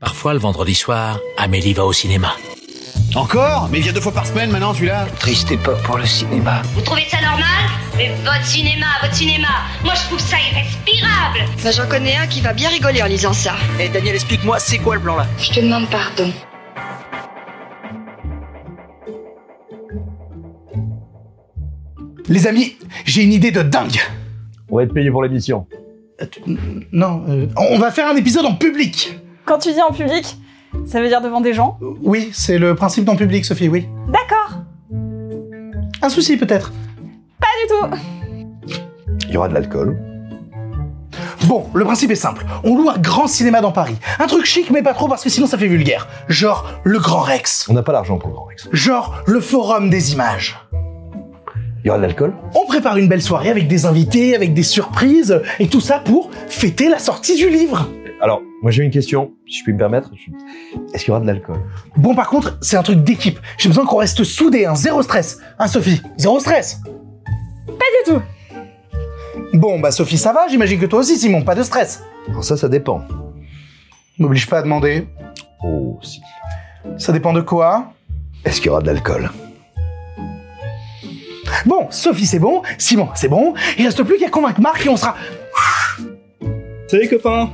Parfois, le vendredi soir, Amélie va au cinéma. Encore Mais il vient deux fois par semaine maintenant, celui-là. Triste époque pour le cinéma. Vous trouvez ça normal Mais votre cinéma, votre cinéma, moi je trouve ça irrespirable Bah, J'en connais un qui va bien rigoler en lisant ça. Eh Daniel, explique-moi, c'est quoi le plan là? Je te demande pardon. Les amis, j'ai une idée de dingue. On va être payé pour l'émission. Euh, Non, euh, on va faire un épisode en public. Quand tu dis en public, ça veut dire devant des gens? Oui, c'est le principe d'en public, Sophie, oui. D'accord, Un souci peut-être. pas du tout. Il y aura de l'alcool. Bon, le principe est simple. On loue un grand cinéma dans Paris. Un truc chic mais pas trop parce que sinon ça fait vulgaire. Genre le Grand Rex. On n'a pas l'argent pour le Grand Rex. Genre le Forum des images. Il y aura de l'alcool. On prépare une belle soirée avec des invités, avec des surprises, et tout ça pour fêter la sortie du livre. Alors, moi j'ai une question, si je puis me permettre. Est-ce qu'il y aura de l'alcool? Bon, par contre, c'est un truc d'équipe. J'ai besoin qu'on reste soudés, hein, zéro stress. Hein, Sophie? Zéro stress Pas du tout. Bon, bah Sophie, ça va J'imagine que toi aussi, Simon, pas de stress. Alors ça, ça dépend. M'oblige pas à demander. Oh, si. Ça dépend de quoi? Est-ce qu'il y aura de l'alcool? Bon, Sophie, c'est bon. Simon, c'est bon. Il reste plus qu'à convaincre Marc et on sera... Salut copains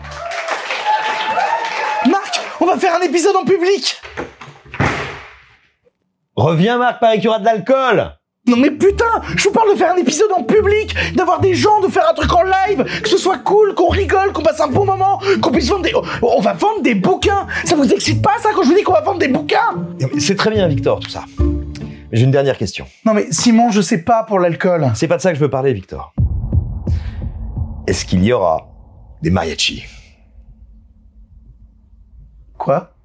on va faire un épisode en public Reviens, Marc, paraît qu'il y aura de l'alcool Non mais putain, je vous parle de faire un épisode en public, d'avoir des gens, de faire un truc en live, que ce soit cool, qu'on rigole, qu'on passe un bon moment, qu'on puisse vendre des... On va vendre des bouquins Ça vous excite pas ça quand je vous dis qu'on va vendre des bouquins? C'est très bien, Victor, tout ça. Mais j'ai une dernière question. Non mais Simon, je sais pas pour l'alcool. C'est pas de ça que je veux parler, Victor. Est-ce qu'il y aura des mariachis? Quoi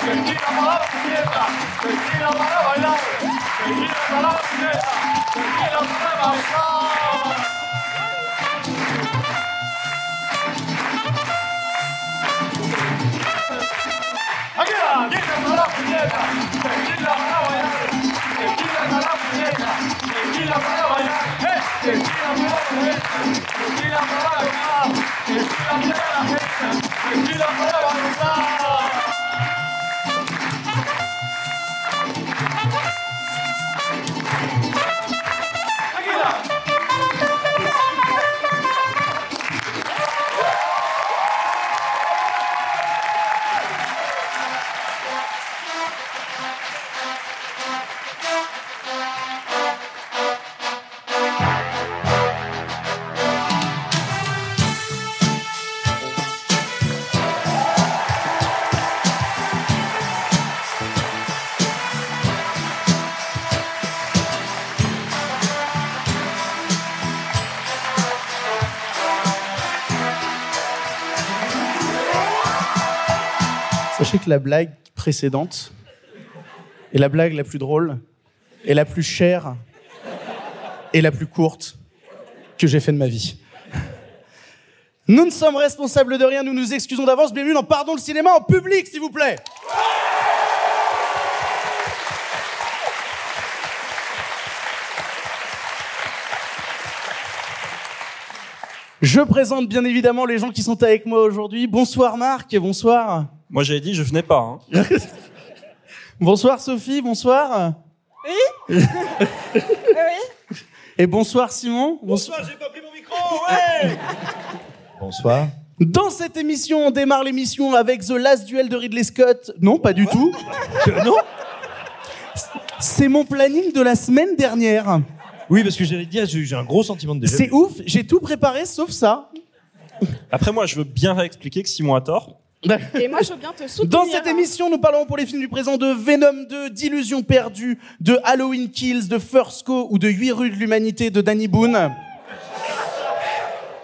que gira para la izquierda, que gira para bailar, que gira para la izquierda, que gira para bailar. Aquí va, llega para la izquierda. Blague précédente est la blague la plus drôle et la plus chère et la plus courte que j'ai fait de ma vie. Nous ne sommes responsables de rien, nous nous excusons d'avance. Bienvenue dans Pardon le cinéma en public, s'il vous plaît. Je présente bien évidemment les gens qui sont avec moi aujourd'hui. Bonsoir Marc, bonsoir. Moi j'avais dit je venais pas. Hein. Bonsoir Sophie, bonsoir. Oui Et bonsoir Simon. Bonsoir. j'ai pas pris mon micro, ouais Bonsoir. Dans cette émission, on démarre l'émission avec The Last Duel de Ridley Scott. Non, pas du tout. non. C'est mon planning de la semaine dernière. Oui, parce que j'allais dire, j'ai j'ai un gros sentiment de déjà. C'est ouf, j'ai tout préparé sauf ça. Après, moi, je veux bien réexpliquer que Simon a tort. Et moi, je veux bien te soutenir. Dans cette émission, nous parlerons pour les films du présent de Venom 2, d'Illusions perdues, de Halloween Kills, de First Co ou de 8 rues de l'humanité de Danny Boone.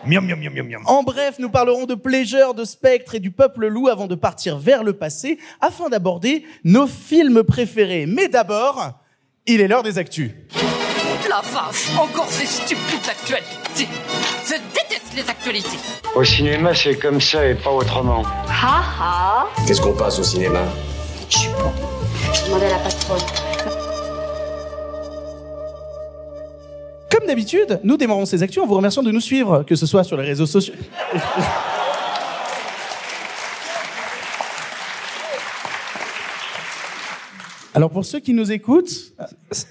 Miam, miam, miam, miam, miam. En bref, nous parlerons de Pleasure, de Spectre et du Peuple Loup avant de partir vers le passé afin d'aborder nos films préférés. Mais d'abord, il est l'heure des actus. La vache, encore ces stupides actualités. Je déteste les actualités. Au cinéma, c'est comme ça et pas autrement. Ha ha. Qu'est-ce qu'on passe au cinéma? Je suis bon. Je demandais à la patronne. Comme d'habitude, nous démarrons ces actus en vous remerciant de nous suivre, que ce soit sur les réseaux sociaux. Alors pour ceux qui nous écoutent,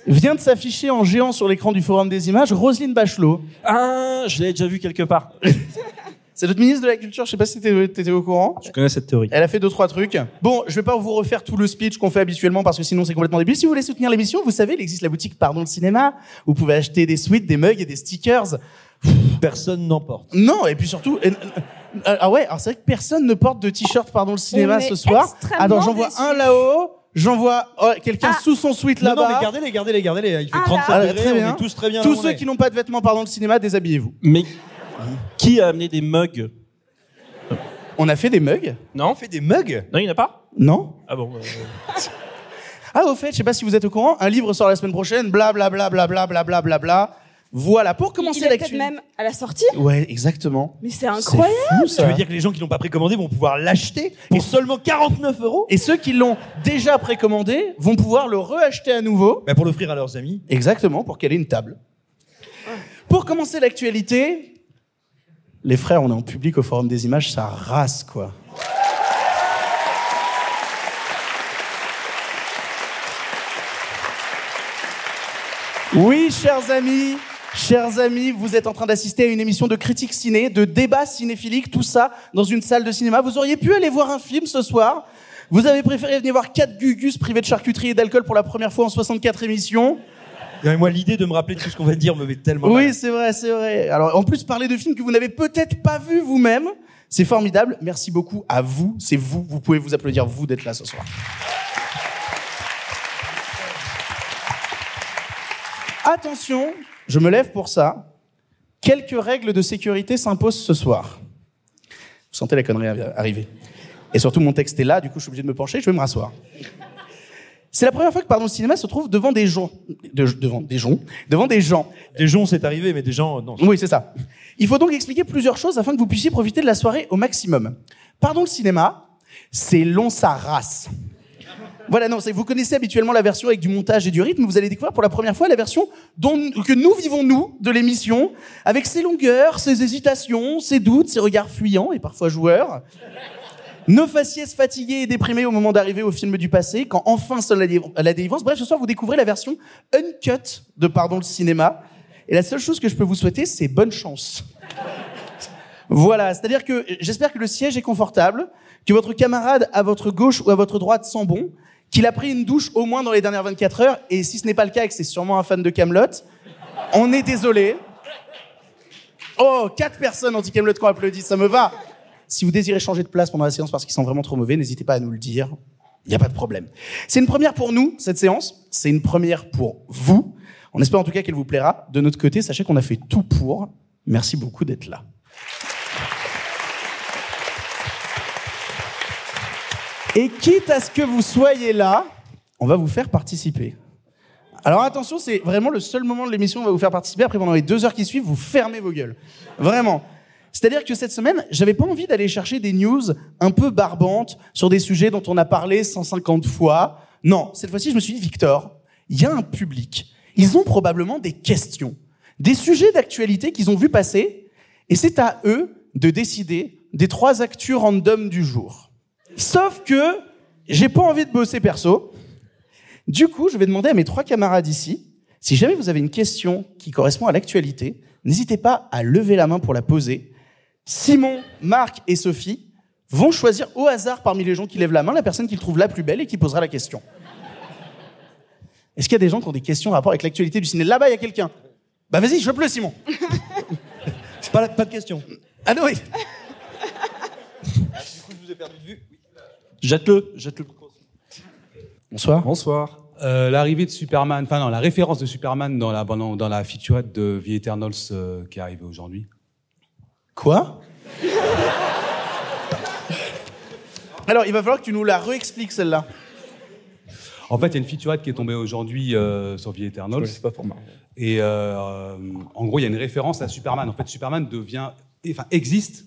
vient de s'afficher en géant sur l'écran du Forum des images Roselyne Bachelot. Ah, je l'ai déjà vu quelque part. C'est notre ministre de la Culture, je sais pas si t'étais étais au courant. Je connais cette théorie. Elle a fait deux trois trucs. Bon, je vais pas vous refaire tout le speech qu'on fait habituellement parce que sinon c'est complètement débile. Si vous voulez soutenir l'émission, vous savez, il existe la boutique Pardon le cinéma. Vous pouvez acheter des suites, des mugs et des stickers. Personne n'en porte. Non, et puis surtout, euh, ah ouais, alors c'est vrai que personne ne porte de t-shirt Pardon le cinéma On ce soir. extrêmement Attends, j'en vois un là-haut. J'en vois oh, quelqu'un Ah. sous son suite Non, non, là-bas. mais gardez-les, gardez-les, gardez-les. Il fait Ah, 37 là. degrés, Très on est tous très bien. Tous ceux est. qui n'ont pas de vêtements Pardon le cinéma, déshabillez-vous. Mais qui a amené des mugs? On a fait des mugs Non On fait des mugs? Non, il n'y en a pas? Non Ah bon euh, Ah, au fait, je sais pas si vous êtes au courant, un livre sort la semaine prochaine, bla bla bla bla bla bla bla bla bla. Voilà, pour Il commencer est peut-être l'actu. même à la sortie. Ouais, exactement. Mais c'est incroyable. Fou, ça. Tu veux dire que les gens qui l'ont pas précommandé vont pouvoir l'acheter pour seulement 49 euros Et ceux qui l'ont déjà précommandé vont pouvoir le reacheter à nouveau. bah Pour l'offrir à leurs amis. Exactement, pour qu'elle ait une table. Pour commencer l'actualité, les frères, on est en public au Forum des Images, ça rase, quoi. Oui, chers amis, chers amis, vous êtes en train d'assister à une émission de critique ciné, de débat cinéphilique, tout ça dans une salle de cinéma. Vous auriez pu aller voir un film ce soir. Vous avez préféré venir voir quatre gugus privés de charcuterie et d'alcool pour la première fois en 64 émissions. Et moi, l'idée de me rappeler de tout ce qu'on va dire me met tellement Oui, c'est vrai, c'est vrai. Alors, en plus, parler de films que vous n'avez peut-être pas vus vous-même, c'est formidable. Merci beaucoup à vous. C'est vous. Vous pouvez vous applaudir, vous, d'être là ce soir. Attention, je me lève pour ça. Quelques règles de sécurité s'imposent ce soir. Vous sentez la connerie arri- arriver. Et surtout, mon texte est là, du coup, je suis obligé de me pencher, je vais me rasseoir. C'est la première fois que Pardon le cinéma se trouve devant des gens, de- devant des gens, devant des gens. Des gens, c'est arrivé, mais des gens, non. Oui, c'est ça. Il faut donc expliquer plusieurs choses afin que vous puissiez profiter de la soirée au maximum. Pardon le cinéma, c'est long sa race. Voilà, non, vous connaissez habituellement la version avec du montage et du rythme. Vous allez découvrir pour la première fois la version dont, que nous vivons, nous, de l'émission, avec ses longueurs, ses hésitations, ses doutes, ses regards fuyants et parfois joueurs. Nos faciès fatigués et déprimés au moment d'arriver au film du passé, quand enfin sonne la, dé- la délivrance. Bref, ce soir, vous découvrez la version uncut de Pardon le cinéma. Et la seule chose que je peux vous souhaiter, c'est bonne chance. Voilà, c'est-à-dire que j'espère que le siège est confortable, que votre camarade à votre gauche ou à votre droite sent bon, qu'il a pris une douche au moins dans les dernières 24 heures, et si ce n'est pas le cas et que c'est sûrement un fan de Camelot, on est désolé. Oh, quatre personnes anti-Camelot qui ont applaudi, ça me va. Si vous désirez changer de place pendant la séance parce qu'ils sont vraiment trop mauvais, n'hésitez pas à nous le dire. Il n'y a pas de problème. C'est une première pour nous, cette séance. C'est une première pour vous. On espère en tout cas qu'elle vous plaira. De notre côté, sachez qu'on a fait tout pour. Merci beaucoup d'être là. Et quitte à ce que vous soyez là, on va vous faire participer. Alors attention, c'est vraiment le seul moment de l'émission où on va vous faire participer. Après, pendant les deux heures qui suivent, vous fermez vos gueules. Vraiment. C'est-à-dire que cette semaine, j'avais pas envie d'aller chercher des news un peu barbantes sur des sujets dont on a parlé 150 fois. Non, cette fois-ci, je me suis dit, Victor, il y a un public. Ils ont probablement des questions, des sujets d'actualité qu'ils ont vu passer, et c'est à eux de décider des trois actus random du jour. Sauf que j'ai pas envie de bosser perso. Du coup, je vais demander à mes trois camarades ici, si jamais vous avez une question qui correspond à l'actualité, n'hésitez pas à lever la main pour la poser. Simon, Marc et Sophie vont choisir au hasard parmi les gens qui lèvent la main la personne qu'ils trouvent la plus belle et qui posera la question. Est-ce qu'il y a des gens qui ont des questions en rapport avec l'actualité du ciné? Là-bas, il y a quelqu'un. Bah vas-y, je pleure, Simon. Pas, pas de question. Ah non, oui. perdu de vue. Jette-le, jette-le. Bonsoir. Bonsoir. Euh, L'arrivée de Superman, enfin non, la référence de Superman dans la, dans, dans la featurette de The Eternals euh, qui est arrivée aujourd'hui. Quoi? Alors, il va falloir que tu nous la réexpliques celle-là. En fait, il y a une featurette qui est tombée aujourd'hui euh, sur The Eternals. C'est pas pour moi. Et euh, en gros, il y a une référence à Superman. En fait, Superman devient, enfin, existe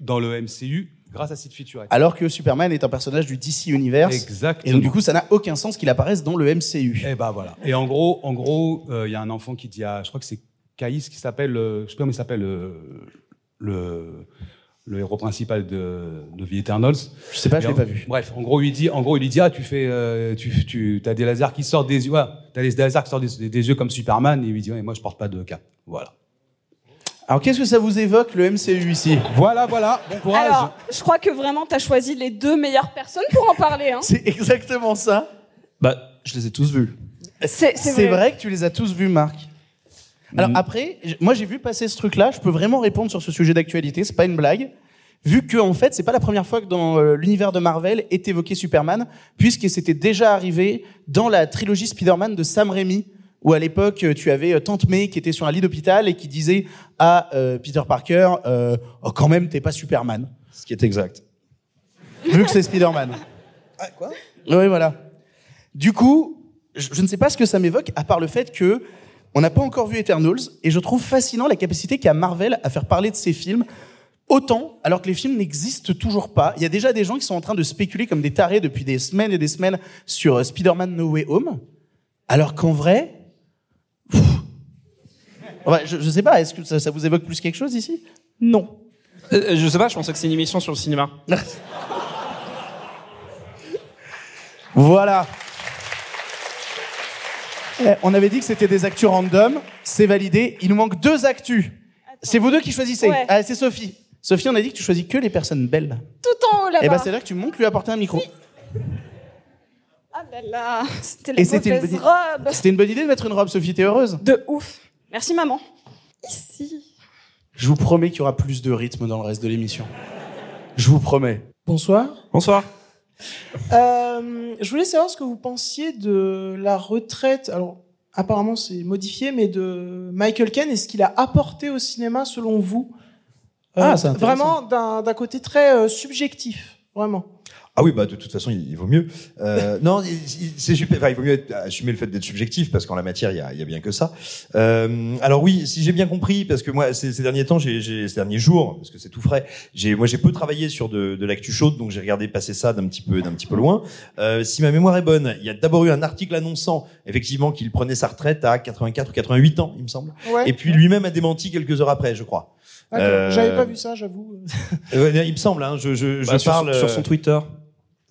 dans le MCU grâce à cette featurette. Alors que Superman est un personnage du DC Universe. Exactement. Et donc, du coup, ça n'a aucun sens qu'il apparaisse dans le MCU. Et bah voilà. Et en gros, en gros, euh, il y a un enfant qui dit à, je crois que c'est Caïs qui s'appelle, euh, je sais pas comment il s'appelle, euh, le le héros principal de, de The Eternals. Je sais pas, Et je l'ai en- pas vu. Bref, en gros, il dit, en gros, il lui dit, ah, tu fais, euh, tu, tu, as des lasers qui sortent des yeux, ouais, t'as des lasers qui sortent des, des yeux comme Superman. Et il lui dit, ouais, moi, je porte pas de cap. Voilà. Alors, qu'est-ce que ça vous évoque, le MCU ici Voilà, voilà. Bon courage. Alors, je crois que vraiment, t'as choisi les deux meilleures personnes pour en parler. Hein. C'est exactement ça. Bah, je les ai tous vus. C'est c'est C'est vrai. vrai que tu les as tous vus, Marc. Alors après, j- moi j'ai vu passer ce truc-là, je peux vraiment répondre sur ce sujet d'actualité, c'est pas une blague. Vu que en fait, c'est pas la première fois que dans euh, l'univers de Marvel est évoqué Superman, puisque c'était déjà arrivé dans la trilogie Spider-Man de Sam Raimi, où à l'époque euh, tu avais euh, Tante May qui était sur un lit d'hôpital et qui disait à euh, Peter Parker, euh, oh, quand même t'es pas Superman. Ce qui est exact. Vu que c'est Spider-Man. Ah, quoi? Oui, voilà. Du coup, je, je ne sais pas ce que ça m'évoque, à part le fait que on n'a pas encore vu Eternals, et je trouve fascinant la capacité qu'a Marvel à faire parler de ses films autant, alors que les films n'existent toujours pas. Il y a déjà des gens qui sont en train de spéculer comme des tarés depuis des semaines et des semaines sur Spider-Man No Way Home, alors qu'en vrai... je, je sais pas, est-ce que ça, ça vous évoque plus quelque chose ici? Non. Euh, je sais pas, je pensais que c'est une émission sur le cinéma. Voilà. Eh, on avait dit que c'était des actus random, c'est validé. Il nous manque deux actus. C'est vous deux qui choisissez. Ouais. Ah, c'est Sophie. Sophie, on a dit que tu choisis que les personnes belles. Tout en haut là-bas. Eh ben, c'est là que tu montes lui apporter un micro. Ah là là, c'était la Et une, bonne... robe. c'était une bonne idée de mettre une robe, Sophie, t'es heureuse? De ouf. Merci maman. Ici. Je vous promets qu'il y aura plus de rythme dans le reste de l'émission. Je vous promets. Bonsoir. Bonsoir. Euh, je voulais savoir ce que vous pensiez de la retraite. Alors, apparemment, c'est modifié, mais de Michael Caine et ce qu'il a apporté au cinéma selon vous. Euh, Ah, c'est intéressant. Vraiment d'un d'un côté très euh, subjectif. Vraiment. Ah oui, bah de toute façon, il, il vaut mieux. Euh, non, c'est super. Enfin, il vaut mieux être- assumer le fait d'être subjectif parce qu'en la matière, il y a, il y a bien que ça. Euh, alors oui, si j'ai bien compris, parce que moi, ces, ces derniers temps, j'ai, j'ai- ces derniers jours, parce que c'est tout frais, j'ai, moi, j'ai peu travaillé sur de, de l'actu chaude, donc j'ai regardé passer ça d'un petit peu, d'un petit peu loin. Euh, si ma mémoire est bonne, il y a d'abord eu un article annonçant effectivement qu'il prenait sa retraite à 84 ou 88 ans, il me semble. Ouais. Et puis lui-même a démenti quelques heures après, je crois. Euh, J'avais pas vu ça, j'avoue. euh, il me semble, hein, je, je, je Bah, sur, parle sur son euh, Twitter.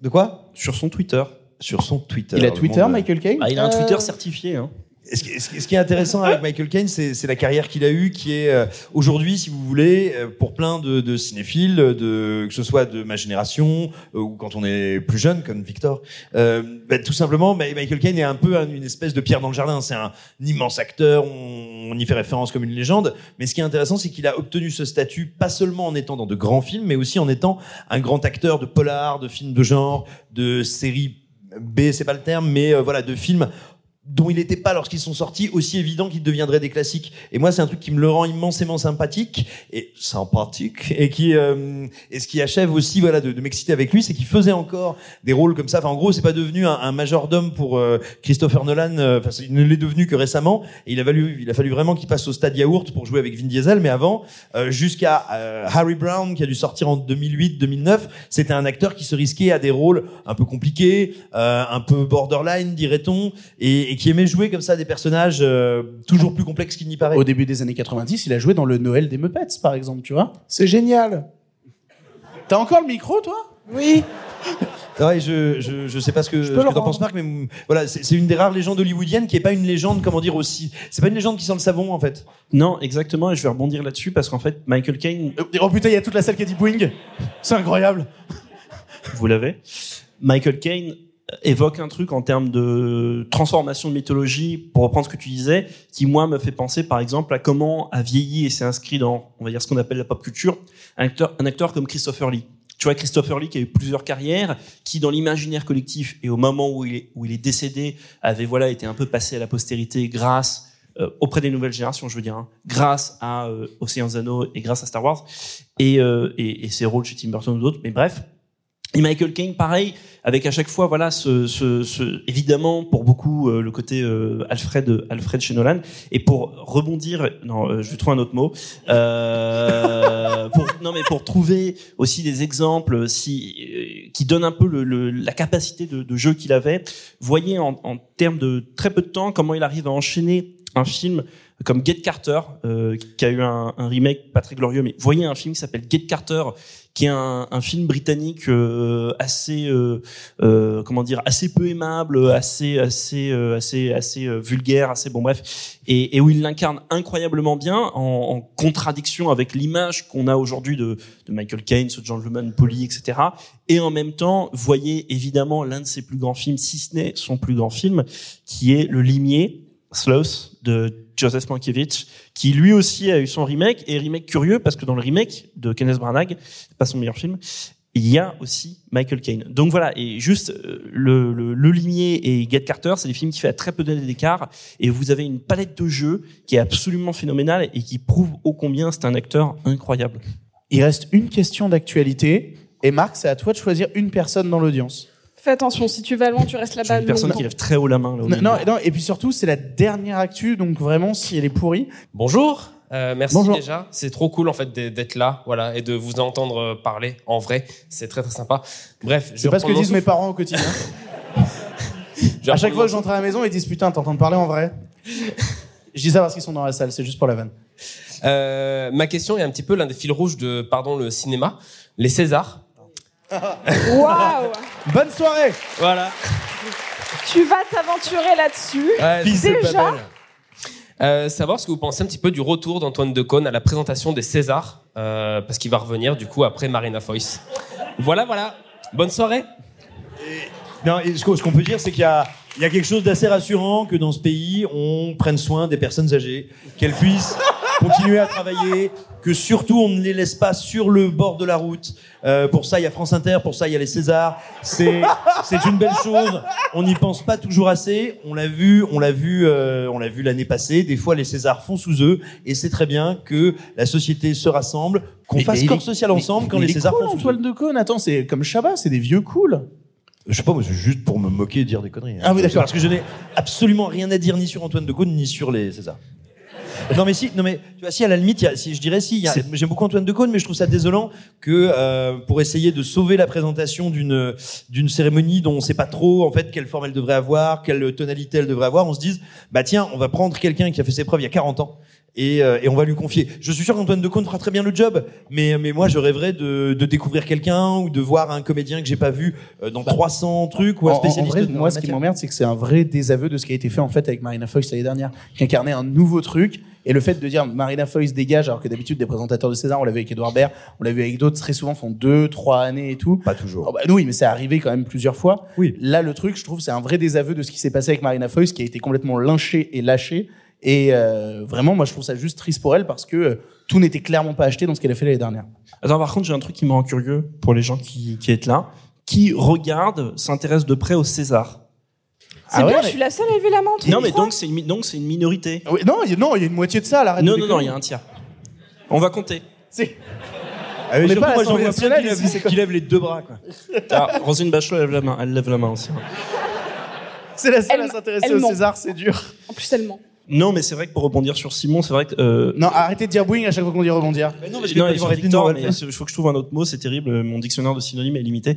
De quoi? Sur son Twitter. Sur son Twitter. Il a Twitter, Michael Caine? Ah, il a un Euh, Twitter certifié. Hein. Ce qui, est intéressant avec Michael Caine, c'est la carrière qu'il a eue, qui est euh, aujourd'hui, si vous voulez, euh, pour plein de, cinéphiles, de, que ce soit de ma génération euh, ou quand on est plus jeune, comme Victor, euh, bah, tout simplement, Michael Caine est un peu un- une espèce de pierre dans le jardin. C'est un, immense acteur, on, y fait référence comme une légende. Mais ce qui est intéressant, c'est qu'il a obtenu ce statut pas seulement en étant dans de grands films, mais aussi en étant un grand acteur de polar, de films de genre, de séries B, c'est pas le terme, mais voilà, de films dont il n'était pas lorsqu'ils sont sortis aussi évident qu'ils deviendraient des classiques. Et moi, c'est un truc qui me le rend immensément sympathique et sympathique et qui euh, et ce qui achève aussi voilà de, de m'exciter avec lui, c'est qu'il faisait encore des rôles comme ça. Enfin, en gros, c'est pas devenu un, un majordome pour euh, Christopher Nolan. euh, Enfin, il ne l'est devenu que récemment. Et il a fallu il a fallu vraiment qu'il passe au stade yaourt pour jouer avec Vin Diesel. Mais avant, euh, jusqu'à euh, Harry Brown qui a dû sortir en 2008-2009, c'était un acteur qui se risquait à des rôles un peu compliqués, euh, un peu borderline, dirait-on, et qui aimait jouer comme ça des personnages euh, toujours plus complexes qu'il n'y paraît. Au début des années 90, il a joué dans le Noël des Muppets, par exemple, tu vois. C'est génial. T'as encore le micro, toi? Oui. Ouais, je, je, je sais pas ce que, ce peux que t'en penses, Marc, mais voilà, c'est c'est une des rares légendes hollywoodiennes qui est pas une légende, comment dire, aussi. C'est pas une légende qui sent le savon, en fait. Non, exactement, et je vais rebondir là-dessus parce qu'en fait, Michael Caine, Oh putain, il y a toute la salle qui a dit Boeing. C'est incroyable. vous l'avez, Michael Caine évoque un truc en termes de transformation de mythologie, pour reprendre ce que tu disais, qui moi me fait penser par exemple à comment a vieilli et s'est inscrit dans, on va dire ce qu'on appelle la pop culture, un acteur, un acteur comme Christopher Lee. Tu vois Christopher Lee qui a eu plusieurs carrières, qui dans l'imaginaire collectif et au moment où il est, où il est décédé avait voilà été un peu passé à la postérité grâce euh, auprès des nouvelles générations, je veux dire, hein, grâce à euh, Ocean's Anneaux et grâce à Star Wars et, euh, et, et ses rôles chez Tim Burton ou d'autres. Mais bref, et Michael Caine, pareil, avec à chaque fois, voilà, ce, ce, ce évidemment pour beaucoup euh, le côté euh, Alfred, Alfred chez Nolan. Et pour rebondir, non, euh, je vais trouver un autre mot. Euh, pour, non, mais pour trouver aussi des exemples, si euh, qui donnent un peu le, le- la capacité de, de jeu qu'il avait. Voyez en, en termes de très peu de temps comment il arrive à enchaîner un film comme Get Carter, euh, qui a eu un, un remake pas très glorieux, mais voyez un film qui s'appelle Get Carter, qui est un, un film britannique euh, assez, euh, euh, comment dire, assez peu aimable, assez, assez, euh, assez, assez euh, vulgaire, assez bon bref, et, et où il l'incarne incroyablement bien, en, en contradiction avec l'image qu'on a aujourd'hui de, de Michael Caine, ce gentleman poli, etc. Et en même temps, voyez évidemment l'un de ses plus grands films, si ce n'est son plus grand film, qui est Le Limier, Sloth de Joseph Mankiewicz, qui lui aussi a eu son remake, et remake curieux parce que dans le remake de Kenneth Branagh, c'est pas son meilleur film, il y a aussi Michael Caine. Donc voilà, et juste euh, le, le, Limier et Get Carter, c'est des films qui à très peu d'années d'écart, et vous avez une palette de jeux qui est absolument phénoménale et qui prouve ô combien c'est un acteur incroyable. Il reste une question d'actualité. Et Marc, c'est à toi de choisir une personne dans l'audience. Fais attention, si tu vas loin, tu restes là-bas. Une personne longtemps. qui lève très haut la main. Là, Non, non, non, et puis surtout, c'est la dernière actu, donc vraiment, si elle est pourrie. Bonjour. Euh, merci Bonjour. déjà. C'est trop cool en fait d'être là, voilà, et de vous entendre euh, parler en vrai. C'est très très sympa. Bref, je C'est pas ce que disent mes parents au quotidien. À chaque fois que j'entre à la maison, ils disent putain, t'entends parler en vrai. Je dis ça parce qu'ils sont dans la salle, c'est juste pour la vanne. Euh, ma question est un petit peu l'un des fils rouges de pardon le cinéma, les Césars. Waouh Bonne soirée Voilà. Tu vas t'aventurer là-dessus. Ouais, Déjà Euh, savoir ce que vous pensez un petit peu du retour d'Antoine Decaune à la présentation des Césars, euh, parce qu'il va revenir du coup après Marina Foïs. Voilà, voilà. Bonne soirée. Non, et ce qu'on peut dire, c'est qu'il y a, il y a quelque chose d'assez rassurant que dans ce pays, on prenne soin des personnes âgées, qu'elles puissent continuer à travailler, que surtout on ne les laisse pas sur le bord de la route. Euh, pour ça, il y a France Inter, pour ça, il y a les Césars. C'est, c'est une belle chose. On n'y pense pas toujours assez. On l'a vu, on l'a vu, euh, on l'a vu l'année passée. Des fois, les Césars font sous eux, et c'est très bien que la société se rassemble, qu'on fasse corps social mais- ensemble quand mais les Césars cool, font sous eux. Antoine de Caunes, attends, c'est comme Chabat, c'est des vieux cool. Je sais pas, moi, c'est juste pour me moquer et dire des conneries. hein. Ah oui, d'accord. Parce que je n'ai absolument rien à dire ni sur Antoine de Gaulle ni sur les Césars. Non mais si, non mais tu vois si à la limite, il y a- si je dirais si, il y a- j'aime beaucoup Antoine de Caunes, mais je trouve ça désolant que euh, pour essayer de sauver la présentation d'une d'une cérémonie dont on sait pas trop en fait quelle forme elle devrait avoir, quelle tonalité elle devrait avoir, on se dise bah tiens, on va prendre quelqu'un qui a fait ses preuves il y a 40 ans et, euh, et on va lui confier. Je suis sûr qu'Antoine de Caunes fera très bien le job, mais mais moi je rêverais de, de découvrir quelqu'un ou de voir un comédien que j'ai pas vu euh, dans 300 trucs ou un Bah, En- spécialiste. vrai, de moi, ce qui m'emmerde, c'est que c'est un vrai désaveu de ce qui a été fait en fait avec Marina Foïs l'année dernière, qui incarnait un nouveau truc. Et le fait de dire Marina Foïs dégage, alors que d'habitude des présentateurs de César, on l'a vu avec Edouard Baird, on l'a vu avec d'autres, très souvent font deux, trois années et tout. Pas toujours. Oh bah oui, mais c'est arrivé quand même plusieurs fois. Oui. Là, le truc, je trouve, c'est un vrai désaveu de ce qui s'est passé avec Marina Foïs, qui a été complètement lynchée et lâchée. Et euh, vraiment, moi, je trouve ça juste triste pour elle parce que euh, tout n'était clairement pas acheté dans ce qu'elle a fait l'année dernière. Attends, par contre, j'ai un truc qui me rend curieux pour les gens qui, qui êtes là. Qui regardent, s'intéressent de près au César? C'est bien, je suis la seule à lever la main. Non, mais donc c'est une, donc c'est une minorité. Oui, non, il y a- non, il y a une moitié de ça, là. arrête Non, de non, non, il déconner. y a un tiers. On va compter. C'est. Ah, mais On n'est surtout, pas à moi, j'en vois plein qui nationale lèvent, ici, c'est quoi qui lèvent les deux bras, quoi. Ah, Roselyne Bachelot, elle lève la main. Elle lève la main aussi. hein. C'est la seule Elle- à s'intéresser elle au ment. César, c'est dur. En plus, elle ment. Non, mais c'est vrai que pour rebondir sur Simon, c'est vrai que. euh, Non, arrêtez de dire boing à chaque fois qu'on dit rebondir. non, parce mais que non, mais il faut que je trouve un autre mot, c'est terrible. Mon dictionnaire de synonymes est limité.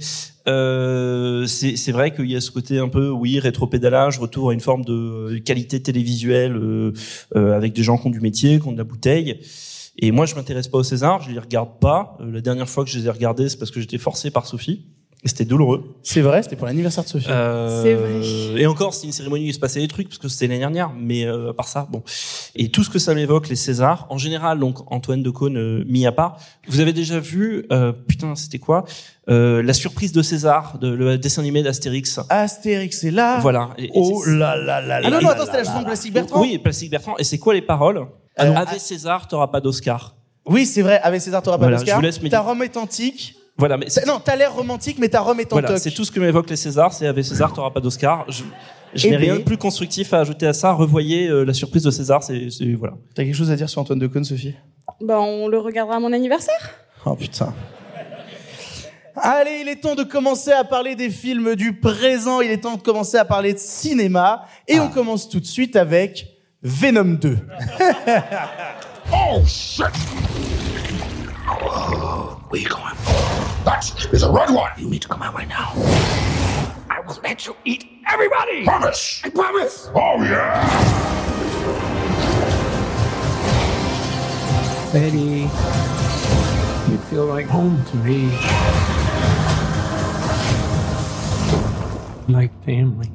Euh, c'est c'est vrai qu'il y a ce côté un peu, oui, rétropédalage, retour à une forme de euh, qualité télévisuelle euh, euh, avec des gens qui ont du métier, qui ont de la bouteille. Et moi, je m'intéresse pas au César, je les regarde pas. Euh, la dernière fois que je les ai regardés, c'est parce que j'étais forcé par Sophie. Et c'était douloureux. C'est vrai, c'était pour l'anniversaire de Sophie. Euh, C'est vrai. Et encore, c'était une cérémonie où il se passait des trucs parce que c'était l'année dernière. Mais euh, à part ça, bon. Et tout ce que ça m'évoque, les Césars, en général, donc Antoine de Caunes euh, mis à part. Vous avez déjà vu, euh, putain, c'était quoi euh, La surprise de César, de le dessin animé d'Astérix. Astérix est là. Voilà. Et- et Oh c'est- là là là Ah là non, non, là attends, c'était la chanson de Plastique Bertrand. Oui, Plastique Bertrand. Et c'est quoi les paroles? Alors, Avec César, t'auras pas d'Oscar. Oui, c'est vrai, avec César, t'auras pas Voilà, d'Oscar. je vous laisse méditer. Ta Rome est antique, Voilà, mais Non, t'as l'air romantique, mais ta Rome est en Voilà, toc. c'est tout ce que m'évoquent les Césars. C'est avec César, t'auras pas d'Oscar. Je, je Eh n'ai rien de plus constructif à ajouter à ça. Revoyez euh, la surprise de César. C'est, c'est- voilà. T'as quelque chose à dire sur Antoine Decaune, Sophie? Bah, on le regardera à mon anniversaire. Oh putain. Allez, il est temps de commencer à parler des films du présent, il est temps de commencer à parler de cinéma, et on commence tout de suite avec Venom 2. Oh shit! Where you going? That is a red one. You need to come out right now. I will let you eat everybody. Promise. I promise. Oh yeah. Betty, you feel like home to me. Like family.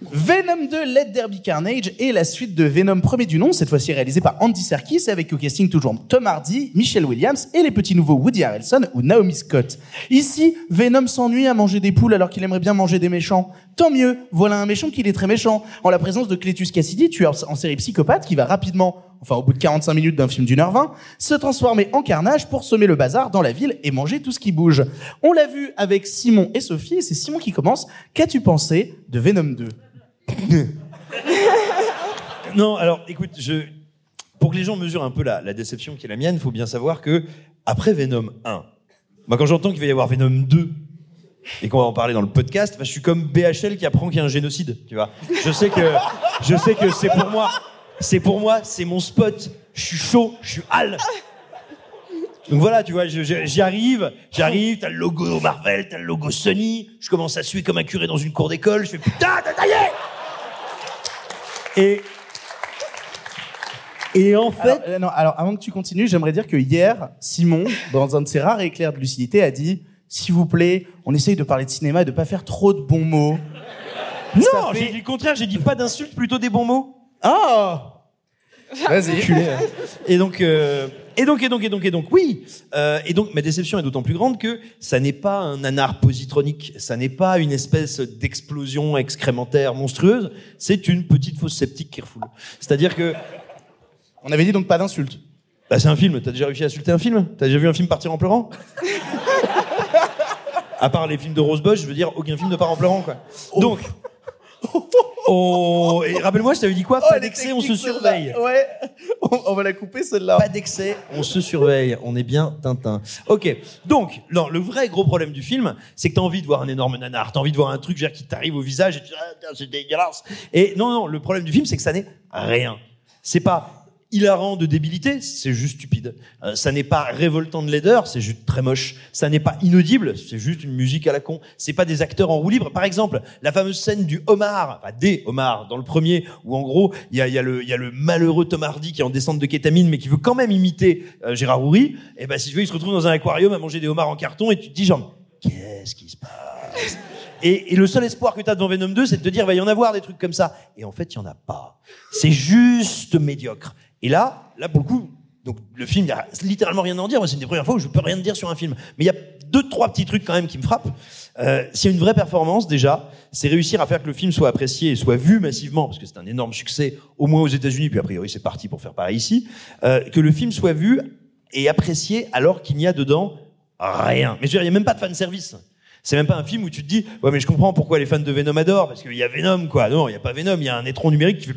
Venom 2 Let There Be Carnage est la suite de Venom premier du nom, cette fois-ci réalisé par Andy Serkis avec au casting toujours Tom Hardy, Michelle Williams et les petits nouveaux Woody Harrelson ou Naomi Scott. Ici, Venom s'ennuie à manger des poules alors qu'il aimerait bien manger des méchants. Tant mieux, voilà un méchant qui est très méchant. En la présence de Cletus Cassidy, tueur en série psychopathe qui va rapidement, enfin au bout de 45 minutes d'un film d'une heure vingt, se transformer en carnage pour semer le bazar dans la ville et manger tout ce qui bouge. On l'a vu avec Simon et Sophie et c'est Simon qui commence. Qu'as-tu pensé de Venom 2 Non, alors écoute, pour que les gens mesurent un peu la, déception qui est la mienne, il faut bien savoir que après Venom 1, moi quand j'entends qu'il va y avoir Venom 2 et qu'on va en parler dans le podcast, bah, je suis comme BHL qui apprend qu'il y a un génocide, tu vois. Je sais que je sais que c'est pour moi, c'est pour moi, c'est mon spot. Je suis chaud, je suis hal. Donc voilà, tu vois, j'y arrive, j'arrive, t'as le logo Marvel, t'as le logo Sony, je commence à suer comme un curé dans une cour d'école, je fais putain, t'as taillé Et et en fait, Alors, euh, non, alors avant que tu continues, j'aimerais dire que hier, Simon, dans un de ses rares éclairs de lucidité, a dit s'il vous plaît, on essaye de parler de cinéma et de pas faire trop de bons mots. Non, fait- j'ai dit le contraire, j'ai dit pas d'insultes, plutôt des bons mots. Ah Vas-y. Et donc, euh, et donc, et donc, et donc, et donc, oui. Euh, et donc, ma déception est d'autant plus grande que ça n'est pas un nanar positronique, ça n'est pas une espèce d'explosion excrémentaire monstrueuse, c'est une petite fosse sceptique qui refoule. C'est-à-dire que... On avait dit donc pas d'insultes. Bah, c'est un film, t'as déjà réussi à insulter un film? T'as déjà vu un film partir en pleurant? À part les films de Rose Bush, je veux dire, aucun film ne part en pleurant, quoi. Donc... Oh, et rappelle-moi, je t'avais dit quoi Oh, Pas d'excès, on se surveille. Ouais. On, on va la couper celle-là. Pas d'excès, on se surveille, on est bien Tintin. Ok, donc non, le vrai gros problème du film, c'est que t'as envie de voir un énorme nanar, t'as envie de voir un truc qui t'arrive au visage et tu dis ah, c'est dégueulasse. Et non, non, le problème du film, c'est que ça n'est rien. C'est pas hilarant de débilité, c'est juste stupide. Euh, ça n'est pas révoltant de laideur, c'est juste très moche. Ça n'est pas inaudible, c'est juste une musique à la con. C'est pas des acteurs en roue libre. Par exemple, la fameuse scène du homard, enfin des homards, dans le premier, où en gros, il y a, y, a y a le malheureux Tom Hardy qui est en descente de kétamine, mais qui veut quand même imiter euh, Gérard Houry. Et ben, si tu veux, il se retrouve dans un aquarium à manger des homards en carton, et tu te dis genre, qu'est-ce qui se passe? Et, et le seul espoir que tu as devant Venom 2, c'est de te dire, va y en avoir des trucs comme ça. Et en fait, il y en a pas. C'est juste médiocre. Et là, là, pour le coup, donc le film, il y a littéralement rien à en dire. Moi, c'est une des premières fois où je peux rien dire sur un film. Mais il y a deux, trois petits trucs quand même qui me frappent. Euh, a une vraie performance, déjà, c'est réussir à faire que le film soit apprécié et soit vu massivement, parce que c'est un énorme succès, au moins aux États-Unis, puis a priori c'est parti pour faire pareil ici, euh, que le film soit vu et apprécié alors qu'il n'y a dedans rien. Mais je veux dire, il n'y a même pas de fan service. C'est même pas un film où tu te dis, ouais, mais je comprends pourquoi les fans de Venom adorent, parce qu'il y a Venom, quoi. Non, il n'y a pas Venom, il y a un étron numérique qui fait.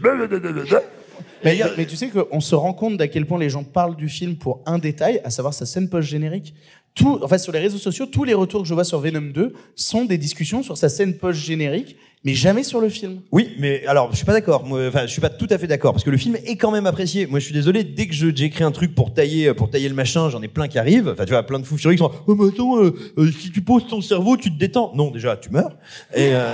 Mais, mais tu sais qu'on se rend compte d'à quel point les gens parlent du film pour un détail, à savoir sa scène post-générique. Tout, en fait, sur les réseaux sociaux, tous les retours que je vois sur Venom 2 sont des discussions sur sa scène post-générique, mais jamais sur le film. Oui, mais alors je suis pas d'accord. Enfin, je suis pas tout à fait d'accord parce que le film est quand même apprécié. Moi, je suis désolé. Dès que j'écris un truc pour tailler, pour tailler le machin, j'en ai plein qui arrivent. Enfin, tu vois, plein de fous furieux qui sont. Oh, mais attends, euh, euh, si tu poses ton cerveau, tu te détends. Non, déjà, tu meurs. Et euh,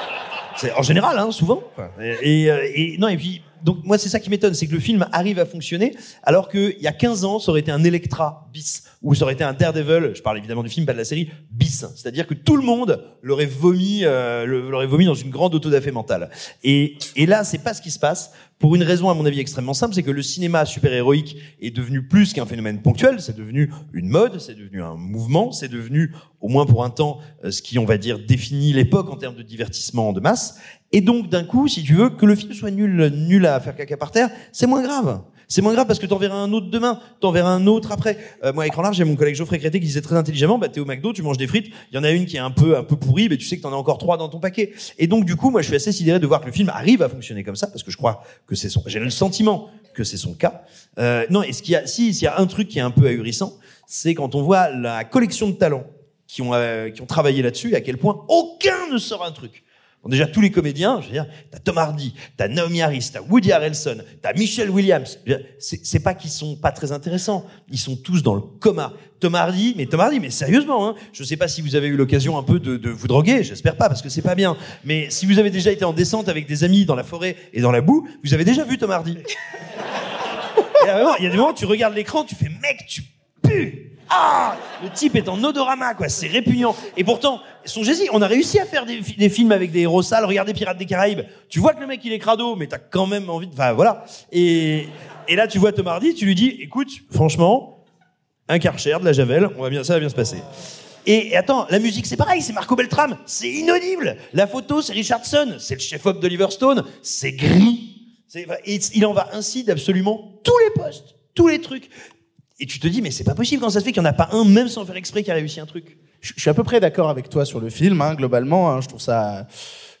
c'est en général, hein, souvent. Et, et, euh, et- non, et puis donc moi, c'est ça qui m'étonne, c'est que le film arrive à fonctionner alors qu'il y a 15 ans, ça aurait été un Electra bis ou ça aurait été un Daredevil. Je parle évidemment du film, pas de la série bis. C'est-à-dire que tout le monde l'aurait vomi, euh, l'aurait vomi dans une grande autodafé mentale. Et, et là, c'est pas ce qui se passe pour une raison à mon avis extrêmement simple, c'est que le cinéma super-héroïque est devenu plus qu'un phénomène ponctuel, c'est devenu une mode, c'est devenu un mouvement, c'est devenu, au moins pour un temps, euh, ce qui, on va dire, définit l'époque en termes de divertissement de masse. Et donc, d'un coup, si tu veux, que le film soit nul, nul à faire caca par terre, c'est moins grave. C'est moins grave parce que t'en verras un autre demain, t'en verras un autre après. Euh, moi, à écran large, j'ai mon collègue Geoffrey Crété qui disait très intelligemment, bah, t'es au McDo, tu manges des frites, il y en a une qui est un peu, un peu pourrie, mais tu sais que t'en as encore trois dans ton paquet. Et donc, du coup, moi, je suis assez sidéré de voir que le film arrive à fonctionner comme ça, parce que je crois que c'est son, j'ai le sentiment que c'est son cas. Euh, non, et ce qu'il y a, si, s'il y a un truc qui est un peu ahurissant, c'est quand on voit la collection de talents qui ont, euh, qui ont travaillé là-dessus, à quel point aucun ne sort un truc. Bon, déjà, tous les comédiens, je veux dire, t'as Tom Hardy, t'as Naomi Harris, t'as Woody Harrelson, t'as Michelle Williams. C'est pas qu'ils sont pas très intéressants. Ils sont tous dans le coma. Tom Hardy, mais Tom Hardy, mais sérieusement, hein, je sais pas si vous avez eu l'occasion un peu de, de vous droguer, j'espère pas, parce que c'est pas bien. Mais si vous avez déjà été en descente avec des amis dans la forêt et dans la boue, vous avez déjà vu Tom Hardy. Il y a des moments où tu regardes l'écran, tu fais, mec, tu pues ah Le type est en odorama, quoi. C'est répugnant. Et pourtant, songez-y, on a réussi à faire des, fi- des films avec des héros sales. Regardez Pirates des Caraïbes. Tu vois que le mec, il est crado, mais t'as quand même envie de... Enfin, voilà. Et, là, tu vois Tom Hardy, tu lui dis, écoute, franchement, un Karcher, de la Javel, on va bien, ça va bien se passer. Et, attends, la musique, c'est pareil, c'est Marco Beltram, c'est inaudible. La photo, c'est Richardson, c'est le chef-op d'Oliver Stone, c'est gris. Il en va ainsi d'absolument tous les postes, tous les trucs. Et tu te dis, mais c'est pas possible quand ça se fait qu'il n'y en a pas un, même sans faire exprès, qui a réussi un truc? Je suis à peu près d'accord avec toi sur le film, hein, globalement. hein, je trouve ça,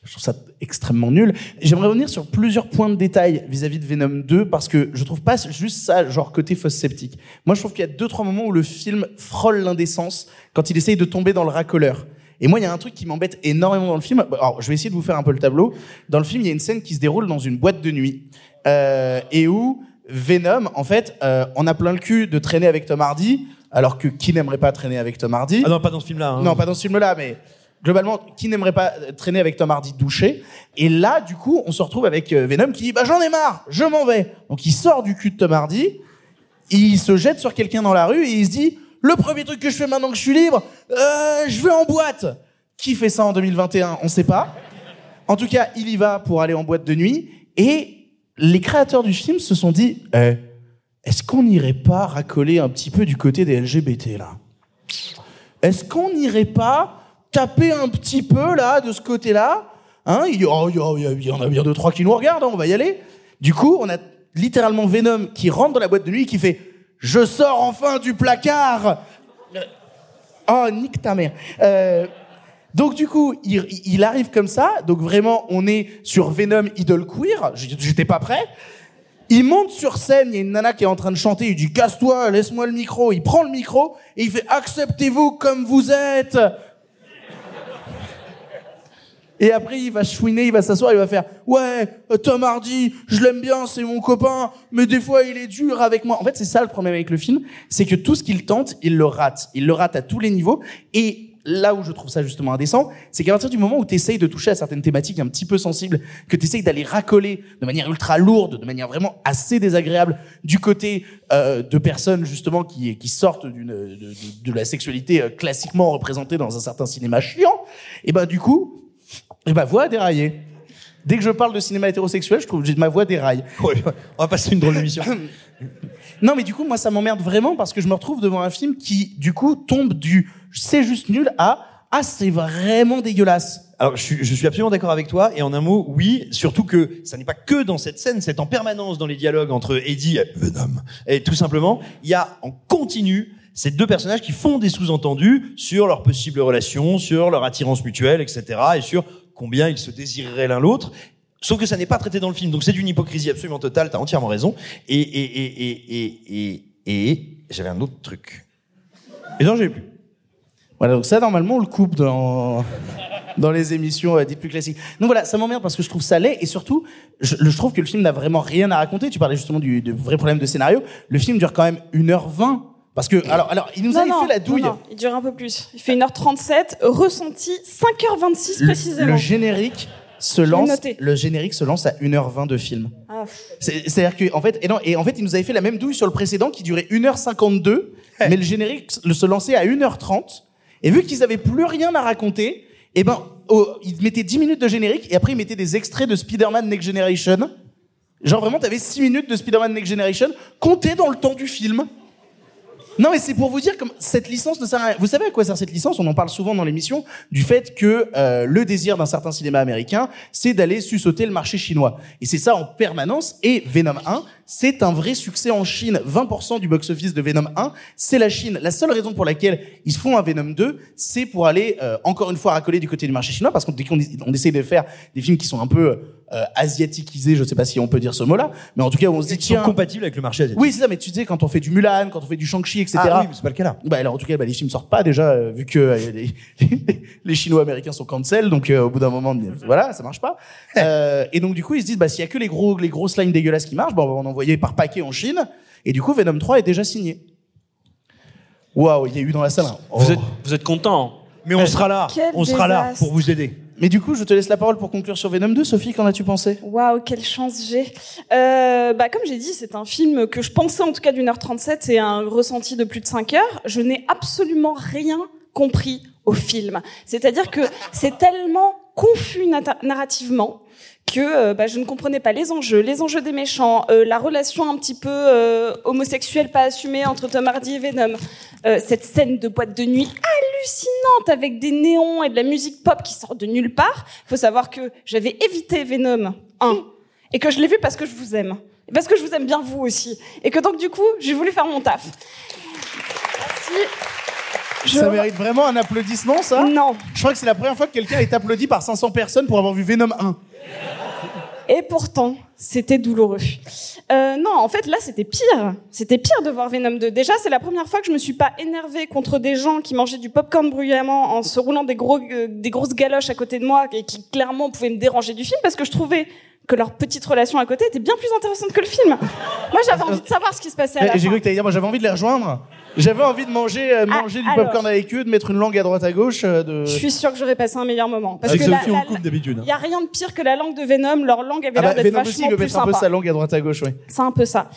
je trouve ça extrêmement nul. J'aimerais revenir sur plusieurs points de détail vis-à-vis de Venom 2 parce que je trouve pas juste ça, genre côté fausse sceptique. Moi, je trouve qu'il y a deux trois moments où le film frôle l'indécence quand il essaye de tomber dans le racoleur. Et moi, il y a un truc qui m'embête énormément dans le film. Alors, je vais essayer de vous faire un peu le tableau. Dans le film, il y a une scène qui se déroule dans une boîte de nuit euh, et où Venom, en fait, euh, on a plein le cul de traîner avec Tom Hardy, alors que qui n'aimerait pas traîner avec Tom Hardy Ah non, pas dans ce film-là. hein. non, pas dans ce film-là, mais globalement, qui n'aimerait pas traîner avec Tom Hardy douché? Et là, du coup, on se retrouve avec euh, Venom qui dit bah j'en ai marre, je m'en vais. Donc il sort du cul de Tom Hardy, il se jette sur quelqu'un dans la rue et il se dit le premier truc que je fais maintenant que je suis libre, euh, je vais en boîte. Qui fait ça en 2021 On sait pas. En tout cas, il y va pour aller en boîte de nuit et les créateurs du film se sont dit Eh, est-ce qu'on n'irait pas racoler un petit peu du côté des LGBT là? Est-ce qu'on n'irait pas taper un petit peu là de ce côté-là? Il y, en a bien deux trois qui nous regardent, hein, on va y aller. Du coup, on a littéralement Venom qui rentre dans la boîte de nuit et qui fait "Je sors enfin du placard." Oh, nique ta mère. Euh, donc du coup, il, arrive comme ça. Donc vraiment, on est sur Venom Idol Queer. J'étais pas prêt. Il monte sur scène, il y a une nana qui est en train de chanter, il dit casse-toi, laisse-moi le micro. Il prend le micro et il fait acceptez-vous comme vous êtes. Et après, il va chouiner, il va s'asseoir, il va faire ouais, Tom Hardy, je l'aime bien, c'est mon copain, mais des fois il est dur avec moi. En fait, c'est ça le problème avec le film, c'est que tout ce qu'il tente, il le rate. Il le rate à tous les niveaux. Et là où je trouve ça justement indécent, c'est qu'à partir du moment où tu essayes de toucher à certaines thématiques un petit peu sensibles, que tu essayes d'aller racoler de manière ultra lourde, de manière vraiment assez désagréable, du côté euh, de personnes justement qui, qui sortent d'une, de, de- de la sexualité euh, classiquement représentée dans un certain cinéma chiant, et ben du coup, et ma voix a déraillé. Dès que je parle de cinéma hétérosexuel, je trouve que ma voix déraille. on va passer une drôle d'émission. non, mais du coup, moi, ça m'emmerde vraiment parce que je me retrouve devant un film qui, du coup, tombe du c'est juste nul à ah, c'est vraiment dégueulasse. Alors, je suis, je suis absolument d'accord avec toi. Et en un mot, oui, surtout que ça n'est pas que dans cette scène, c'est en permanence dans les dialogues entre Eddie et Venom. Et tout simplement, il y a en continu ces deux personnages qui font des sous-entendus sur leurs possibles relations, sur leur attirance mutuelle, etc. Et sur combien ils se désireraient l'un l'autre. Sauf que ça n'est pas traité dans le film. Donc c'est d'une hypocrisie absolument totale, t'as entièrement raison. Et, et, et, et, et, et, et j'avais un autre truc. Et non, j'ai plus. Voilà, donc ça, normalement, on le coupe dans, dans les émissions euh, dites plus classiques. Donc voilà, ça m'emmerde parce que je trouve ça laid et surtout, je, je trouve que le film n'a vraiment rien à raconter. Tu parlais justement du, de vrai problème de scénario. Le film dure quand même 1h20. Parce que, alors, alors il nous Non, avait non, fait la douille. non, non, il dure un peu plus. Il fait 1h37, ressenti 5h26 Le- précisément. Le générique se lance, le générique se lance à 1h20 de film. Ah, C'est-à-dire que, en fait, et non, et en fait, il nous avait fait la même douille sur le précédent qui durait 1h52, mais le générique se lançait à 1h30. Et vu qu'ils avaient plus rien à raconter, eh ben, oh, ils mettaient 10 minutes de générique et après ils mettaient des extraits de Spider-Man Next Generation. Genre vraiment, t'avais 6 minutes de Spider-Man Next Generation comptées dans le temps du film. Non, mais c'est pour vous dire comme cette licence ne sert à rien. Vous savez à quoi sert cette licence? On en parle souvent dans l'émission du fait que euh, le désir d'un certain cinéma américain, c'est d'aller susauter le marché chinois. Et c'est ça en permanence. Et Venom 1, c'est un vrai succès en Chine. 20% du box-office de Venom 1, c'est la Chine. La seule raison pour laquelle ils font un Venom 2, c'est pour aller euh, encore une fois racoler du côté du marché chinois, parce qu'on dès qu'on on essaie de faire des films qui sont un peu euh, asiatiquisés, je sais pas si on peut dire ce mot-là, mais en tout cas on se dit tiens, compatibles avec le marché asiatique. oui, c'est ça, mais tu sais, quand on fait du Mulan, quand on fait du Shang-Chi, etc. Ah oui, mais c'est pas le cas là. Bah, alors, en tout cas, bah, les films sortent pas déjà, euh, vu que euh, les, les Chinois-Américains sont cancel, donc euh, au bout d'un moment, voilà, ça marche pas. Euh, et donc, du coup, ils se disent, bah, s'il y a que les gros, les grosses lines dégueulasses qui marchent, bah, on va en envoyer par paquet en Chine. Et du coup, Venom 3 est déjà signé. Waouh, il y a eu dans la salle. Vous Oh. êtes, vous êtes content Mais on sera là. Quel On sera là pour vous aider. Mais du coup, je te laisse la parole pour conclure sur Venom 2. Sophie, qu'en as-tu pensé? Waouh, quelle chance j'ai. Euh, bah, comme j'ai dit, c'est un film que je pensais en tout cas d'une heure 37 et un ressenti de plus de 5 heures. Je n'ai absolument rien compris au film. C'est-à-dire que c'est tellement confus narrativement que euh, bah, je ne comprenais pas les enjeux, les enjeux des méchants, euh, la relation un petit peu euh, homosexuelle pas assumée entre Tom Hardy et Venom, euh, cette scène de boîte de nuit hallucinante avec des néons et de la musique pop qui sort de nulle part. faut savoir que j'avais évité Venom 1 et que je l'ai vu parce que je vous aime. Et parce que je vous aime bien vous aussi. Et que donc du coup, j'ai voulu faire mon taf. Merci. Je- Ça mérite vraiment un applaudissement, ça? Non. Je crois que c'est la première fois que quelqu'un est applaudi par 500 personnes pour avoir vu Venom 1. Et pourtant, c'était douloureux. Euh, non, en fait, là, c'était pire. C'était pire de voir Venom 2. Déjà, c'est la première fois que je me suis pas énervée contre des gens qui mangeaient du popcorn bruyamment en se roulant des, euh, des grosses galoches à côté de moi et qui clairement pouvaient me déranger du film parce que je trouvais que leur petite relation à côté était bien plus intéressante que le film. Moi, j'avais envie de savoir ce qui se passait à la Eh, J'ai cru que t'allais dire, moi j'avais envie de les rejoindre. J'avais envie de manger, euh, Ah, manger du alors. popcorn avec eux, de mettre une langue à droite à gauche. euh, de... Je suis sûre que j'aurais passé un meilleur moment. Parce Avec que la- Sophie, on la- coupe d'habitude, hein. Il y a rien de pire que la langue de Venom. Leur langue avait Ah l'air bah, d'être Venom aussi, vachement il veut plus mettre un peu sympa. sa langue à droite à gauche, oui. C'est un peu ça.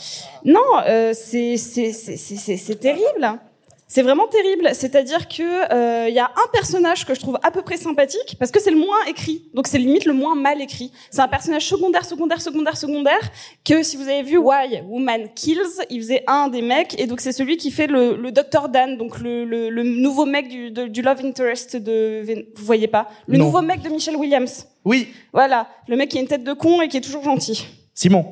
Non, euh, c'est c'est c'est c'est c'est- c'est terrible. C'est vraiment terrible. C'est-à-dire que euh, il y a un personnage que je trouve à peu près sympathique parce que c'est le moins écrit. Donc c'est limite le moins mal écrit. C'est un personnage secondaire, secondaire, secondaire, secondaire que si vous avez vu Why Woman Kills, il faisait un des mecs et donc c'est celui qui fait le, le Dr Dan, donc le, le, le nouveau mec du, de- du love interest de vous voyez pas? Le Non. nouveau mec de Michelle Williams. Oui. Voilà, le mec qui a une tête de con et qui est toujours gentil. Simon.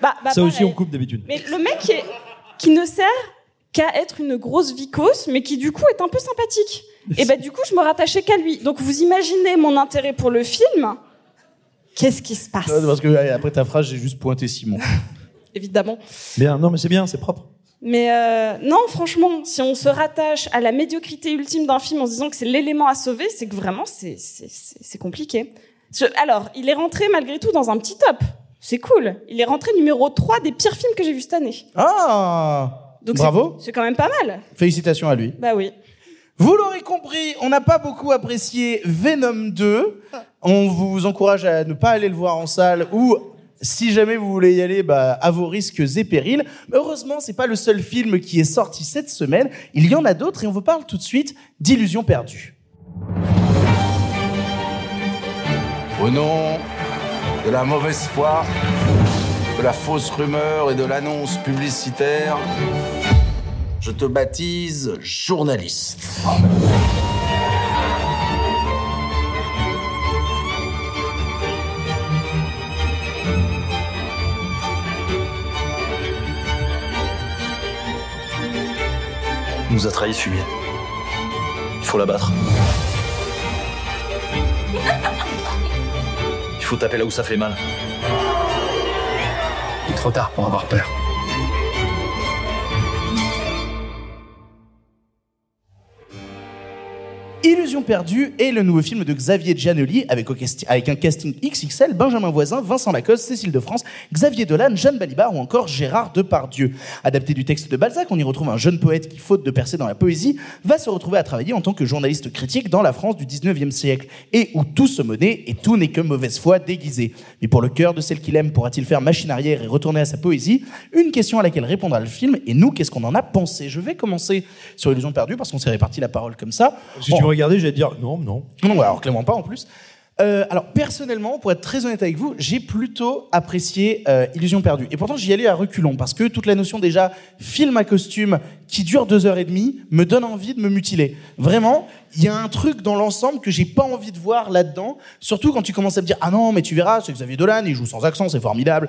Bah, bah, Ça aussi, on coupe d'habitude. Mais le mec qui, est- qui ne sert qu'à être une grosse vicose, mais qui du coup est un peu sympathique. Et bah du coup, je me rattachais qu'à lui. Donc vous imaginez mon intérêt pour le film. Qu'est-ce qui se passe Parce que après ta phrase, j'ai juste pointé Simon. Évidemment. Bien, non, mais c'est bien, c'est propre. Mais euh, non, franchement, si on se rattache à la médiocrité ultime d'un film en se disant que c'est l'élément à sauver, c'est que vraiment, c'est compliqué. Je- alors, il est rentré malgré tout dans un petit top. C'est cool. Il est rentré numéro 3 des pires films que j'ai vus cette année. Ah Donc c'est- Bravo. C'est quand même pas mal. Félicitations à lui. Bah oui. Vous l'aurez compris, on n'a pas beaucoup apprécié Venom 2. On vous encourage à ne pas aller le voir en salle ou si jamais vous voulez y aller, bah, à vos risques et périls. Mais heureusement, c'est pas le seul film qui est sorti cette semaine. Il y en a d'autres et on vous parle tout de suite d'Illusions perdues. Au nom de la mauvaise foi, de la fausse rumeur et de l'annonce publicitaire, je te baptise journaliste. Il nous a trahi ce fumier. Il faut l'abattre. Il faut taper là où ça fait mal. Il est trop tard pour avoir peur. Illusion perdue est le nouveau film de Xavier Giannoli avec, un casting XXL, Benjamin Voisin, Vincent Lacoste, Cécile de France, Xavier Dolan, Jeanne Balibar ou encore Gérard Depardieu. Adapté du texte de Balzac, on y retrouve un jeune poète qui, faute de percer dans la poésie, va se retrouver à travailler en tant que journaliste critique dans la France du 19e siècle et où tout se monnaie et tout n'est que mauvaise foi déguisée. Mais pour le cœur de celle qu'il aime, pourra-t-il faire machine arrière et retourner à sa poésie? Une question à laquelle répondra le film et nous, qu'est-ce qu'on en a pensé? Je vais commencer sur Illusion perdue parce qu'on s'est réparti la parole comme ça. Si me regardais, j'allais dire non, non. Non, alors clairement pas en plus. Euh, alors personnellement, pour être très honnête avec vous, j'ai plutôt apprécié euh, Illusion perdue. Et pourtant, j'y allais à reculons parce que toute la notion déjà film à costume qui dure deux heures et demie me donne envie de me mutiler. Vraiment, il y a un truc dans l'ensemble que j'ai pas envie de voir là-dedans. Surtout quand tu commences à me dire ah non mais tu verras, c'est Xavier Dolan, il joue sans accent, c'est formidable.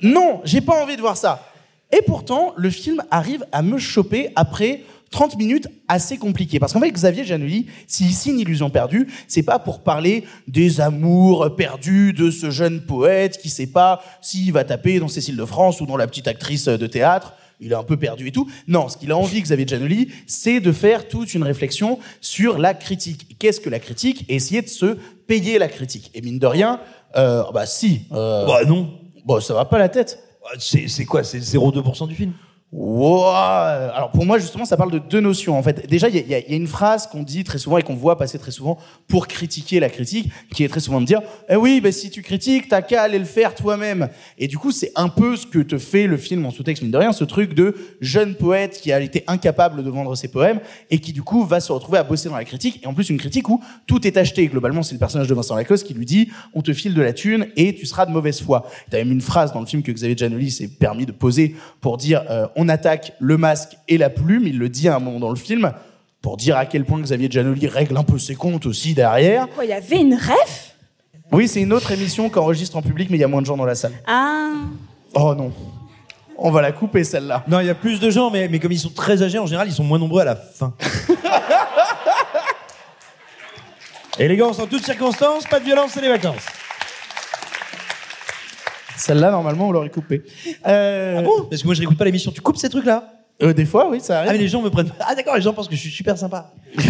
Non, j'ai pas envie de voir ça. Et pourtant, le film arrive à me choper après 30 minutes assez compliquées. Parce qu'en fait, Xavier Janoli, s'il signe Illusion perdue, c'est pas pour parler des amours perdus de ce jeune poète qui sait pas s'il va taper dans Cécile de France ou dans la petite actrice de théâtre. Il est un peu perdu et tout. Non, ce qu'il a envie, Xavier Janoli, c'est de faire toute une réflexion sur la critique. Qu'est-ce que la critique? Et essayer de se payer la critique. Et mine de rien, euh, bah si. Euh, Bah non. Bon, ça va pas la tête. C'est c'est quoi? C'est 0,2% du film? Wow. Alors pour moi justement ça parle de deux notions en fait. Déjà il y y y a une phrase qu'on dit très souvent et qu'on voit passer très souvent pour critiquer la critique, qui est très souvent de dire eh oui ben si tu critiques t'as qu'à aller le faire toi-même. Et du coup c'est un peu ce que te fait le film en sous-texte mine de rien, ce truc de jeune poète qui a été incapable de vendre ses poèmes et qui du coup va se retrouver à bosser dans la critique et en plus une critique où tout est acheté. Globalement c'est le personnage de Vincent Lacoste qui lui dit on te file de la thune et tu seras de mauvaise foi. T'as même une phrase dans le film que Xavier Giannoli s'est permis de poser pour dire euh, attaque le masque et la plume. Il le dit à un moment dans le film pour dire à quel point Xavier Giannoli règle un peu ses comptes aussi derrière. Quoi, il y avait une ref? Oui, c'est une autre émission qu'enregistre en public, mais il y a moins de gens dans la salle. Ah. Oh non. On va la couper celle-là. Non, il y a plus de gens, mais, mais comme ils sont très âgés, en général, ils sont moins nombreux à la fin. Élégance en toutes circonstances, pas de violence, c'est les vacances. Celle-là, normalement, on l'aurait coupée. Euh... Ah bon Parce que moi, je réécoute pas l'émission. Tu coupes ces trucs-là Euh, des fois, oui, ça arrive. Ah, mais les gens me prennent. Ah, d'accord, les gens pensent que je suis super sympa.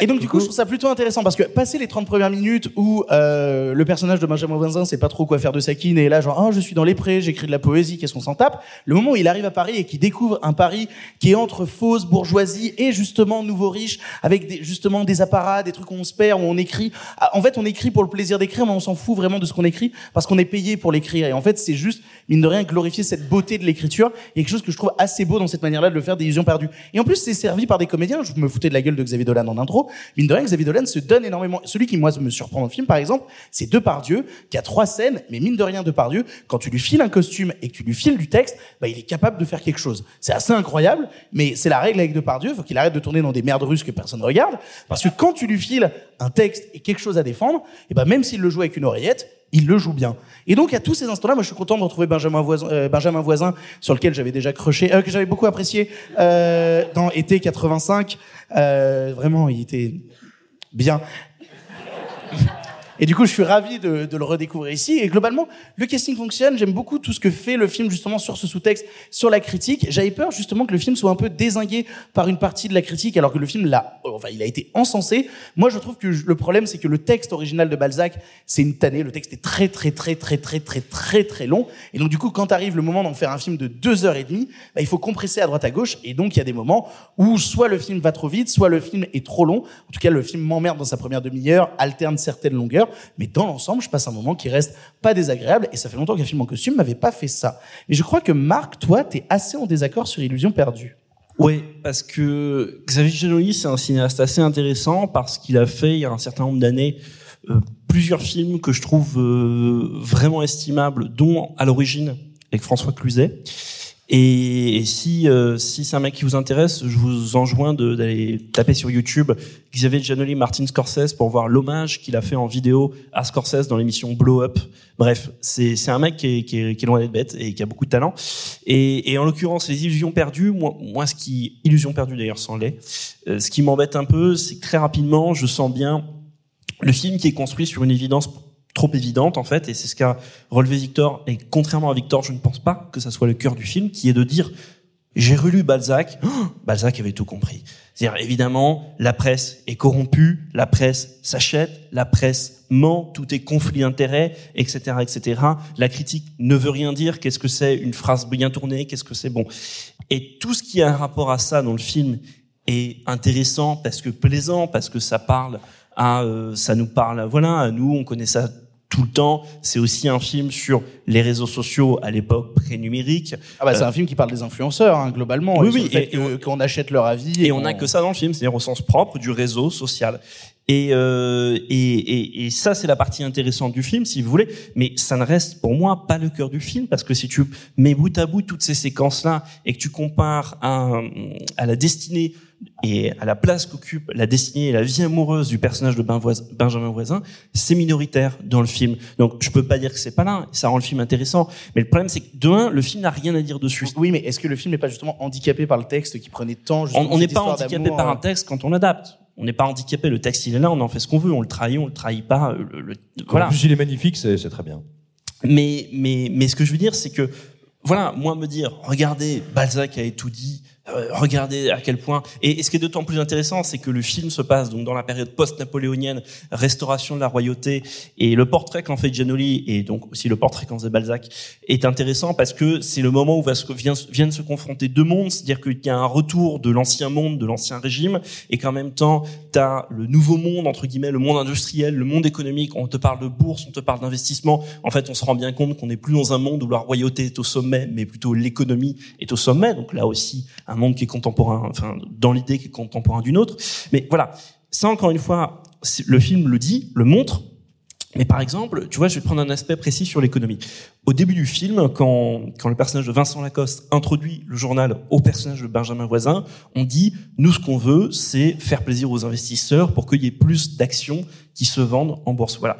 Et donc, du coup, je trouve ça plutôt intéressant parce que passer les 30 premières minutes où euh, le personnage de Benjamin Voisin sait pas trop quoi faire de sa quine et là, genre, ah, je suis dans les prés, j'écris de la poésie, qu'est-ce qu'on s'en tape? Le moment où il arrive à Paris et qu'il découvre un Paris qui est entre fausse bourgeoisie et justement nouveau riche, avec des, justement des apparats, des trucs où on se perd, où on écrit. Ah, En fait, on écrit pour le plaisir d'écrire, mais on s'en fout vraiment de ce qu'on écrit parce qu'on est payé pour l'écrire. Et en fait, c'est juste, mine de rien, glorifier cette beauté de l'écriture. Il y a quelque chose que je trouve assez beau dans cette manière-là de le faire des illusions perdues. Et en plus, c'est servi par des comédiens. Je me foutais de la gueule de Xavier Dolan en intro. Mine de rien, Xavier Dolan se donne énormément. Celui qui, moi, me surprend dans le film, par exemple, c'est Depardieu, qui a trois scènes, mais mine de rien, Depardieu, quand tu lui files un costume et que tu lui files du texte, bah, il est capable de faire quelque chose. C'est assez incroyable, mais c'est la règle avec Depardieu. Faut qu'il arrête de tourner dans des merdes russes que personne ne regarde. Parce que quand tu lui files un texte et quelque chose à défendre, et ben, même s'il le joue avec une oreillette, il le joue bien. Et donc à tous ces instants-là, moi je suis content de retrouver Benjamin Voisin, euh, Benjamin Voisin sur lequel j'avais déjà crushé, euh, que j'avais beaucoup apprécié euh, dans été 85. Euh, vraiment, il était bien. Et du coup, je suis ravi de, de le redécouvrir ici. Et globalement, le casting fonctionne. J'aime beaucoup tout ce que fait le film justement sur ce sous-texte, sur la critique. J'avais peur justement que le film soit un peu désingué par une partie de la critique, alors que le film l'a, enfin, il a été encensé. Moi, je trouve que le problème, c'est que le texte original de Balzac, c'est une tannée. Le texte est très, très, très, très, très, très, très, très long. Et donc, du coup, quand arrive le moment d'en faire un film de deux heures et demie, bah, il faut compresser à droite à gauche. Et donc, il y a des moments où soit le film va trop vite, soit le film est trop long. En tout cas, le film m'emmerde dans sa première demi-heure, alterne certaines longueurs. Mais dans l'ensemble, je passe un moment qui reste pas désagréable. Et ça fait longtemps qu'un film en costume m'avait pas fait ça. Mais je crois que Marc, toi, t'es assez en désaccord sur Illusion perdue. Oui, parce que Xavier Giannoli, c'est un cinéaste assez intéressant parce qu'il a fait, il y a un certain nombre d'années, euh, plusieurs films que je trouve euh, vraiment estimables, dont à l'origine avec François Cluzet. Et, et si euh, si c'est un mec qui vous intéresse, je vous enjoins d'aller taper sur YouTube Xavier Giannoli, Martin Scorsese pour voir l'hommage qu'il a fait en vidéo à Scorsese dans l'émission Blow Up. Bref, c'est c'est un mec qui est, qui, est, qui est loin d'être bête et qui a beaucoup de talent. Et, et en l'occurrence, les illusions perdues, moi, moi ce qui illusions perdues d'ailleurs sans les, euh, ce qui m'embête un peu, c'est que très rapidement, je sens bien le film qui est construit sur une évidence trop évidente en fait et c'est ce qu'a relevé Victor et contrairement à Victor je ne pense pas que ça soit le cœur du film qui est de dire j'ai relu Balzac Oh, Balzac avait tout compris. C'est-à-dire évidemment la presse est corrompue la presse s'achète la presse ment tout est conflit d'intérêts etc etc la critique ne veut rien dire qu'est-ce que c'est une phrase bien tournée qu'est-ce que c'est bon. Et tout ce qui a un rapport à ça dans le film est intéressant parce que plaisant parce que ça parle à euh, ça nous parle voilà à nous on connaît ça tout le temps c'est aussi un film sur les réseaux sociaux à l'époque pré-numérique Ah bah, c'est Euh, un film qui parle des influenceurs, hein, globalement. Oui, et oui, et- qu'on achète leur avis. et on n'a que ça dans le film, c'est-à-dire au sens propre du réseau social. Et, euh, et, et, et ça, c'est la partie intéressante du film, si vous voulez. Mais ça ne reste pour moi pas le cœur du film, parce que si tu mets bout à bout toutes ces séquences-là et que tu compares à, à la destinée et à la place qu'occupe la destinée et la vie amoureuse du personnage de Ben Benjamin Voisin, c'est minoritaire dans le film. Donc je peux pas dire que c'est pas là, ça rend le film intéressant. Mais le problème c'est que de un, le film n'a rien à dire dessus. Oui, mais est-ce que le film n'est pas justement handicapé par le texte qui prenait tant justement, On on n'est pas handicapé par un euh, texte quand on adapte. On n'est pas handicapé. Le texte, il est là, on en fait ce qu'on veut. On le trahit, on le trahit pas. euh, Le, le- voilà. En plus, il est magnifique, c'est c'est très bien. Mais, mais, mais ce que je veux dire, c'est que, voilà, moi me dire, regardez, Balzac a tout dit, regardez à quel point. Et, ce qui est d'autant plus intéressant, c'est que le film se passe donc dans la période post-napoléonienne, restauration de la royauté, et le portrait qu'en fait Giannoli et donc aussi le portrait qu'en faisait Balzac est intéressant parce que c'est le moment où se, vient- viennent se confronter deux mondes, c'est-à-dire qu'il y a un retour de l'ancien monde, de l'ancien régime, et qu'en même temps, tu as le nouveau monde, entre guillemets, le monde industriel, le monde économique, on te parle de bourse, on te parle d'investissement. En fait, on se rend bien compte qu'on n'est plus dans un monde où la royauté est au sommet, mais plutôt l'économie est au sommet. Donc là aussi, un monde qui est contemporain, enfin, dans l'idée qui est contemporain d'une autre. Mais voilà, ça encore une fois, le film le dit, le montre, mais par exemple, tu vois, je vais prendre un aspect précis sur l'économie. Au début du film, quand, quand le personnage de Vincent Lacoste introduit le journal au personnage de Benjamin Voisin, on dit, nous, ce qu'on veut, c'est faire plaisir aux investisseurs pour qu'il y ait plus d'actions qui se vendent en bourse. Voilà.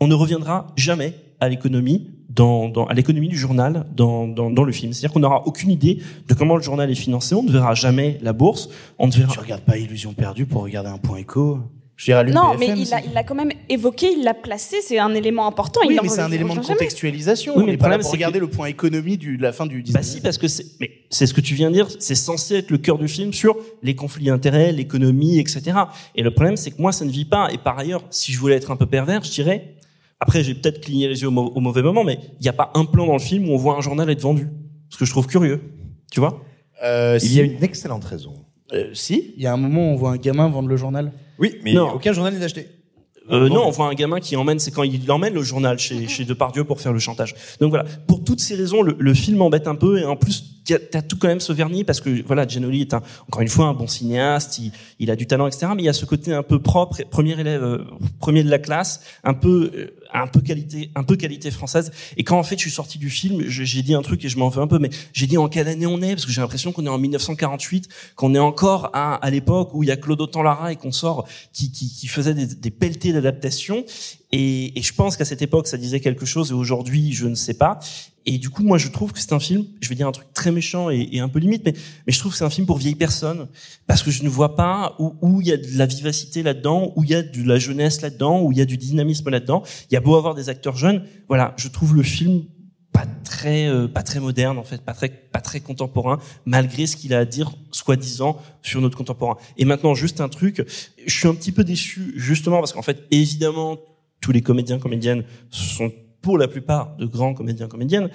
On ne reviendra jamais à l'économie dans, dans, à l'économie du journal dans, dans, dans le film. C'est-à-dire qu'on n'aura aucune idée de comment le journal est financé. On ne verra jamais la bourse. On ne verra. Tu regardes pas Illusion perdue pour regarder un point écho? Je Non, BFM, mais il c'est- l'a, il l'a quand même évoqué, il l'a placé, c'est un élément important. Oui, il mais c'est un élément de contextualisation. Oui, on mais n'est le pas là problème, pour c'est regarder que- le point économie du, de la fin du 19e. Bah si, parce que c'est, mais c'est ce que tu viens de dire, c'est censé être le cœur du film sur les conflits d'intérêts, l'économie, etc. Et le problème, c'est que moi, ça ne vit pas. Et par ailleurs, si je voulais être un peu pervers, je dirais, après, j'ai peut-être cligné les yeux au, mau- au mauvais moment, mais il n'y a pas un plan dans le film où on voit un journal être vendu. Ce que je trouve curieux. Tu vois? Euh, Il y a une excellente raison. Euh, si, il y a un moment où on voit un gamin vendre le journal. Oui, mais Non. aucun journal n'est acheté. Euh, non, on voit un gamin qui emmène, c'est quand il emmène le journal chez, chez Depardieu pour faire le chantage. Donc voilà, pour toutes ces raisons, le, le film embête un peu et en plus, t'as t'as tout quand même ce vernis parce que voilà, Giannoli est un, encore une fois un bon cinéaste, il, il a du talent, etc. Mais il y a ce côté un peu propre, premier élève, euh, premier de la classe, un peu, euh, un peu qualité, un peu qualité française. Et quand en fait je suis sorti du film, j'ai dit un truc et je m'en veux un peu, mais j'ai dit en quelle année on est parce que j'ai l'impression qu'on est en 1948, qu'on est encore à, à l'époque où il y a Claude Autant-Lara et qu'on sort qui, qui, qui faisait des, des pelletés d'adaptation. Et, et je pense qu'à cette époque, ça disait quelque chose, et aujourd'hui, je ne sais pas. Et du coup, moi, je trouve que c'est un film, je vais dire un truc très méchant et, et un peu limite, mais, mais je trouve que c'est un film pour vieilles personnes, parce que je ne vois pas où, il y a de la vivacité là-dedans, où il y a de la jeunesse là-dedans, où il y a du dynamisme là-dedans. Il y a beau avoir des acteurs jeunes, voilà, je trouve le film pas très euh, pas très moderne en fait, pas très pas très contemporain malgré ce qu'il a à dire soi-disant sur notre contemporain. Et maintenant juste un truc, je suis un petit peu déçu justement parce qu'en fait évidemment tous les comédiens comédiennes sont pour la plupart de grands comédiens comédiennes.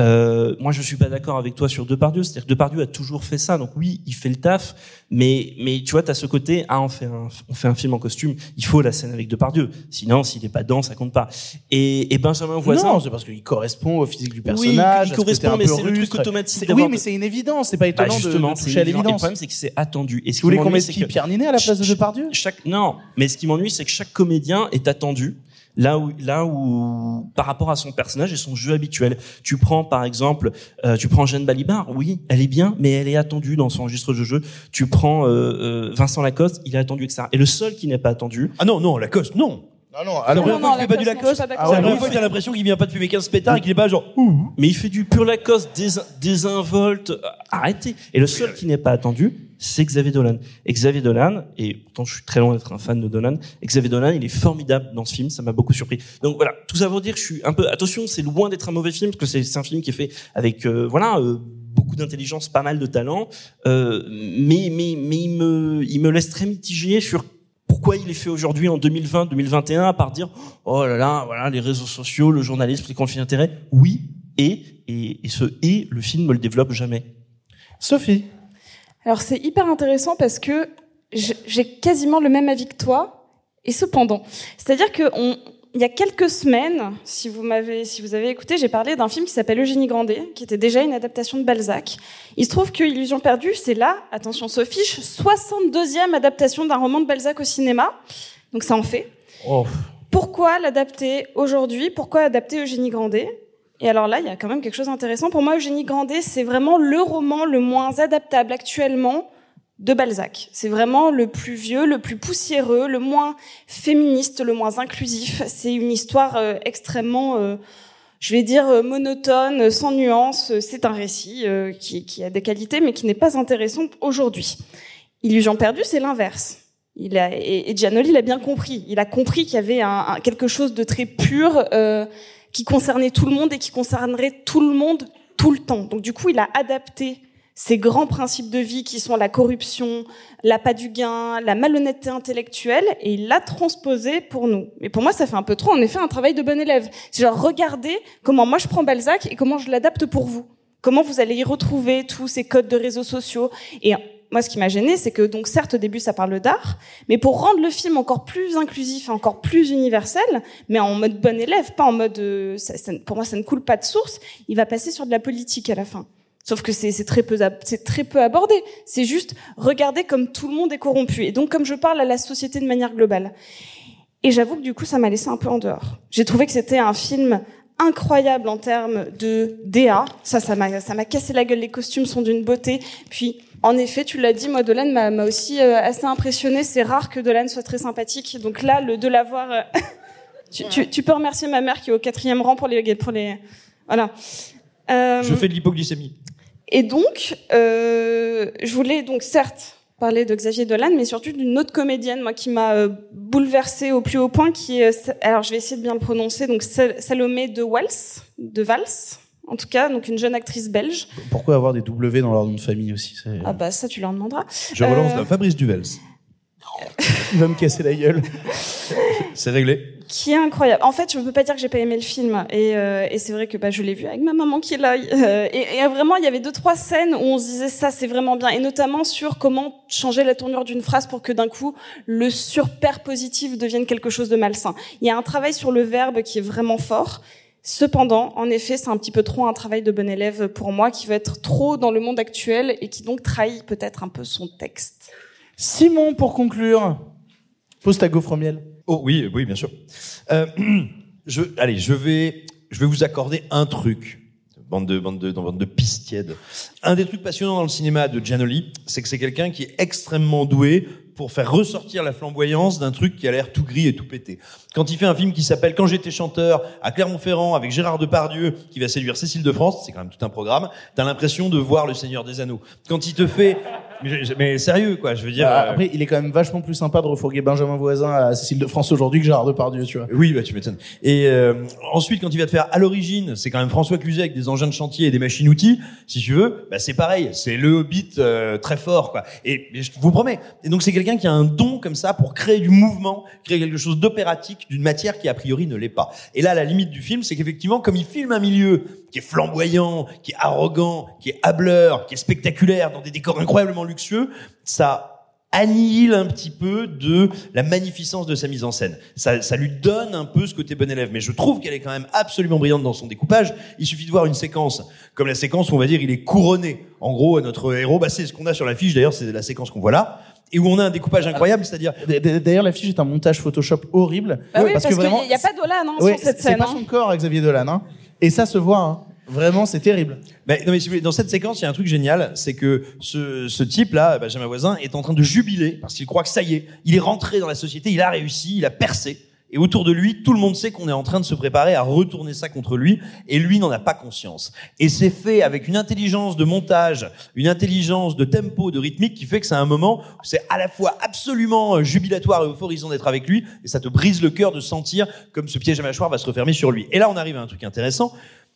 Euh, moi, je suis pas d'accord avec toi sur Depardieu. C'est-à-dire que Depardieu a toujours fait ça. Donc oui, il fait le taf, mais mais tu vois, t'as ce côté. Ah, on fait un on fait un film en costume. Il faut la scène avec Depardieu. Sinon, s'il est pas dedans, ça compte pas. Et, et Benjamin Voisin. Non, c'est parce qu'il correspond au physique du Oui, personnage. il ce côté correspond, mais c'est le truc automatique Oui, mais de- c'est une évidence. C'est pas Bah, étonnant de- justement, de, c'est toucher à évident. Et Le l'évidence. problème, c'est que c'est attendu. Et ce Vous voulez qu'on mette Pierre Ninet à la place de Depardieu? chaque non, mais ce qui m'ennuie, c'est que chaque comédien est attendu. Là où, là où, par rapport à son personnage et son jeu habituel. Tu prends, par exemple, euh, tu prends Jeanne Balibar, oui, elle est bien, mais elle est attendue dans son registre de jeu. Tu prends euh, euh, Vincent Lacoste, il est attendu, etc. Et le seul qui n'est pas attendu. Ah non, non, Lacoste, non. Non, non, la non, non, fois qu'il fait pas du Lacoste, non, Ah ouais, non, fois il t'as l'impression qu'il vient pas de fumer 15 pétards et qu'il est pas genre. ouh. Mais il fait du pur Lacoste, dés, désinvolte. Arrêtez. Et le seul qui n'est pas attendu, c'est Xavier Dolan. Et Xavier Dolan, et pourtant je suis très loin d'être un fan de Dolan, Xavier Dolan, il est formidable dans ce film, ça m'a beaucoup surpris. Donc voilà, tout ça pour dire je suis un peu, attention, c'est loin d'être un mauvais film, parce que c'est un film qui est fait avec, euh, voilà, euh, beaucoup d'intelligence, pas mal de talent, euh, mais, mais, mais il me, il me laisse très mitigé sur pourquoi il est fait aujourd'hui en 2020, 2021, à part dire, oh là là, voilà, les réseaux sociaux, le journalisme, les conflits d'intérêts. Oui, et, et, et ce et, le film ne le développe jamais. Sophie. Alors c'est hyper intéressant parce que j'ai quasiment le même avis que toi, et cependant, c'est-à-dire que on, il y a quelques semaines, si vous m'avez, si vous avez écouté, j'ai parlé d'un film qui s'appelle Eugénie Grandet, qui était déjà une adaptation de Balzac. Il se trouve que Illusion perdue, c'est là, attention Sophie, 62e adaptation d'un roman de Balzac au cinéma. Donc ça en fait. Oh. Pourquoi l'adapter aujourd'hui? Pourquoi adapter Eugénie Grandet? Et alors là, il y a quand même quelque chose d'intéressant. Pour moi, Eugénie Grandet, c'est vraiment le roman le moins adaptable actuellement de Balzac. C'est vraiment le plus vieux, le plus poussiéreux, le moins féministe, le moins inclusif. C'est une histoire euh, extrêmement, euh, je vais dire, euh, monotone, sans nuance. C'est un récit qui, a des qualités, mais qui n'est pas intéressant aujourd'hui. Illusion perdue, c'est l'inverse. Et, Giannoli l'a bien compris. Il a compris qu'il y avait quelque chose de très pur qui concernait tout le monde et qui concernerait tout le monde tout le temps. Donc du coup, il a adapté ces grands principes de vie qui sont la corruption, l'appât du gain, la malhonnêteté intellectuelle, et il l'a transposé pour nous. Mais pour moi, ça fait un peu trop, en effet, un travail de bon élève. C'est genre, regardez comment moi je prends Balzac et comment je l'adapte pour vous. Comment vous allez y retrouver tous ces codes de réseaux sociaux. Et moi, ce qui m'a gêné, c'est que, donc, certes, au début, ça parle d'art, mais pour rendre le film encore plus inclusif, encore plus universel, mais en mode bon élève, pas en mode, euh, pour moi, ça ne coule pas de source, il va passer sur de la politique à la fin. Sauf que c'est c'est très peu ab- c'est très peu abordé. C'est juste regarder comme tout le monde est corrompu. Et donc comme je parle à la société de manière globale. Et j'avoue que du coup ça m'a laissé un peu en dehors. J'ai trouvé que c'était un film incroyable en termes de DA. Ça ça m'a ça m'a cassé la gueule. Les costumes sont d'une beauté. Puis en effet, tu l'as dit, moi Dolan m'a m'a aussi euh, assez impressionné. C'est rare que Dolan soit très sympathique. Donc là, le de l'avoir, euh, tu, tu, tu peux remercier ma mère qui est au quatrième rang pour les pour les voilà. Euh, Je fais de l'hypoglycémie. et donc, euh, je voulais donc certes parler de Xavier Dolan, mais surtout d'une autre comédienne, moi, qui m'a euh, bouleversée au plus haut point, qui est, Sa- alors je vais essayer de bien le prononcer, donc Sal- Salomé de Wals, de Vals, en tout cas, donc une jeune actrice belge. Pourquoi avoir des W dans leur nom de famille aussi Ah bah ça, tu leur demanderas. Je relance Euh, Fabrice Duvels. Il va me casser la gueule. C'est réglé. qui est incroyable. En fait, je ne peux pas dire que j'ai pas aimé le film, et, euh, et c'est vrai que bah, je l'ai vu avec ma maman qui est là. Euh, et, et vraiment, il y avait deux trois scènes où on se disait ça, c'est vraiment bien, et notamment sur comment changer la tournure d'une phrase pour que d'un coup le surper positif devienne quelque chose de malsain. Il y a un travail sur le verbe qui est vraiment fort. Cependant, en effet, c'est un petit peu trop un travail de bon élève pour moi, qui va être trop dans le monde actuel et qui donc trahit peut-être un peu son texte. Simon, pour conclure, pose ta gaufre au miel. Oh oui, oui, bien sûr. Euh, je, allez, je vais, je vais vous accorder un truc. Bande de, bande de, bande de pistes tièdes. Un des trucs passionnants dans le cinéma de Giannoli, c'est que c'est quelqu'un qui est extrêmement doué pour faire ressortir la flamboyance d'un truc qui a l'air tout gris et tout pété. Quand il fait un film qui s'appelle Quand j'étais chanteur à Clermont-Ferrand avec Gérard Depardieu qui va séduire Cécile de France, c'est quand même tout un programme, t'as l'impression de voir Le Seigneur des Anneaux. Quand il te fait... Mais, mais sérieux, quoi, je veux dire... Bah, euh, Après, il est quand même vachement plus sympa de refourguer Benjamin Voisin à Cécile de France aujourd'hui que Gérard Depardieu, tu vois. Oui, bah tu m'étonnes. Et euh, ensuite, quand il va te faire à l'origine, c'est quand même François Cluzet avec des engins de chantier et des machines-outils, si tu veux, bah c'est pareil, c'est le Hobbit euh, très fort, quoi. Et, et je vous promets. Et donc c'est quelqu'un qui a un don comme ça pour créer du mouvement, créer quelque chose d'opératique d'une matière qui a priori ne l'est pas. Et là, la limite du film, c'est qu'effectivement, comme il filme un milieu qui est flamboyant, qui est arrogant, qui est hableur, qui est spectaculaire, dans des décors incroyablement luxueux, ça annihile un petit peu de la magnificence de sa mise en scène. Ça, ça lui donne un peu ce côté bon élève. Mais je trouve qu'elle est quand même absolument brillante dans son découpage. Il suffit de voir une séquence, comme la séquence où on va dire il est couronné. En gros, notre héros, bah, c'est ce qu'on a sur l'affiche d'ailleurs, c'est la séquence qu'on voit là. Et où on a un découpage incroyable, c'est-à-dire... D'ailleurs, l'affiche est un montage Photoshop horrible. Bah oui, parce, que vraiment, qu'il n'y a pas Dolan hein, Ouais, sur cette c'est scène. pas hein. son corps, Xavier Dolan. Hein. Et ça se voit. Hein. Vraiment, c'est terrible. Non, mais dans cette séquence, il y a un truc génial, c'est que ce, ce type-là, Benjamin Voisin, est en train de jubiler parce qu'il croit que ça y est, il est rentré dans la société, il a réussi, il a percé. Et autour de lui, tout le monde sait qu'on est en train de se préparer à retourner ça contre lui, et lui n'en a pas conscience. Et c'est fait avec une intelligence de montage, une intelligence de tempo, de rythmique, qui fait que c'est un moment où c'est à la fois absolument euh, jubilatoire et euphorisant d'être avec lui, et ça te brise le cœur de sentir comme ce piège à mâchoire va se refermer sur lui. Et là, on arrive à un truc intéressant.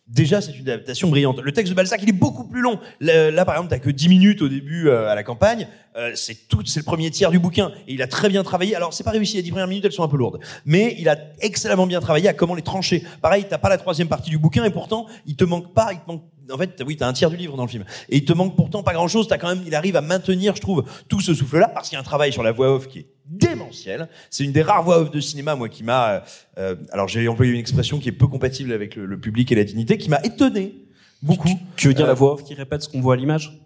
Déjà, c'est une adaptation brillante. Le texte de Balzac, il est beaucoup plus long. Là, par exemple, t'as que 10 minutes au début euh, à la campagne. Euh, c'est tout, c'est le premier tiers du bouquin. Et il a très bien travaillé. Alors, c'est pas réussi. Les 10 premières minutes, elles sont un peu lourdes. Mais il a excellemment bien travaillé à comment les trancher. Pareil, t'as pas la troisième partie du bouquin et pourtant, il te manque pas, il te manque en fait, oui, t'as un tiers du livre dans le film. Et il te manque pourtant pas grand chose. T'as quand même, il arrive à maintenir, je trouve, tout ce souffle-là parce qu'il y a un travail sur la voix off qui est démentiel. C'est une des rares voix off de cinéma, moi, qui m'a, euh, euh, alors j'ai employé une expression qui est peu compatible avec le, le public et la dignité, qui m'a étonné beaucoup. Tu veux dire Euh, la voix off qui répète ce qu'on voit à l'image?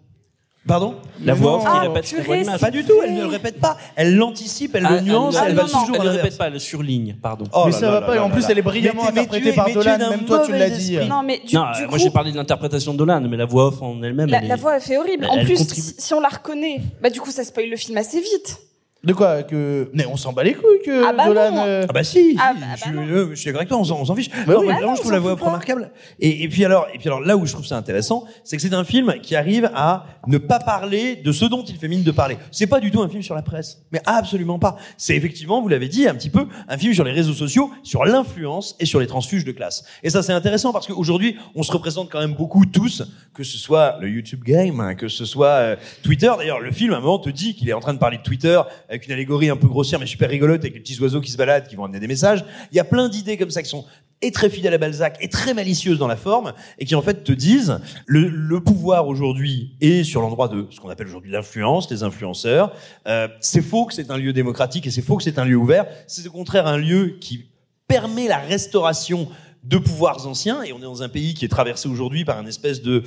Pardon La voix off qui Ah, répète voix d'image. Pas du tout, elle ne le répète pas. Elle l'anticipe, elle Ah, le nuance, ah, elle non, va non, toujours elle ne répète pas, elle surligne, pardon. Oh mais là ça là va là pas, et là en plus, là. elle est brillamment Mais tu- mais interprétée par Dolan, même toi tu l'as dit. Non, mais du, non, du coup, moi j'ai parlé de l'interprétation de Dolan, mais la voix off en elle-même. la, elle la est- voix elle fait horrible. En plus, si on la reconnaît, bah du coup ça spoil le film assez vite. De quoi que... Mais on s'en bat les couilles que Ah bah Dolan... non. euh, Ah bah si, Ah bah je, bah suis- euh, je suis d'accord avec toi, on s'en on s'en fiche. Bah non, oui. mais Ah vraiment, non, je on trouve la voix remarquable. Et, et puis alors, et puis alors là où je trouve ça intéressant, c'est que c'est un film qui arrive à ne pas parler de ce dont il fait mine de parler. C'est pas du tout un film sur la presse, mais absolument pas. C'est effectivement, vous l'avez dit, un petit peu un film sur les réseaux sociaux, sur l'influence et sur les transfuges de classe. Et ça c'est intéressant parce qu'aujourd'hui, on se représente quand même beaucoup tous, que ce soit le YouTube Game, hein, que ce soit euh, Twitter. D'ailleurs, le film à un moment te dit qu'il est en train de parler de Twitter avec une allégorie un peu grossière mais super rigolote avec les petits oiseaux qui se baladent, qui vont amener des messages. Il y a plein d'idées comme ça qui sont et très fidèles à Balzac et très malicieuses dans la forme et qui en fait te disent le, pouvoir aujourd'hui est sur l'endroit de ce qu'on appelle aujourd'hui l'influence, les influenceurs. Euh, c'est faux que c'est un lieu démocratique et c'est faux que c'est un lieu ouvert. C'est au contraire un lieu qui permet la restauration de pouvoirs anciens et on est dans un pays qui est traversé aujourd'hui par une espèce de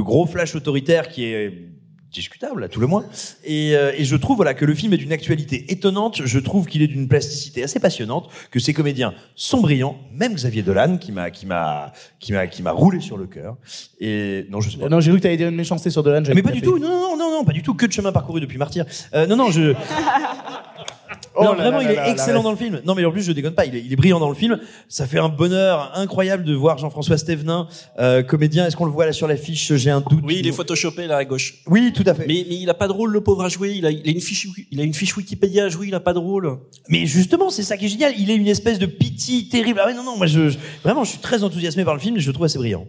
gros flash autoritaire qui est discutable à tout le moins et, euh, et je trouve voilà que le film est d'une actualité étonnante. Je trouve qu'il est d'une plasticité assez passionnante que ses comédiens sont brillants même Xavier Dolan qui m'a qui m'a qui m'a qui m'a roulé sur le cœur. Et non je sais pas. Non, j'ai cru que t'allais dire une méchanceté sur Dolan. j'avais mais pas du tout. Non non non non pas du tout. Que de chemin parcouru depuis Martyr. Euh, non non je Oh non, là vraiment, là il est là, excellent dans le film. Non, mais en plus, je déconne pas. Il est, il est brillant dans le film. Ça fait un bonheur incroyable de voir Jean-François Stévenin, euh, comédien. Est-ce qu'on le voit là sur l'affiche J'ai un doute. Oui, il est photoshopé là à gauche. Oui, tout à fait. Mais, mais il a pas de rôle, le pauvre à jouer. Il a, il a une fiche, il a une fiche Wikipédia à jouer. Il a pas de rôle. Mais justement, c'est ça qui est génial. Il est une espèce de pitié terrible. Ah ouais, non, non, moi, je, je- vraiment, je suis très enthousiasmé par le film et je le trouve assez brillant.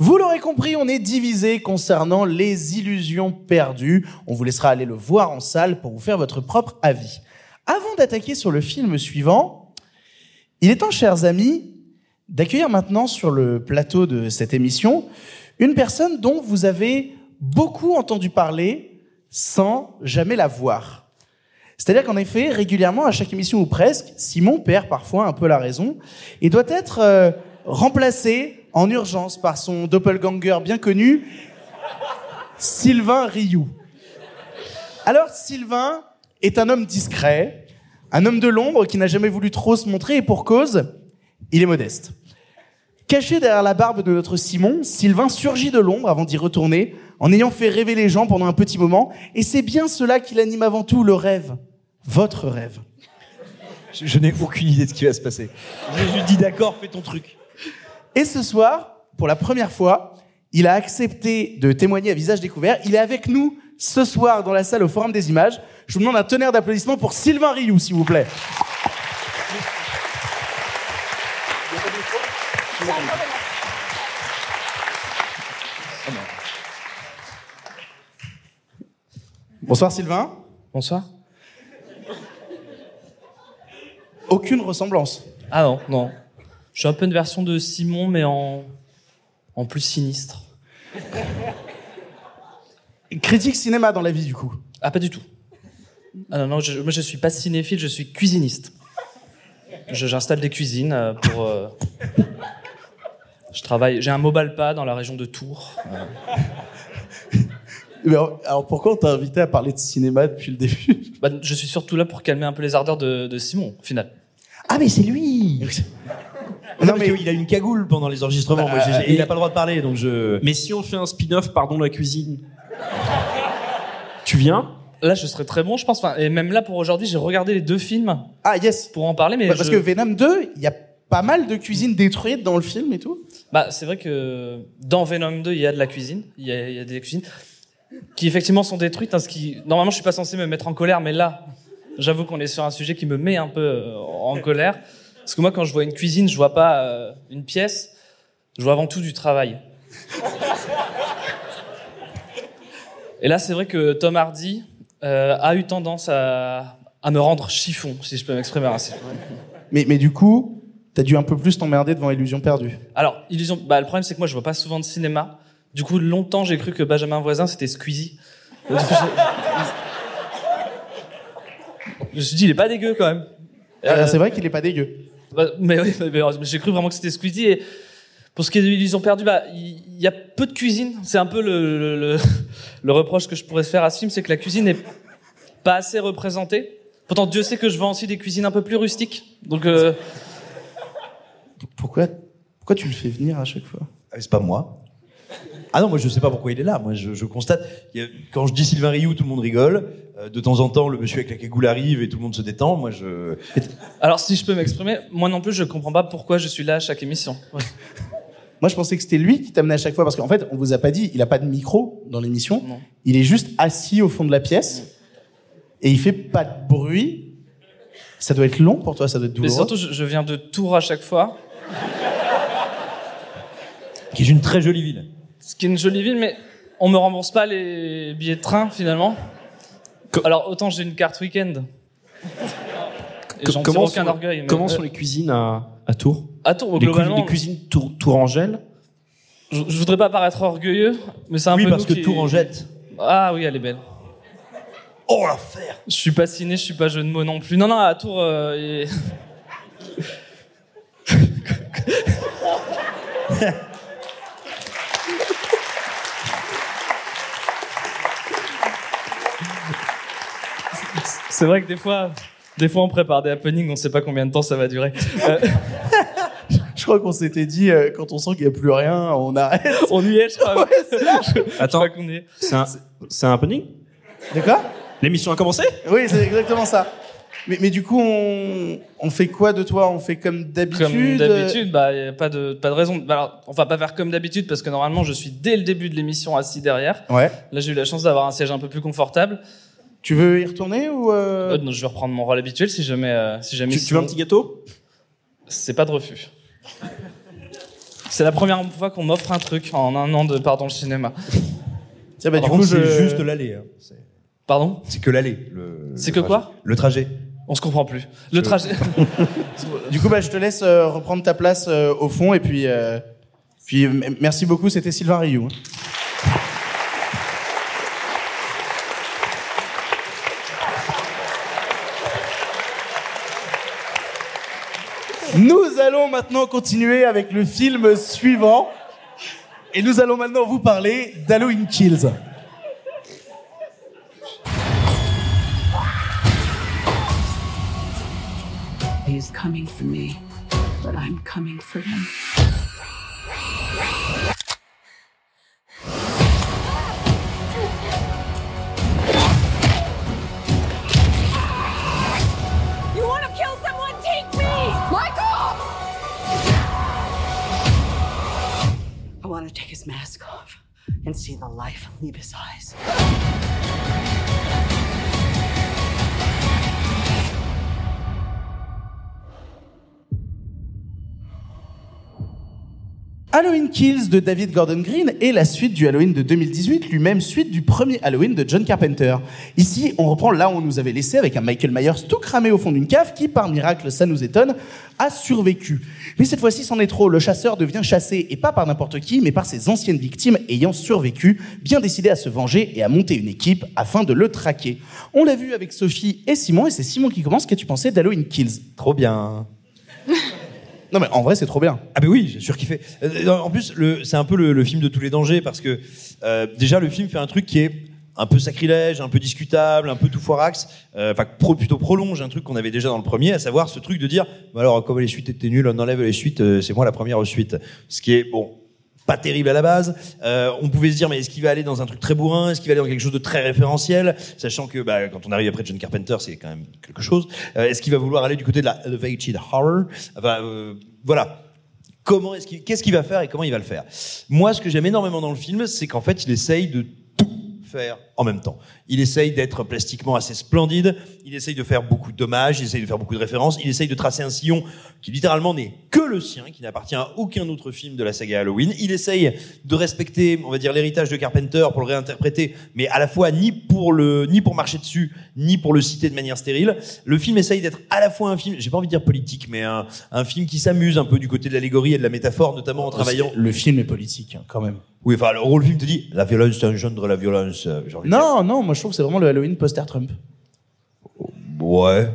Vous l'aurez compris, on est divisé concernant les illusions perdues. On vous laissera aller le voir en salle pour vous faire votre propre avis. Avant d'attaquer sur le film suivant, il est temps, chers amis, d'accueillir maintenant sur le plateau de cette émission une personne dont vous avez beaucoup entendu parler sans jamais la voir. C'est-à-dire qu'en effet, régulièrement, à chaque émission ou presque, Simon perd parfois un peu la raison et doit être euh, remplacé en urgence par son doppelganger bien connu, Sylvain Rioux. Alors, Sylvain est un homme discret, un homme de l'ombre qui n'a jamais voulu trop se montrer et pour cause, il est modeste. Caché derrière la barbe de notre Simon, Sylvain surgit de l'ombre avant d'y retourner, en ayant fait rêver les gens pendant un petit moment, et c'est bien cela qui l'anime avant tout, le rêve. Votre rêve. Je, je n'ai aucune idée de ce qui va se passer. Je lui dis d'accord, fais ton truc. Et ce soir, pour la première fois, il a accepté de témoigner à visage découvert. Il est avec nous ce soir dans la salle au Forum des Images. Je vous demande un tonnerre d'applaudissements pour Sylvain Rioux, s'il vous plaît. Bonsoir Sylvain. Bonsoir. Aucune ressemblance. Ah non, non. Je suis un peu une version de Simon, mais en, en plus sinistre. Critique cinéma dans la vie, du coup. Ah, pas du tout. Ah non, non, je, moi je suis pas cinéphile, je suis cuisiniste. Je- J'installe des cuisines euh, pour. euh, je travaille. J'ai un mobile pas dans la région de Tours. Euh, Mais alors, alors pourquoi on t'a invité à parler de cinéma depuis le début? Bah, je suis surtout là pour calmer un peu les ardeurs de, de Simon, au final. Ah, mais c'est lui Non, mais il a une cagoule pendant les enregistrements. Moi, j'ai- j'ai- il a pas le droit de parler, donc je. Mais si on fait un spin-off, pardon la cuisine. Tu viens Là, je serais très bon, je pense. Enfin, et même là, pour aujourd'hui, j'ai regardé les deux films. Ah, yes. Pour en parler, mais. Bah, Parce je- que Venom 2, il y a pas mal de cuisine détruite dans le film et tout. Bah, c'est vrai que dans Venom 2, il y a de la cuisine. Il y a, il y a des cuisines qui effectivement sont détruites. hein, ce qui, normalement, je suis pas censé me mettre en colère, mais là, j'avoue qu'on est sur un sujet qui me met un peu euh, en colère. Parce que moi, quand je vois une cuisine, je vois pas euh, une pièce. Je vois avant tout du travail. Et là, c'est vrai que Tom Hardy euh, a eu tendance à, à me rendre chiffon, si je peux m'exprimer ainsi. Mais, mais du coup, t'as dû un peu plus t'emmerder devant Illusion perdue. Alors, Illusion, bah, le problème c'est que moi je vois pas souvent de cinéma. Du coup, longtemps j'ai cru que Benjamin Voisin c'était Squeezie. Je me suis dit, il est pas dégueu quand même. Euh, c'est vrai qu'il est pas dégueu. Bah, mais oui, mais- j'ai cru vraiment que c'était Squeezie et Pour ce qu'ils ont perdu, bah, il il y a peu de cuisine. C'est un peu le, le, le- le reproche que je pourrais se faire à ce film, c'est que la cuisine n'est pas assez représentée. Pourtant, Dieu sait que je vends aussi des cuisines un peu plus rustiques. Donc, euh, Pourquoi, pourquoi tu le fais venir à chaque fois? Ah, C'est pas moi. Ah non, moi je sais pas pourquoi il est là. Moi je, je constate. a- quand je dis Sylvain Rioux, tout le monde rigole. Euh, de temps en temps, le monsieur avec la cagoule arrive et tout le monde se détend. Moi je. alors, si je peux m'exprimer, moi non plus, je comprends pas pourquoi je suis là à chaque émission. Moi, je pensais que c'était lui qui t'amenait à chaque fois parce qu'en fait, on vous a pas dit, il a pas de micro dans l'émission. Il est juste assis au fond de la pièce et il fait pas de bruit. Ça doit être long pour toi, ça doit être Mais douloureux. surtout, je, je viens de Tours à chaque fois. Qui est une très jolie ville. Ce qui est une jolie ville, mais on me rembourse pas les billets de train finalement. Alors autant j'ai une carte week-end. Et j'en tire aucun sont, orgueil. mais- comment euh, sont les cuisines à, à Tours À Tours, les, globalement. les cuisines Tour, Tourangelle Je, je voudrais pas paraître orgueilleux, mais c'est un Oui, peu parce nous que qui- jette. Ah oui, elle est belle. Oh l'affaire Je suis pas ciné, je suis pas jeu de mots non plus. Non, non, à Tours, euh, et- C'est vrai que des fois, des fois on prépare des happenings, on sait pas combien de temps ça va durer. Euh, Je crois qu'on s'était dit, euh, quand on sent qu'il y a plus rien, on arrête. on y est, je crois. Ouais, c'est là. Attends, est. c'est un, c'est un happening? De quoi? L'émission a commencé? Oui, c'est exactement ça. Mais, mais du coup, on, on fait quoi de toi? On fait comme d'habitude Comme d'habitude, bah, y a pas de, pas de raison. Bah, alors, on va pas faire comme d'habitude parce que normalement, je suis dès le début de l'émission assis derrière. Ouais. Là, j'ai eu la chance d'avoir un siège un peu plus confortable. Tu veux y retourner ou euh... Euh, non, je vais reprendre mon rôle habituel si jamais, euh, si jamais. Tu, tu veux un petit gâteau? C'est pas de refus. C'est la première fois qu'on m'offre un truc en un an de part dans le cinéma. Tiens, bah, du coup, je... c'est juste l'aller. hein. Pardon? C'est que l'aller. le- C'est que trajet. quoi Le trajet. On se comprend plus. Le Je- trajet. Du coup, bah, je te laisse euh, reprendre ta place euh, au fond et puis, euh, puis merci beaucoup. C'était Sylvain Rioux. hein. Nous maintenant continuer avec le film suivant. Et nous allons maintenant vous parler d'Halloween Kills. He's coming for me, but I'm coming for him. Leave his eyes. Halloween Kills de David Gordon Green est la suite du Halloween de 2018, lui-même suite du premier Halloween de John Carpenter. Ici, on reprend là où on nous avait laissé avec un Michael Myers tout cramé au fond d'une cave qui, par miracle, ça nous étonne, a survécu. Mais cette fois-ci, c'en est trop. Le chasseur devient chassé, et pas par n'importe qui, mais par ses anciennes victimes ayant survécu, bien décidé à se venger et à monter une équipe afin de le traquer. On l'a vu avec Sophie et Simon, et c'est Simon qui commence. Qu'as-tu pensé d'Halloween Kills? Trop bien. Non mais en vrai, c'est trop bien. Ah ben oui, j'ai surkiffé. Euh, En plus, le- c'est un peu le, le film de tous les dangers parce que euh, déjà le film fait un truc qui est un peu sacrilège, un peu discutable, un peu tout foirax, euh, enfin plutôt prolonge un truc qu'on avait déjà dans le premier, à savoir ce truc de dire, bah alors comme les suites étaient nulles, on enlève les suites, euh, c'est moi la première suite. Ce qui est bon, pas terrible à la base. Euh, on pouvait se dire, mais est-ce qu'il va aller dans un truc très bourrin? Est-ce qu'il va aller dans quelque chose de très référentiel? Sachant que bah, quand on arrive après John Carpenter, c'est quand même quelque chose. Euh, est-ce qu'il va vouloir aller du côté de la elevated horror? Enfin, euh, voilà. Comment est-ce qu'il, qu'est-ce qu'il va faire et comment il va le faire? Moi, ce que j'aime énormément dans le film, c'est qu'en fait, il essaye de tout faire en même temps. Il essaye d'être plastiquement assez splendide, il essaye de faire beaucoup d'hommages, il essaye de faire beaucoup de références, il essaye de tracer un sillon qui littéralement n'est que le sien, qui n'appartient à aucun autre film de la saga Halloween. Il essaye de respecter, on va dire, l'héritage de Carpenter pour le réinterpréter, mais à la fois ni pour le, ni pour marcher dessus, ni pour le citer de manière stérile. Le film essaye d'être à la fois un film, j'ai pas envie de dire politique, mais un, un film qui s'amuse un peu du côté de l'allégorie et de la métaphore, notamment en travaillant. Le film est politique, hein, quand même. Oui, enfin, le rôle film te dit, la violence engendre la violence. euh, de Non, non, moi je trouve que c'est vraiment le Halloween poster Trump. Ouais.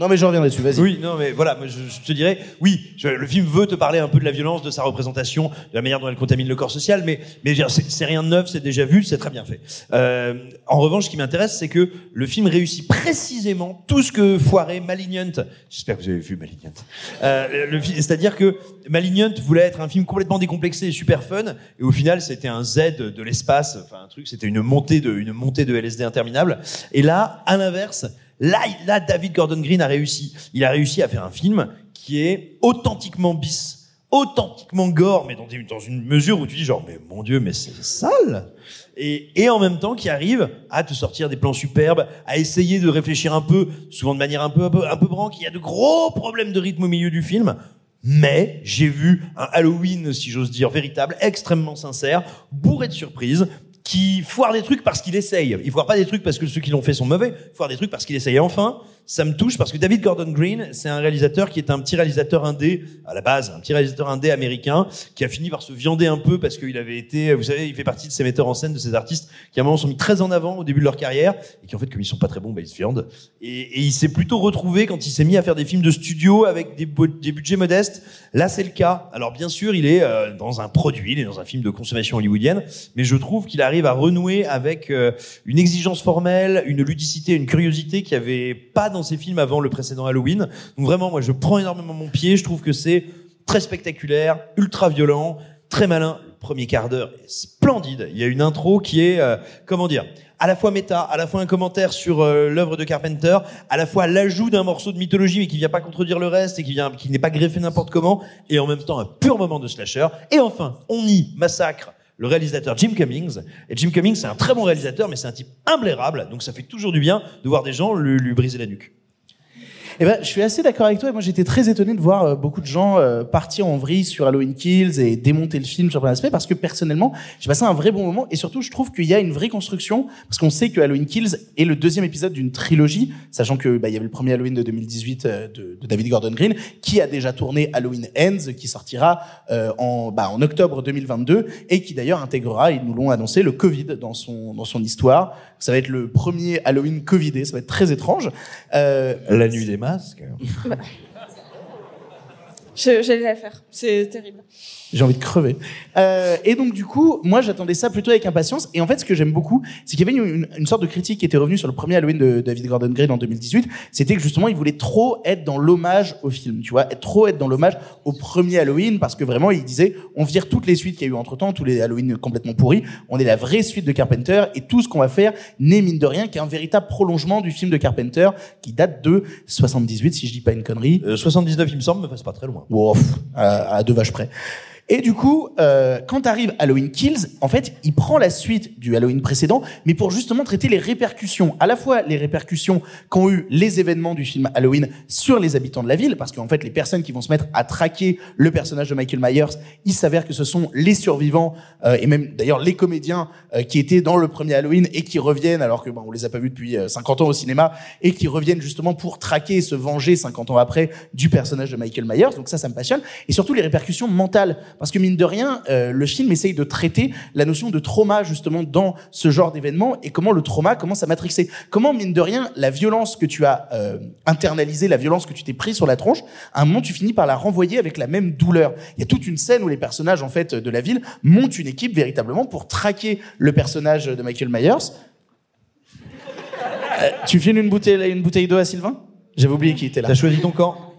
Non, mais je reviendrai dessus, vas-y. Oui, non, mais voilà, je, je te dirais, oui, je- le film veut te parler un peu de la violence, de sa représentation, de la manière dont elle contamine le corps social, mais, mais c'est rien de neuf, c'est déjà vu, c'est très bien fait. Euh, en revanche, ce qui m'intéresse, c'est que le film réussit précisément tout ce que foirait Malignant. J'espère que vous avez vu Malignant. Euh, C'est-à-dire que Malignant voulait être un film complètement décomplexé et super fun, et au final, c'était un Z de l'espace, enfin un truc, c'était une montée de, une montée de LSD interminable. Et là, à l'inverse, Là, David Gordon Green a réussi. Il a réussi à faire un film qui est authentiquement bis, authentiquement gore, mais dans, une mesure où tu dis genre, mais mon Dieu, mais c'est sale. Et, et en même temps, qui arrive à te sortir des plans superbes, à essayer de réfléchir un peu, souvent de manière un peu, un peu, un peu branque. Il y a de gros problèmes de rythme au milieu du film. Mais j'ai vu un Halloween, si j'ose dire, véritable, extrêmement sincère, bourré de surprises, qui foire des trucs parce qu'il essaye. Il foire pas des trucs parce que ceux qui l'ont fait sont mauvais, il foire des trucs parce qu'il essaye. Enfin, ça me touche parce que David Gordon Green, c'est un réalisateur qui est un petit réalisateur indé, à la base, un petit réalisateur indé américain, qui a fini par se viander un peu parce qu'il avait été, vous savez, il fait partie de ces metteurs en scène, de ces artistes qui à un moment sont mis très en avant au début de leur carrière, et qui en fait, comme ils sont pas très bons, bah, ils se viandent. Et, il s'est plutôt retrouvé quand il s'est mis à faire des films de studio avec des, budgets modestes. Là, c'est le cas. Alors bien sûr, il est euh, dans un produit, il est dans un film de consommation hollywoodienne, mais je trouve qu'il arrive à renouer avec euh, une exigence formelle, une ludicité, une curiosité qu'il n'y avait pas dans ses films avant le précédent Halloween. Donc vraiment, moi, je prends énormément mon pied. Je trouve que c'est très spectaculaire, ultra violent, très malin. Le premier quart d'heure est splendide. Il y a une intro qui est, euh, comment dire, à la fois méta, à la fois un commentaire sur euh, l'œuvre de Carpenter, à la fois l'ajout d'un morceau de mythologie mais qui vient pas contredire le reste et qui vient, qui n'est pas greffé n'importe comment, et en même temps un pur moment de slasher. Et enfin, on y massacre le réalisateur Jim Cummings. Et Jim Cummings, c'est un très bon réalisateur, mais c'est un type imblairable, donc ça fait toujours du bien de voir des gens lui, lui briser la nuque. Eh ben, je suis assez d'accord avec toi. Moi, j'étais très étonné de voir euh, beaucoup de gens euh, partir en vrille sur Halloween Kills et démonter le film sur plein d'aspects parce que personnellement, j'ai passé un vrai bon moment et surtout, je trouve qu'il y a une vraie construction parce qu'on sait que Halloween Kills est le deuxième épisode d'une trilogie, sachant que bah, il y avait le premier Halloween de 2018 euh, de, de David Gordon Green qui a déjà tourné Halloween Ends qui sortira euh, en, bah, en octobre 2022 et qui d'ailleurs intégrera, ils nous l'ont annoncé, le Covid dans son dans son histoire. Ça va être le premier Halloween Covidé, ça va être très étrange. Euh, La nuit des masques. J'allais la faire. C'est terrible. J'ai envie de crever. Euh, et donc du coup, moi j'attendais ça plutôt avec impatience. Et en fait, ce que j'aime beaucoup, c'est qu'il y avait une, une- une sorte de critique qui était revenue sur le premier Halloween de David Gordon Green en 2018. C'était que justement, il voulait trop être dans l'hommage au film, tu vois, être trop être dans l'hommage au premier Halloween, parce que vraiment, il disait, on vire toutes les suites qu'il y a eu entre temps, tous les Halloween complètement pourris. On est la vraie suite de Carpenter, et tout ce qu'on va faire n'est mine de rien qu'un véritable prolongement du film de Carpenter qui date de 78, si je dis pas une connerie. Euh, 79, il me semble, mais c'est pas très loin. À, à deux vaches près. Et du coup, euh, quand arrive Halloween Kills, en fait, il prend la suite du Halloween précédent, mais pour justement traiter les répercussions, à la fois les répercussions qu'ont eu les événements du film Halloween sur les habitants de la ville, parce qu'en fait, les personnes qui vont se mettre à traquer le personnage de Michael Myers, il s'avère que ce sont les survivants euh, et même d'ailleurs les comédiens euh, qui étaient dans le premier Halloween et qui reviennent, alors que bon, on les a pas vus depuis euh, 50 ans au cinéma, et qui reviennent justement pour traquer et se venger 50 ans après du personnage de Michael Myers. Donc ça, ça me passionne. Et surtout les répercussions mentales. Parce que mine de rien, euh, le film essaye de traiter la notion de trauma justement dans ce genre d'événement et comment le trauma commence à matrixer. Comment, mine de rien, la violence que tu as euh, internalisée, la violence que tu t'es pris sur la tronche, à un moment tu finis par la renvoyer avec la même douleur. Il y a toute une scène où les personnages en fait de la ville montent une équipe véritablement pour traquer le personnage de Michael Myers. Euh, tu files une bouteille, bouteille d'eau à Sylvain? J'avais oublié qu'il était là. T'as choisi ton camp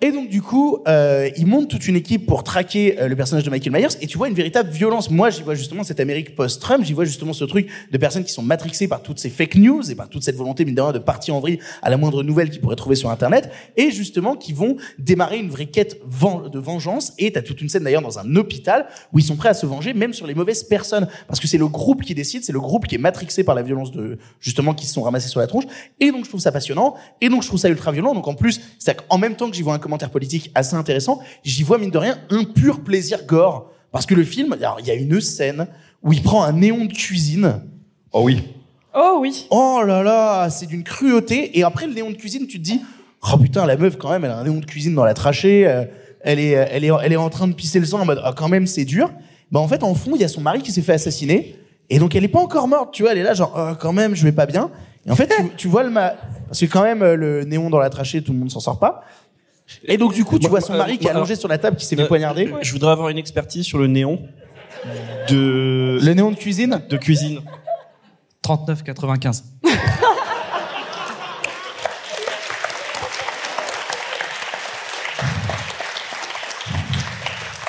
Et donc du coup, euh, ils montent toute une équipe pour traquer euh, le personnage de Michael Myers. Et tu vois une véritable violence. Moi, j'y vois justement cette Amérique post-Trump. J'y vois justement ce truc de personnes qui sont matrixées par toutes ces fake news et par toute cette volonté mine de rien de partir en vrille à la moindre nouvelle qu'ils pourraient trouver sur Internet. Et justement, qui vont démarrer une vraie quête de vengeance. Et t'as toute une scène d'ailleurs dans un hôpital où ils sont prêts à se venger, même sur les mauvaises personnes, parce que c'est le groupe qui décide, c'est le groupe qui est matrixé par la violence de justement qui se sont ramassés sur la tronche. Et donc je trouve ça passionnant. Et donc je trouve ça ultra violent. Donc en plus, c'est qu'en même temps que j'y vois un commentaire politique assez intéressant, j'y vois mine de rien un pur plaisir gore. Parce que le film, alors il y a une scène où il prend un néon de cuisine. Oh oui. Oh oui. Oh là là, c'est d'une cruauté. Et après le néon de cuisine, tu te dis, oh putain, la meuf quand même, elle a un néon de cuisine dans la trachée. euh, elle est, elle est, elle est en train de pisser le sang en mode, ah quand même, c'est dur. Bah en fait, en fond, il y a son mari qui s'est fait assassiner. Et donc elle est pas encore morte, tu vois. Elle est là genre, oh, quand même, je vais pas bien. Et en fait, tu, tu vois le ma... Parce que quand même, euh, le néon dans la trachée, tout le monde s'en sort pas. Et donc du coup, tu vois son Euh, mari qui est moi, allongé sur la table, qui s'est fait poignarder. Je voudrais avoir une expertise sur le néon de. Le néon de cuisine De cuisine. 39,95.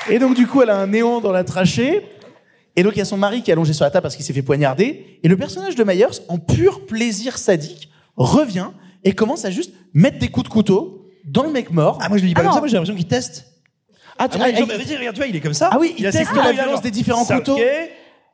Et donc du coup, elle a un néon dans la trachée. Et donc il y a son mari qui est allongé sur la table parce qu'il s'est fait poignarder. Et le personnage de Myers, en pur plaisir sadique, revient et commence à juste mettre des coups de couteau dans le mec mort. Ah, moi je le dis pas Ah comme non. ça, moi j'ai l'impression qu'il teste. Ah, tu Ah, ah, non, il- mais vas-y, regarde, tu vois, il est comme ça. Ah oui, il a ses teste la il a violence des différents ça, couteaux. ok.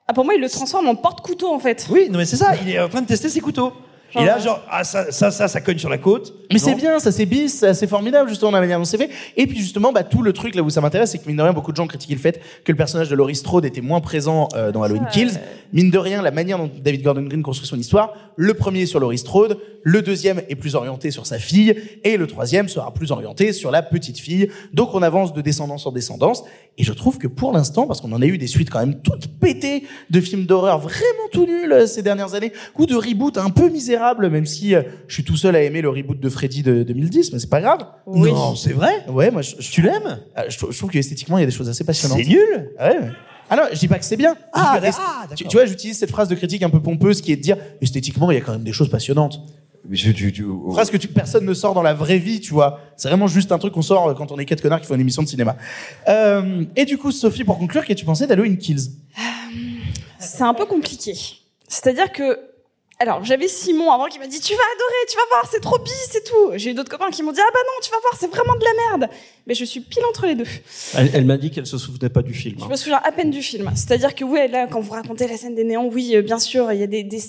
Ah, pour moi, il le transforme en porte-couteau, en fait. Oui, non mais c'est ça, il est en train de tester ses couteaux. Genre, et là, euh, genre, ah, ça, ça, ça, ça cogne sur la côte. Mais c'est bien, ça c'est bis, c'est formidable justement la manière dont c'est fait. Et puis justement, bah, tout le truc là où ça m'intéresse, c'est que mine de rien, beaucoup de gens critiquaient le fait que le personnage de Laurie Strode était moins présent euh, dans Halloween Kills. Mine de rien, la manière dont David Gordon Green construit son histoire, le premier est sur Laurie Strode, le deuxième est plus orienté sur sa fille, et le troisième sera plus orienté sur la petite fille. Donc on avance de descendance en descendance. Et je trouve que pour l'instant, parce qu'on en a eu des suites quand même toutes pétées de films d'horreur vraiment tout nuls euh, ces dernières années, ou de reboots un peu misérables, même si euh, je suis tout seul à aimer le reboot de Freddy de 2010, mais c'est pas grave. Oui. Non, c'est vrai Ouais, moi, je, je- Tu l'aimes Ah, je, trou- je trouve qu'esthétiquement, il y a des choses assez passionnantes. C'est nul Ah ouais, mais- Ah non, je dis pas que c'est bien. Ah. Ah, tu, vois, j'utilise cette phrase de critique un peu pompeuse qui est de dire esthétiquement, il y a quand même des choses passionnantes. Mais je- tu- tu- Phrase que tu, personne ne sort dans la vraie vie, tu vois. C'est vraiment juste un truc qu'on sort euh, quand on est quatre connards qui font une émission de cinéma. Euh, et du coup, Sophie, pour conclure, qu'as-tu pensé d'Halloween Kills? C'est un peu compliqué. C'est-à-dire que, alors, j'avais Simon avant qui m'a dit, tu vas adorer, tu vas voir, c'est trop bis et tout. J'ai eu d'autres copains qui m'ont dit, ah bah non, tu vas voir, c'est vraiment de la merde. Mais je suis pile entre les deux. Elle, elle m'a dit qu'elle se souvenait pas du film. Je hein. me souviens à peine du film. C'est-à-dire que, ouais, là, quand vous racontez la scène des néons, oui, euh, bien sûr, il y a des, des...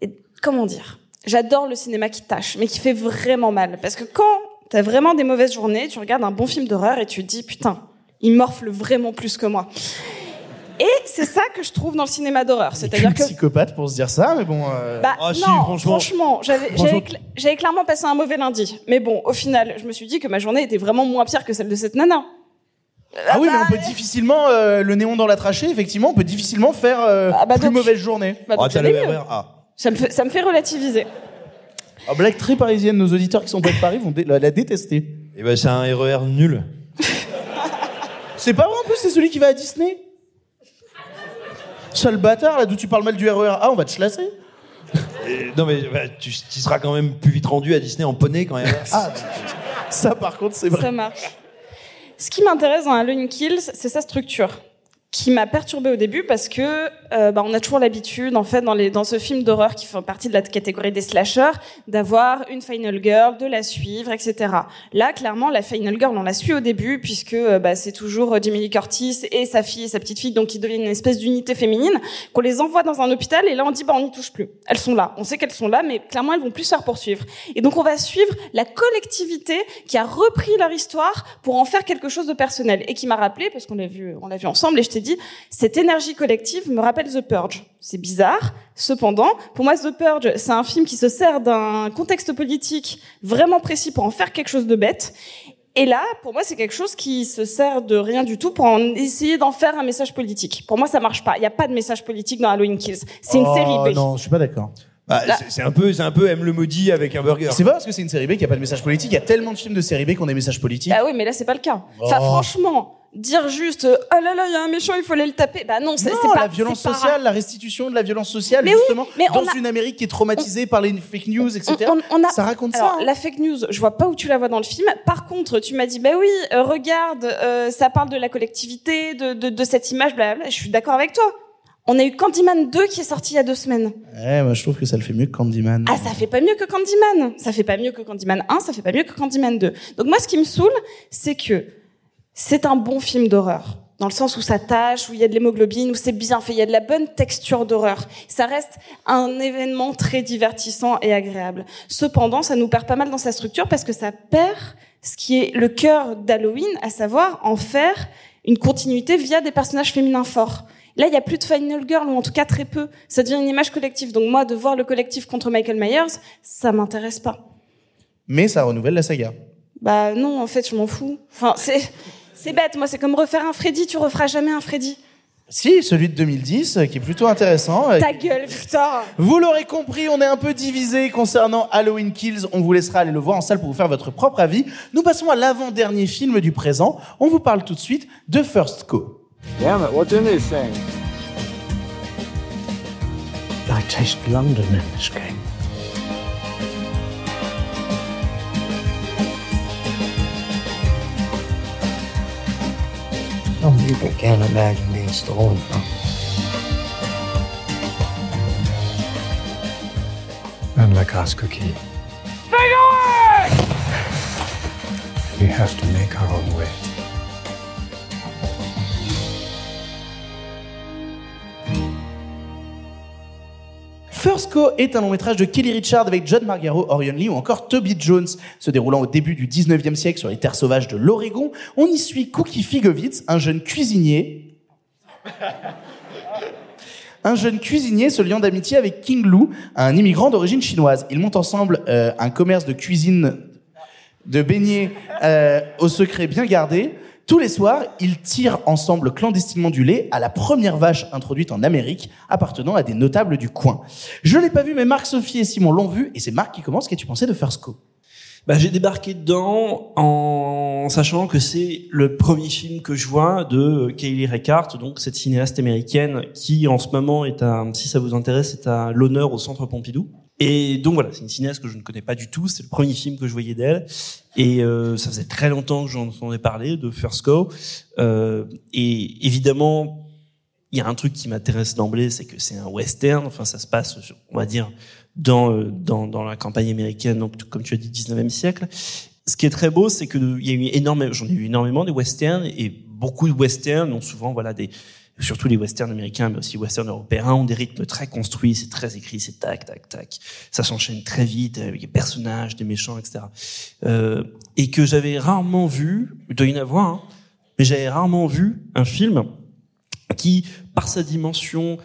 et- Comment dire? J'adore le cinéma qui tâche, mais qui fait vraiment mal. Parce que quand t'as vraiment des mauvaises journées, tu regardes un bon film d'horreur et tu te dis, putain, il morfle vraiment plus que moi. Et c'est ça que je trouve dans le cinéma d'horreur. C'est-à-dire que psychopathe pour se dire ça, mais bon. euh, bah, Ah, si, non, franchement. franchement, j'avais, Franchement. j'avais, cl- j'avais clairement passé un mauvais lundi. Mais bon, au final, je me suis dit que ma journée était vraiment moins pire que celle de cette nana. Ah oui, mais on peut difficilement euh, le néon dans la trachée. Effectivement, on peut difficilement faire euh, Ah bah plus donc- mauvaise journée. Bah donc Ah, le mieux. RER. Ça me fait, ça me fait relativiser. Ah, blague très parisienne. Nos auditeurs qui sont pas de Paris vont dé- la, la détester. Et ben c'est un RER nul. C'est pas vrai en plus, c'est celui qui va à Disney. Sale bâtard, là d'où tu parles mal du RER A, on va te chlasser. Et- non mais bah, tu, tu seras quand même plus vite rendu à Disney en poney quand même. Ah, ça par contre, c'est vrai. Ça marche. Ce qui m'intéresse dans Halloween Kills, c'est sa structure, qui m'a perturbée au début parce que euh, bah, on a toujours l'habitude, en fait, dans, les, dans ce film d'horreur qui fait partie de la catégorie des slashers, d'avoir une final girl, de la suivre, etc. Là, clairement, la final girl, on la suit au début puisque euh, bah, c'est toujours euh, Jamie Lee Curtis et sa fille et sa petite fille, donc qui deviennent une espèce d'unité féminine, qu'on les envoie dans un hôpital et là on dit bah on n'y touche plus. Elles sont là, on sait qu'elles sont là, mais clairement elles vont plus se faire poursuivre. Et donc on va suivre la collectivité qui a repris leur histoire pour en faire quelque chose de personnel et qui m'a rappelé parce qu'on l'a vu, on l'a vu ensemble et je t'ai dit cette énergie collective me rappelle The Purge. C'est bizarre, cependant pour moi The Purge c'est un film qui se sert d'un contexte politique vraiment précis pour en faire quelque chose de bête. Et là, pour moi, c'est quelque chose qui se sert de rien du tout pour en essayer d'en faire un message politique. Pour moi, ça marche pas. Il n'y a pas de message politique dans Halloween Kills. C'est une Oh, série B. Non, je suis pas d'accord. Bah, c'est- un peu, c'est un peu M le maudit avec un burger. C'est pas parce que c'est une série B qu'il n'y a pas de message politique. Il y a tellement de films de série B qui ont des messages politiques. Bah oui, mais là, c'est pas le cas. Enfin, Oh. franchement, dire juste, euh, oh là là, il y a un méchant, il faut aller le taper. Bah non, c'est pas. la violence pas- sociale, la restitution de la violence sociale, Mais oui, justement, mais on dans a- une Amérique qui est traumatisée par les fake news, etc. On- on a- Ça raconte Alors, ça. hein. la fake news, je vois pas où tu la vois dans le film. Par contre, tu m'as dit, bah oui, euh, regarde, euh, ça parle de la collectivité, de, de, de cette image, blablabla. Je suis d'accord avec toi. On a eu Candyman 2 qui est sorti il y a deux semaines. Ouais, moi je trouve que ça le fait mieux que Candyman. Ah, ça fait pas mieux que Candyman. Ça fait pas mieux que Candyman 1, ça fait pas mieux que Candyman 2. Donc moi, ce qui me saoule, c'est que c'est un bon film d'horreur. Dans le sens où ça tâche, où il y a de l'hémoglobine, où c'est bien fait, il y a de la bonne texture d'horreur. Ça reste un événement très divertissant et agréable. Cependant, ça nous perd pas mal dans sa structure parce que ça perd ce qui est le cœur d'Halloween, à savoir en faire une continuité via des personnages féminins forts. Là, il y a plus de Final Girl, ou en tout cas très peu. Ça devient une image collective. Donc moi, de voir le collectif contre Michael Myers, ça m'intéresse pas. Mais ça renouvelle la saga. Bah non, en fait, je m'en fous. Enfin, c'est c'est bête. Moi, c'est comme refaire un Freddy. Tu referas jamais un Freddy. Si, celui de 2010, euh, qui est plutôt intéressant. Ta gueule, Victor Vous l'aurez compris, on est un peu divisé concernant Halloween Kills. On vous laissera aller le voir en salle pour vous faire votre propre avis. Nous passons à l'avant-dernier film du présent. On vous parle tout de suite de First Co. Damn it, what's in this thing? I taste London in this game. Some people can't imagine being stolen from. Unlike us, Cookie, Take away! we have to make our own way. First Co est un long métrage de Kelly Richard avec John Margaro, Orion Lee ou encore Toby Jones. Se déroulant au début du 19e siècle sur les terres sauvages de l'Oregon, on y suit Cookie Figovitz, un jeune cuisinier. Un jeune cuisinier se liant d'amitié avec King Lou, un immigrant d'origine chinoise. Ils montent ensemble euh, un commerce de cuisine de beignets euh, au secret bien gardé. Tous les soirs, ils tirent ensemble clandestinement du lait à la première vache introduite en Amérique, appartenant à des notables du coin. Je l'ai pas vu, mais Marc, Sophie et Simon l'ont vu, et c'est Marc qui commence. Qu'as-tu pensé de First Co Bah, j'ai débarqué dedans en sachant que c'est le premier film que je vois de Kaylee Reichardt, donc cette cinéaste américaine qui en ce moment est à, si ça vous intéresse, est à l'honneur au Centre Pompidou. Et donc voilà, c'est une cinéaste que je ne connais pas du tout. C'est le premier film que je voyais d'elle, et euh, ça faisait très longtemps que j'en entendais parler de First Go. Euh, et évidemment, il y a un truc qui m'intéresse d'emblée, c'est que c'est un western. Enfin, ça se passe, on va dire, dans euh, dans, dans la campagne américaine, donc comme tu as dit, 19e siècle. Ce qui est très beau, c'est que il y a eu énormément, j'en ai eu énormément des westerns et beaucoup de westerns ont souvent voilà des surtout les westerns américains, mais aussi les westerns européens, ont des rythmes très construits, c'est très écrit, c'est tac, tac, tac. Ça s'enchaîne très vite, avec des personnages, des méchants, etc. Euh, et que j'avais rarement vu, il doit y en avoir, hein, mais j'avais rarement vu un film qui, par sa dimension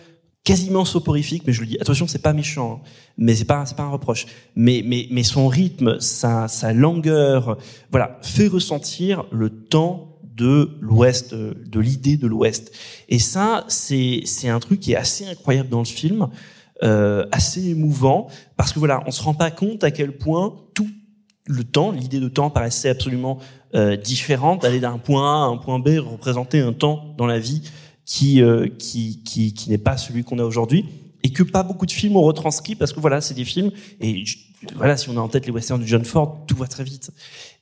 quasiment soporifique, mais je le dis, attention, c'est pas méchant, hein, mais c'est pas, c'est pas un reproche. Mais, mais, mais son rythme, sa, sa longueur, voilà, fait ressentir le temps de l'Ouest, de l'idée de l'Ouest. Et ça, c'est c'est un truc qui est assez incroyable dans le film, euh, assez émouvant, parce que voilà, on se rend pas compte à quel point tout le temps, l'idée de temps paraissait absolument euh, différente. D'aller d'un point A à un point B représenter un temps dans la vie qui euh, qui qui, qui n'est pas celui qu'on a aujourd'hui et que pas beaucoup de films ont retranscrit parce que voilà, c'est des films et voilà, si on a en tête les westerns de John Ford, tout va très vite.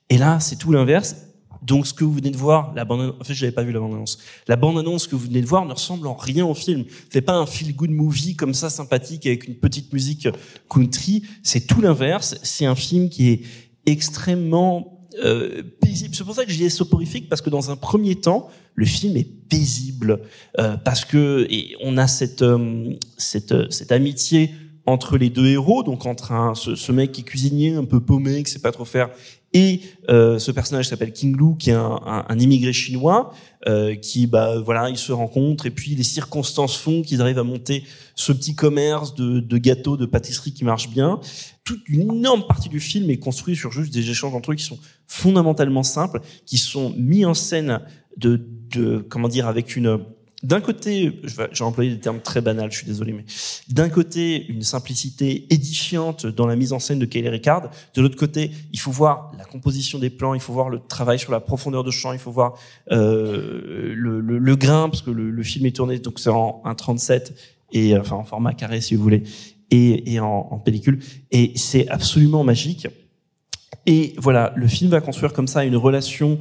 Et là, c'est tout l'inverse. Donc, ce que vous venez de voir, la bande, en fait, je n'avais pas vu la bande-annonce. La bande-annonce que vous venez de voir ne ressemble en rien au film. C'est pas un feel-good movie comme ça, sympathique, avec une petite musique country. C'est tout l'inverse. C'est un film qui est extrêmement euh, paisible. C'est pour ça que dis soporifique, parce que dans un premier temps, le film est paisible, euh, parce que et on a cette, euh, cette, cette amitié entre les deux héros, donc entre un, ce, ce mec qui est cuisinier, un peu paumé, qui sait pas trop faire, et euh, ce personnage s'appelle King Lu, qui est un, un, un immigré chinois, euh, qui, bah, voilà, ils se rencontrent, et puis les circonstances font qu'ils arrivent à monter ce petit commerce de, de gâteaux, de pâtisseries qui marche bien. Toute une énorme partie du film est construite sur juste des échanges entre eux qui sont fondamentalement simples, qui sont mis en scène de, de comment dire, avec une d'un côté, j'ai employé des termes très banals, je suis désolé, mais d'un côté, une simplicité édifiante dans la mise en scène de Kelly Ricard. De l'autre côté, il faut voir la composition des plans, il faut voir le travail sur la profondeur de champ, il faut voir euh, le, le, le grain, parce que le, le film est tourné, donc c'est en 1.37, et, enfin en format carré si vous voulez, et, et en pellicule. Et c'est absolument magique. Et voilà, le film va construire comme ça une relation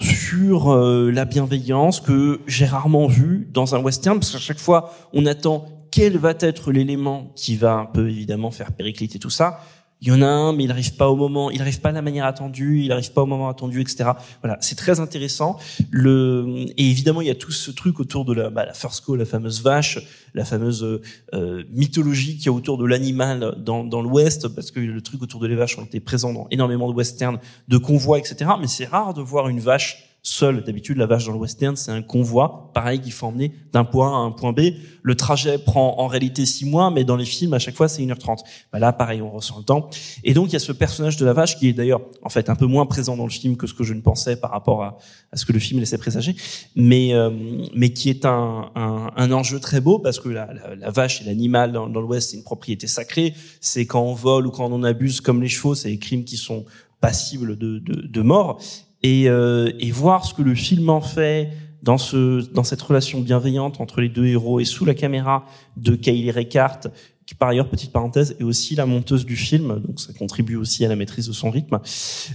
sur euh, la bienveillance que j'ai rarement vue dans un western, parce qu'à chaque fois, on attend quel va être l'élément qui va un peu évidemment faire péricliter tout ça. Il y en a un, mais il n'arrive pas au moment, il n'arrive pas à la manière attendue, il n'arrive pas au moment attendu, etc. Voilà, c'est très intéressant. Le et évidemment, il y a tout ce truc autour de la, bah, la first call, la fameuse vache, la fameuse euh, mythologie qu'il y a autour de l'animal dans, dans l'Ouest, parce que le truc autour de les vaches ont été présents dans énormément de westerns, de convois, etc. Mais c'est rare de voir une vache seule. D'habitude, la vache dans le western, c'est un convoi, pareil, qu'il faut emmener d'un point A à un point B. Le trajet prend en réalité six mois, mais dans les films, à chaque fois, c'est 1h30. Bah là, pareil, on ressent le temps. Et donc, il y a ce personnage de la vache qui est d'ailleurs, en fait, un peu moins présent dans le film que ce que je ne pensais par rapport à, ce que le film laissait présager, mais, euh, mais qui est un, un, un enjeu très beau parce que la, la, vache et l'animal dans, dans l'Ouest, c'est une propriété sacrée. C'est quand on vole ou quand on abuse, comme les chevaux, c'est des crimes qui sont passibles de, de, de mort. Et, euh, et voir ce que le film en fait dans ce dans cette relation bienveillante entre les deux héros et sous la caméra de Kylie Reichardt qui par ailleurs petite parenthèse est aussi la monteuse du film donc ça contribue aussi à la maîtrise de son rythme.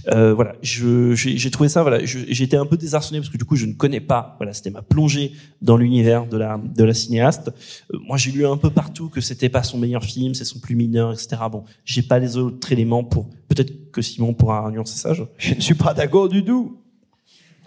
Euh, voilà je j'ai trouvé ça voilà j'étais un peu désarçonné parce que du coup je ne connais pas voilà c'était ma plongée dans l'univers de la de la cinéaste. Euh, moi j'ai lu un peu partout que c'était pas son meilleur film c'est son plus mineur etc bon j'ai pas les autres éléments pour peut-être que Simon pourra nuancer ça je, je ne suis pas d'accord du tout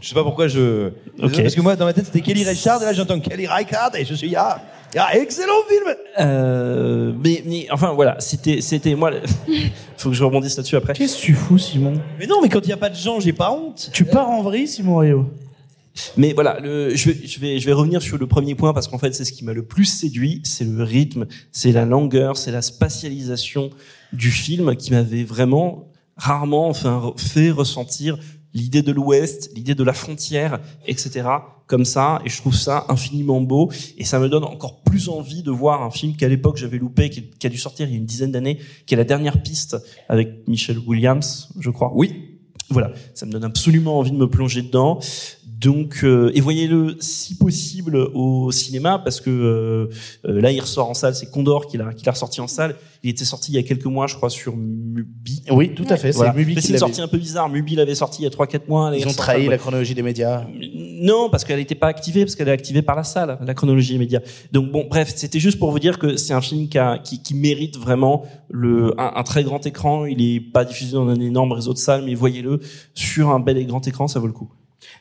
Je sais pas pourquoi je. Ok. Parce que moi, dans ma tête, c'était Kelly Reichardt, et là, j'entends Kelly Reichardt, et je suis, ah, ah, excellent film! Euh, mais, mais enfin voilà, c'était c'était moi. Faut que je rebondisse là-dessus après. Qu'est-ce que tu fous, Simon? Mais non, mais quand il n'y a pas de gens, j'ai pas honte. Tu pars en vrille, Simon Rio? Mais voilà, le, je, vais, je vais je vais revenir sur le premier point parce qu'en fait c'est ce qui m'a le plus séduit, c'est le rythme, c'est la longueur, c'est la spatialisation du film qui m'avait vraiment rarement enfin fait ressentir l'idée de l'Ouest, l'idée de la frontière, etc. Comme ça, et je trouve ça infiniment beau, et ça me donne encore plus envie de voir un film qu'à l'époque j'avais loupé, qui, qui a dû sortir il y a une dizaine d'années, qui est la dernière piste avec Michelle Williams, je crois. Oui. Voilà, ça me donne absolument envie de me plonger dedans. Donc, euh, et voyez-le si possible au cinéma, parce que euh, euh, là, il ressort en salle. C'est Condor qui l'a qui l'a ressorti en salle. Il était sorti il y a quelques mois, je crois, sur Mubi. Oui, tout à fait, c'est Mubi Mais qui c'est une sortie un peu bizarre. Mubi l'avait sorti il y a 3-4 mois. Ils ont trahi après. la chronologie des médias. Non, parce qu'elle n'était pas activée, parce qu'elle est activée par la salle, la chronologie média. Donc bon, bref, c'était juste pour vous dire que c'est un film qui, a- qui, qui mérite vraiment le, un, un très grand écran. Il est pas diffusé dans un énorme réseau de salles, mais voyez-le sur un bel et grand écran, ça vaut le coup.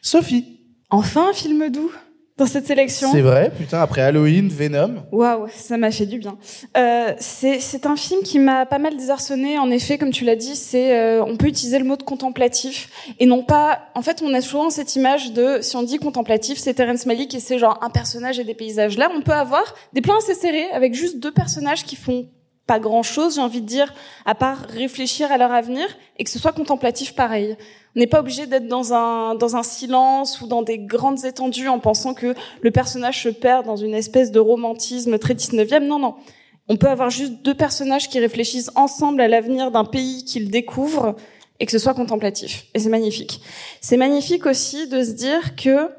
Sophie. Enfin, un film doux dans cette sélection. C'est vrai, putain, après Halloween, Venom. Waouh, ça m'a fait du bien. Euh, c'est un film qui m'a pas mal désarçonné. En effet, comme tu l'as dit, c'est euh, on peut utiliser le mot de contemplatif et non pas. En fait, on a souvent cette image de si on dit contemplatif, c'est Terrence Malick et c'est genre un personnage et des paysages. Là, on peut avoir des plans assez serrés avec juste deux personnages qui font pas grand chose, j'ai envie de dire, à part réfléchir à leur avenir et que ce soit contemplatif pareil. On n'est pas obligé d'être dans un, dans un silence ou dans des grandes étendues en pensant que le personnage se perd dans une espèce de romantisme très 19e. Non, non. On peut avoir juste deux personnages qui réfléchissent ensemble à l'avenir d'un pays qu'ils découvrent et que ce soit contemplatif. Et c'est magnifique. C'est magnifique aussi de se dire que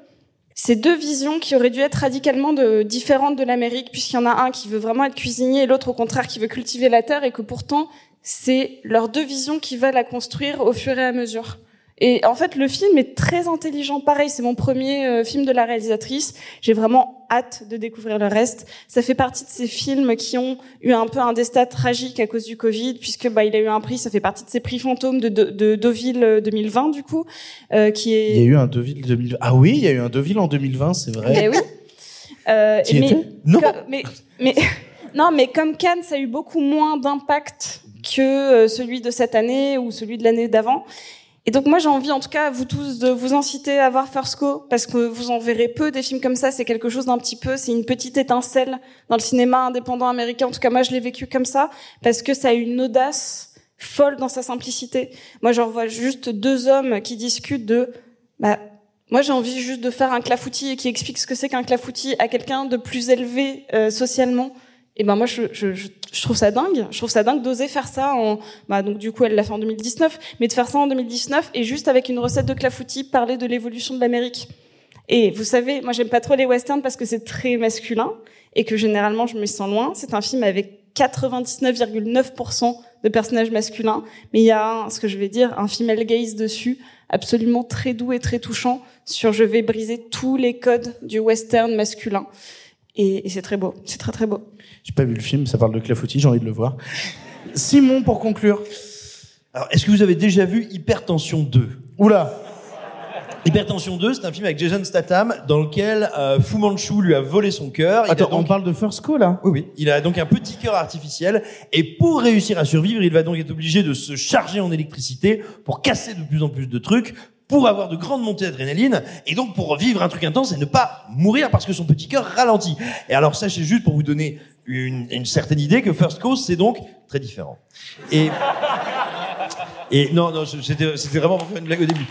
ces deux visions qui auraient dû être radicalement de, différentes de l'Amérique, puisqu'il y en a un qui veut vraiment être cuisinier et l'autre au contraire qui veut cultiver la terre, et que pourtant c'est leurs deux visions qui va la construire au fur et à mesure. Et en fait, le film est très intelligent. Pareil, c'est mon premier euh, film de la réalisatrice. J'ai vraiment hâte de découvrir le reste. Ça fait partie de ces films qui ont eu un peu un destin tragique à cause du Covid, puisque bah il a eu un prix. Ça fait partie de ces prix fantômes de, de, de Deauville euh, 2020 du coup, euh, qui est. Il y a eu un Deauville 2020. Ah oui, il y a eu un Deauville en 2020, c'est vrai. Eh oui. Euh, T'y mais, étais Non. mais, mais, non, mais comme Cannes, ça a eu beaucoup moins d'impact que euh, celui de cette année ou celui de l'année d'avant. Et donc moi j'ai envie en tout cas vous tous de vous inciter à voir First parce que vous en verrez peu des films comme ça, c'est quelque chose d'un petit peu, c'est une petite étincelle dans le cinéma indépendant américain. En tout cas moi je l'ai vécu comme ça parce que ça a une audace folle dans sa simplicité. Moi j'en vois juste deux hommes qui discutent de bah moi, j'ai envie juste de faire un clafoutis et qui explique ce que c'est qu'un clafoutis à quelqu'un de plus élevé euh, socialement. Et ben moi, je, je, je, trouve ça dingue. Je trouve ça dingue d'oser faire ça. En, bah donc du coup, elle l'a fait en 2019, mais de faire ça en 2019 et juste avec une recette de clafoutis, parler de l'évolution de l'Amérique. Et vous savez, moi, j'aime pas trop les westerns parce que c'est très masculin et que généralement, je me sens loin. C'est un film avec 99,9% de personnages masculins, mais il y a ce que je vais dire, un female gaze dessus, absolument très doux et très touchant sur je vais briser tous les codes du western masculin. Et, et c'est très beau, c'est très très beau. J'ai pas vu le film, ça parle de clafoutis, j'ai envie de le voir. Simon, pour conclure. Alors, est-ce que vous avez déjà vu Hypertension 2 Oula Hypertension 2, c'est un film avec Jason Statham dans lequel euh, Fu Manchu lui a volé son cœur. Il Attends, on parle de First Co là Oui, oui. Il a donc un petit cœur artificiel et pour réussir à survivre, il va donc être obligé de se charger en électricité pour casser de plus en plus de trucs pour avoir de grandes montées d'adrénaline et donc pour vivre un truc intense et ne pas mourir parce que son petit cœur ralentit. Et alors sachez juste pour vous donner une, certaine idée que First Cause c'est donc très différent. Et et non non c'était vraiment pour faire une blague au début.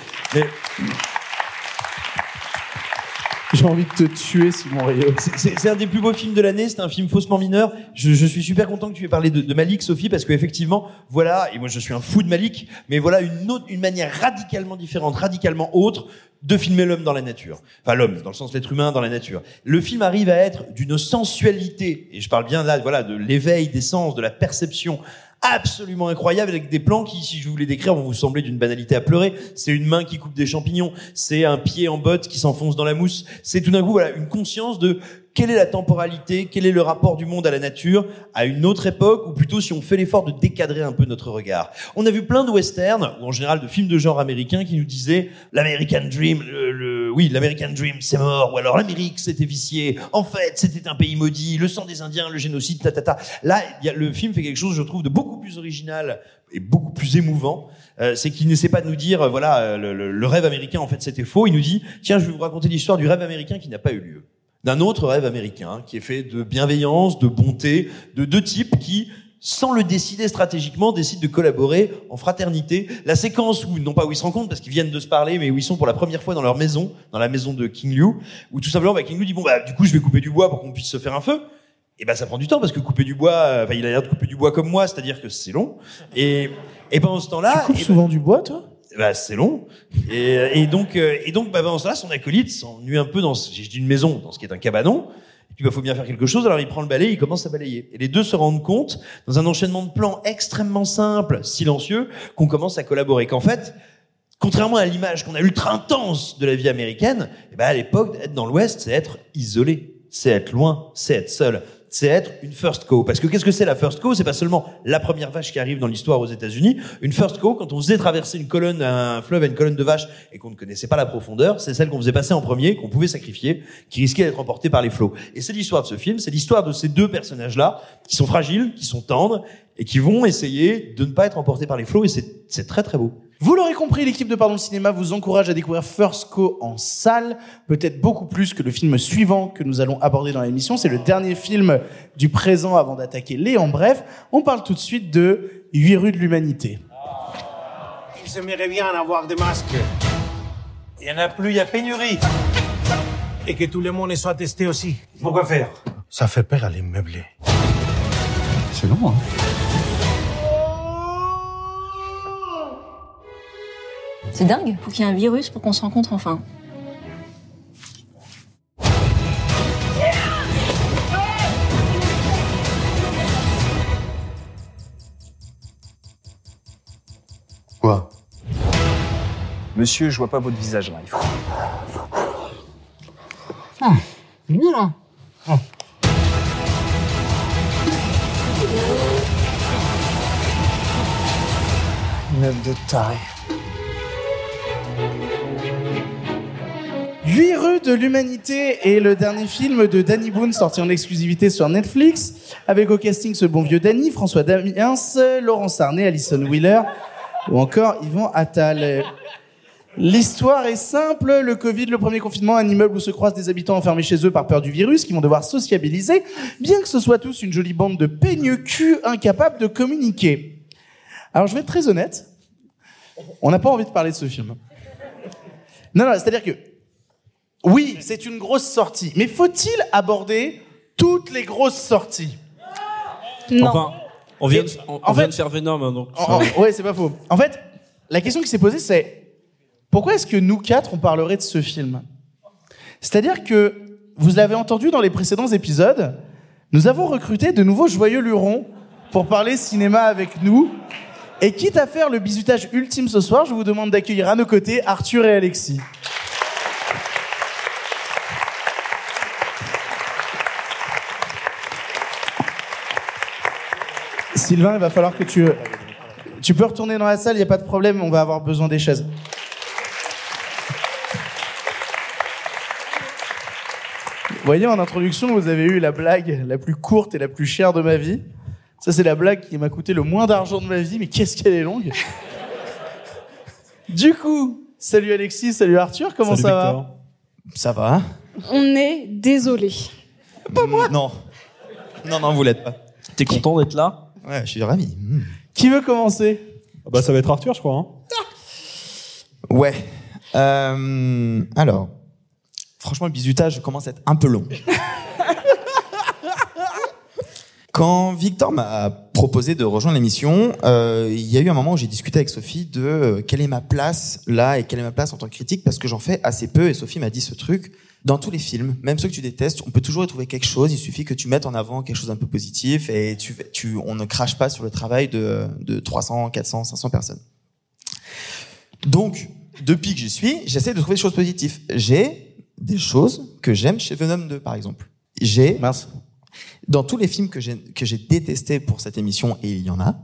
J'ai envie de te tuer, Simon Rio. c'est- un des plus beaux films de l'année. C'est un film faussement mineur. Je, je suis super content que tu aies parlé de, de Malik, Sophie, parce qu'effectivement, voilà. Et moi, je suis un fou de Malik, mais voilà une autre, une manière radicalement différente, radicalement autre de filmer l'homme dans la nature. Enfin, l'homme, dans le sens l'être humain dans la nature. Le film arrive à être d'une sensualité, et je parle bien là, voilà, de l'éveil des sens, de la perception absolument incroyable avec des plans qui, si je vous les décrire, vont vous sembler d'une banalité à pleurer. C'est une main qui coupe des champignons, c'est un pied en botte qui s'enfonce dans la mousse. C'est tout d'un coup voilà une conscience de quelle est la temporalité, quel est le rapport du monde à la nature à une autre époque, ou plutôt si on fait l'effort de décadrer un peu notre regard. On a vu plein de westerns, ou en général de films de genre américains, qui nous disaient l'American Dream, le, le- oui, l'American Dream, c'est mort, ou alors l'Amérique, c'était vicié, en fait, c'était un pays maudit, le sang des Indiens, le génocide, ta ta ta. Là, y a, le film fait quelque chose, je trouve, de beaucoup plus original et beaucoup plus émouvant. Euh, c'est qu'il n'essaie pas de nous dire, euh, voilà, euh, le, le- le rêve américain, en fait, c'était faux. Il nous dit, tiens, je vais vous raconter l'histoire du rêve américain qui n'a pas eu lieu d'un autre rêve américain qui est fait de bienveillance, de bonté, de deux types qui, sans le décider stratégiquement, décident de collaborer en fraternité. La séquence où, non pas où ils se rencontrent parce qu'ils viennent de se parler, mais où ils sont pour la première fois dans leur maison, dans la maison de King Liu, où tout simplement, bah, King Liu dit, bon, bah, du coup, je vais couper du bois pour qu'on puisse se faire un feu. Et ben ça prend du temps parce que couper du bois, euh, enfin, il a l'air de couper du bois comme moi, c'est-à-dire que c'est long. Et, et pendant ce temps-là, Tu coupes souvent du bois, toi? Bah, c'est long. Et, et donc, euh, et donc, bah, pendant cela, son acolyte s'ennuie un peu dans, ce- j'ai dit une maison, dans ce qui est un cabanon. Et puis, bah, faut bien faire quelque chose. Alors, il prend le balai, il commence à balayer. Et les deux se rendent compte, dans un enchaînement de plans extrêmement simple, silencieux, qu'on commence à collaborer. Qu'en fait, contrairement à l'image qu'on a ultra intense de la vie américaine, eh ben, à l'époque, être dans l'Ouest, c'est être isolé. C'est être loin. C'est être seul. C'est être une first co. Parce que qu'est-ce que c'est la first co? C'est pas seulement la première vache qui arrive dans l'histoire aux États-Unis. Une first co, quand on faisait traverser une colonne, un fleuve à une colonne de vaches et qu'on ne connaissait pas la profondeur, c'est celle qu'on faisait passer en premier, qu'on pouvait sacrifier, qui risquait d'être emportée par les flots. Et c'est l'histoire de ce film. C'est l'histoire de ces deux personnages-là, qui sont fragiles, qui sont tendres et qui vont essayer de ne pas être emportés par les flots. Et c'est c'est très très beau. Vous l'aurez compris, l'équipe de Pardon le Cinéma vous encourage à découvrir First Co en salle, peut-être beaucoup plus que le film suivant que nous allons aborder dans l'émission. C'est le dernier film du présent avant d'attaquer les en bref. On parle tout de suite de 8 rues de l'humanité. Ils aimeraient bien avoir des masques. Il n'y en a plus, il y a pénurie. Et que tout le monde soit testé aussi. Pourquoi faire? Ça fait peur à les meubler. C'est long, hein C'est dingue. Faut qu'il y ait un virus pour qu'on se rencontre enfin. Quoi? Monsieur, je vois pas votre visage là. Il faut... Ah, mieux là. Une œuvre de taille. 8 rues de l'humanité est le dernier film de Danny Boone sorti en exclusivité sur Netflix, avec au casting ce bon vieux Danny, François Damiens, Laurence Arnay, Alison Wheeler ou encore Yvan Attal. L'histoire est simple, le Covid, le premier confinement, un immeuble où se croisent des habitants enfermés chez eux par peur du virus qui vont devoir sociabiliser, bien que ce soit tous une jolie bande de peigneux culs incapables de communiquer. Alors je vais être très honnête, on n'a pas envie de parler de ce film. Non, non, c'est-à-dire que oui, c'est une grosse sortie. Mais faut-il aborder toutes les grosses sorties? Enfin, on vient, de, Et- on, en on vient fait- de faire Venom, hein, donc. En- en- ouais, c'est pas faux. En fait, la question qui s'est posée, c'est pourquoi est-ce que nous quatre, on parlerait de ce film? C'est-à-dire que, vous l'avez entendu dans les précédents épisodes, nous avons recruté de nouveaux joyeux lurons pour parler cinéma avec nous. Et quitte à faire le bisutage ultime ce soir, je vous demande d'accueillir à nos côtés Arthur et Alexis. Sylvain, il va falloir que tu... Tu peux retourner dans la salle, il n'y a pas de problème, on va avoir besoin des chaises. Vous voyez, en introduction, vous avez eu la blague la plus courte et la plus chère de ma vie. Ça, c'est la blague qui m'a coûté le moins d'argent de ma vie, mais qu'est-ce qu'elle est longue. Du coup, Salut Alexis, salut Arthur, comment Salut, ça va? Ça va? On est désolé. Pas moi Non. Non, non, vous l'êtes pas. T'es content d'être là? Ouais, je suis ravi. Mm. Qui veut commencer? Bah, ça va être Arthur, je crois. hein. Ouais. Euh, alors, franchement, le bisutage commence à être un peu long. Quand Victor m'a proposé de rejoindre l'émission, euh, il y a eu un moment où j'ai discuté avec Sophie de euh, quelle est ma place là et quelle est ma place en tant que critique parce que j'en fais assez peu et Sophie m'a dit ce truc. Dans tous les films, même ceux que tu détestes, on peut toujours y trouver quelque chose. Il suffit que tu mettes en avant quelque chose d'un peu positif et tu, tu, on ne crache pas sur le travail de, de 300, 400, 500 personnes. Donc, depuis que j'y suis, j'essaie de trouver des choses positives. J'ai des choses que j'aime chez Venom 2, par exemple. J'ai, dans tous les films que j'ai, que j'ai détestés pour cette émission, et il y en a,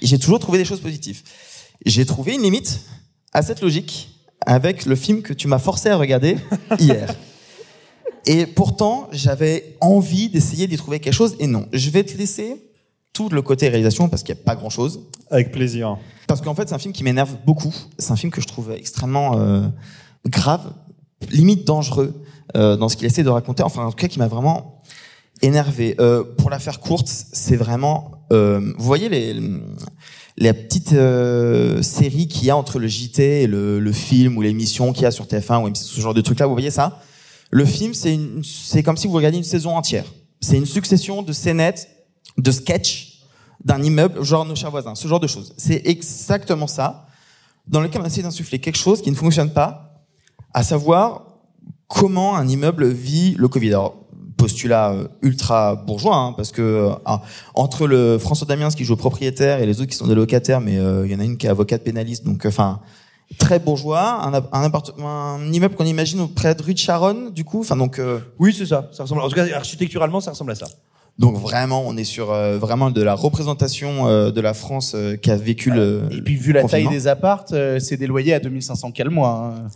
j'ai toujours trouvé des choses positives. J'ai trouvé une limite à cette logique avec le film que tu m'as forcé à regarder hier. Et pourtant, j'avais envie d'essayer d'y trouver quelque chose, et non. Je vais te laisser tout le côté réalisation parce qu'il n'y a pas grand chose. Avec plaisir. Parce qu'en fait, c'est un film qui m'énerve beaucoup. C'est un film que je trouve extrêmement euh, grave, limite dangereux euh, dans ce qu'il essaie de raconter. Enfin, en tout cas, qui m'a vraiment énervé. Euh, pour la faire courte, c'est vraiment. euh, vous voyez les les petites euh, séries qu'il y a entre le JT et le, le film ou l'émission qu'il y a sur TF1 ou M6, ce genre de trucs là. Vous voyez ça? Le film, c'est c'est comme si vous regardiez une saison entière. C'est une succession de scénettes, de sketchs d'un immeuble, genre nos chers voisins, ce genre de choses. C'est exactement ça, dans lequel on essaie d'insuffler quelque chose qui ne fonctionne pas, à savoir comment un immeuble vit le Covid. Alors, postulat euh, ultra bourgeois, hein, parce que euh, ah, entre le François Damiens qui joue propriétaire et les autres qui sont des locataires, mais euh, il y en a une qui est avocate pénaliste, donc enfin très bourgeois, un, un, appartement, un immeuble qu'on imagine près de rue de Charonne, du coup, enfin donc. oui, c'est ça. Ça ressemble. En tout cas, architecturalement, ça ressemble à ça. Donc vraiment, on est sur euh, vraiment de la représentation euh, de la France euh, qui a vécu le. Et puis vu la taille des appartes, euh, c'est des loyers à 2500 quel mois. hein.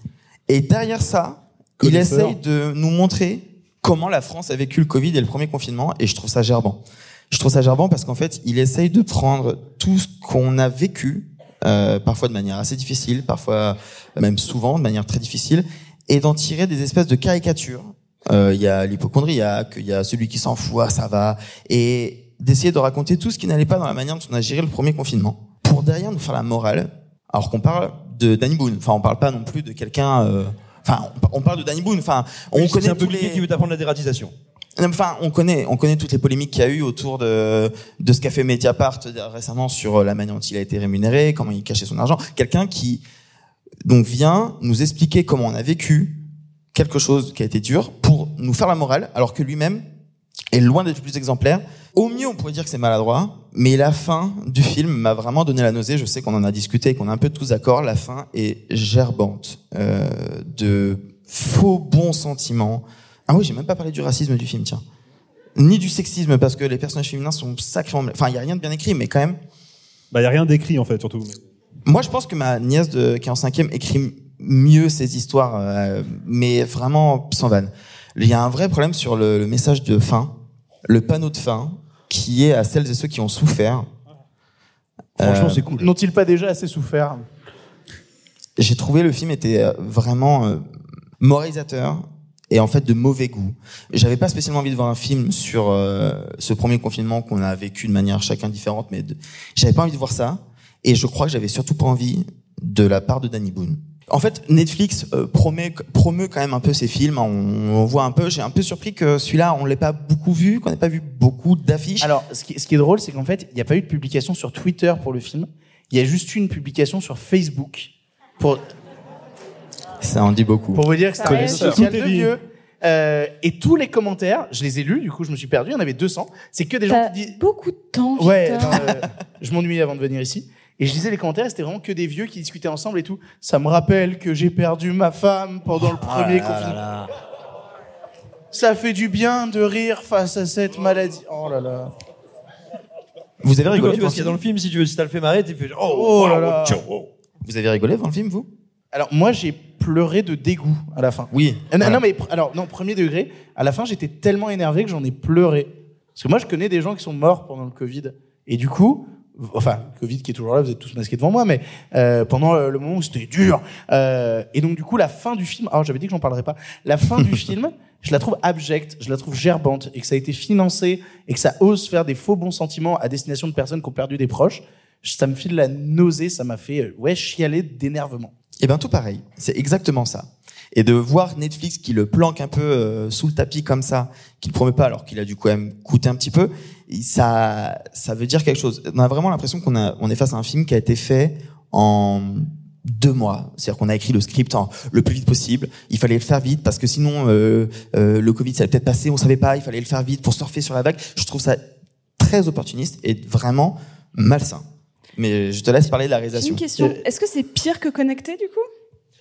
Et derrière ça, il essaye de nous montrer comment la France a vécu le Covid et le premier confinement, et je trouve ça gerbant. Je trouve ça gerbant parce qu'en fait, il essaye de prendre tout ce qu'on a vécu, euh, parfois de manière assez difficile, parfois même souvent de manière très difficile, et d'en tirer des espèces de caricatures. Euh, Il y a l'hypochondriaque, il y a celui qui s'en fout, ah, ça va, et d'essayer de raconter tout ce qui n'allait pas dans la manière dont on a géré le premier confinement, pour derrière nous faire la morale, alors qu'on parle de Danny Boone. Enfin, on parle pas non plus de quelqu'un. euh, Enfin, on, parle de Danny Boone. Enfin, on Oui, connaît un peu tous les. qui veut t'apprendre la dératisation. Enfin, on connaît, on connaît toutes les polémiques qu'il y a eu autour de de ce qu'a fait Mediapart euh, récemment sur euh, la manière dont il a été rémunéré, comment il cachait son argent. Quelqu'un qui donc vient nous expliquer comment on a vécu quelque chose qui a été dur pour nous faire la morale, alors que lui-même est loin d'être le plus exemplaire. Au mieux, on pourrait dire que c'est maladroit, mais la fin du film m'a vraiment donné la nausée. Je sais qu'on en a discuté et qu'on est un peu tous d'accord. La fin est gerbante euh, de faux bons sentiments. Ah oui, j'ai même pas parlé du racisme du film, tiens. Ni du sexisme, parce que les personnages féminins sont sacrément... Enfin, il y a rien de bien écrit, mais quand même... Bah, y a rien d'écrit, en fait, surtout. Moi, je pense que ma nièce de, qui est en cinquième écrit mieux ses histoires, euh, mais vraiment sans vanne. Il y a un vrai problème sur le, le message de fin, le panneau de fin, qui est à celles et ceux qui ont souffert. Franchement, Euh, c'est cool. N'ont-ils pas déjà assez souffert? J'ai trouvé le film était euh, vraiment euh, moralisateur et en fait de mauvais goût. J'avais pas spécialement envie de voir un film sur euh, ce premier confinement qu'on a vécu de manière chacun différente, mais de- j'avais pas envie de voir ça. Et je crois que j'avais surtout pas envie de la part de Danny Boone. En fait, Netflix euh, promet, promeut quand même un peu ses films. On, on voit un peu. J'ai un peu surpris que celui-là, on l'ait pas beaucoup vu, qu'on n'ait pas vu beaucoup d'affiches. Alors, ce qui, ce qui est drôle, c'est qu'en fait, il n'y a pas eu de publication sur Twitter pour le film. Il y a juste eu une publication sur Facebook. Pour, Ça en dit beaucoup. pour vous dire que c'est un social de vieux. Euh, et tous les commentaires, je les ai lus, du coup je me suis perdu, il y en avait 200. C'est que des gens qui disent... beaucoup de temps, Ouais, Victor. non, euh, je m'ennuyais avant de venir ici. Et je lisais les commentaires, c'était vraiment que des vieux qui discutaient ensemble et tout. Ça me rappelle que j'ai perdu ma femme pendant le premier confinement. Ça fait du bien de rire face à cette maladie. Oh là là. Vous avez rigolé tu vois devant ce qu'il y a dans le film, si tu veux, si t'as le fait marrer, tu fais oh, Oh là là. ciao, oh. Vous avez rigolé devant le film, vous? Alors moi j'ai pleuré de dégoût à la fin. Oui. Euh, Non, voilà. non, mais alors non premier degré. À la fin j'étais tellement énervé que j'en ai pleuré. Parce que moi je connais des gens qui sont morts pendant le Covid et du coup enfin Covid qui est toujours là, vous êtes tous masqués devant moi, mais euh, pendant euh, le moment où c'était dur. Euh, et donc du coup la fin du film, alors j'avais dit que j'en parlerais pas. La fin du film, je la trouve abjecte, je la trouve gerbante et que ça a été financé et que ça ose faire des faux bons sentiments à destination de personnes qui ont perdu des proches. Ça me file la nausée, ça m'a fait euh, ouais chialer d'énervement. Eh ben tout pareil, c'est exactement ça. Et de voir Netflix qui le planque un peu euh, sous le tapis comme ça, qui le promet pas alors qu'il a dû quand même coûter un petit peu, ça ça veut dire quelque chose. On a vraiment l'impression qu'on a on est face à un film qui a été fait en deux mois. C'est-à-dire qu'on a écrit le script en le plus vite possible. Il fallait le faire vite parce que sinon euh, euh, le Covid ça allait peut-être passer, on savait pas. Il fallait le faire vite pour surfer sur la vague. Je trouve ça très opportuniste et vraiment malsain. Mais je te laisse parler de la J'ai réalisation. une question. Est-ce que c'est pire que connecté du coup?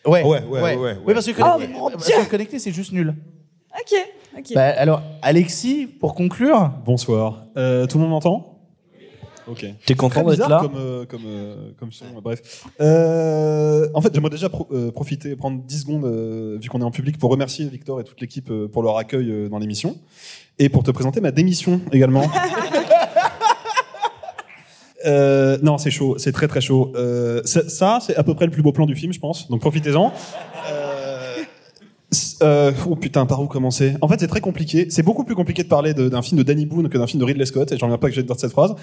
Ouais, Ouais, ouais, ouais, ouais. Oui, parce que Oh, connecté, mon parce que connecté, c'est juste nul. Ok, ok. Bah, alors, Alexis, pour conclure. Bonsoir. Euh, tout le monde m'entend? Ok. T'es content d'être là? comme, euh, comme, euh, comme son, bref. Euh, en fait, j'aimerais déjà pro- euh, profiter, prendre 10 secondes, euh, vu qu'on est en public, pour remercier Victor et toute l'équipe euh, pour leur accueil euh, dans l'émission. Et pour te présenter ma démission également. Euh, non, c'est chaud, c'est très très chaud. Euh, ça, c'est à peu près le plus beau plan du film, je pense. Donc profitez-en. Euh, oh putain, par où commencer? En fait, c'est très compliqué. C'est beaucoup plus compliqué de parler d'un film de Danny Boone que d'un film de Ridley Scott. Et j'en reviens pas que j'ai dire cette phrase,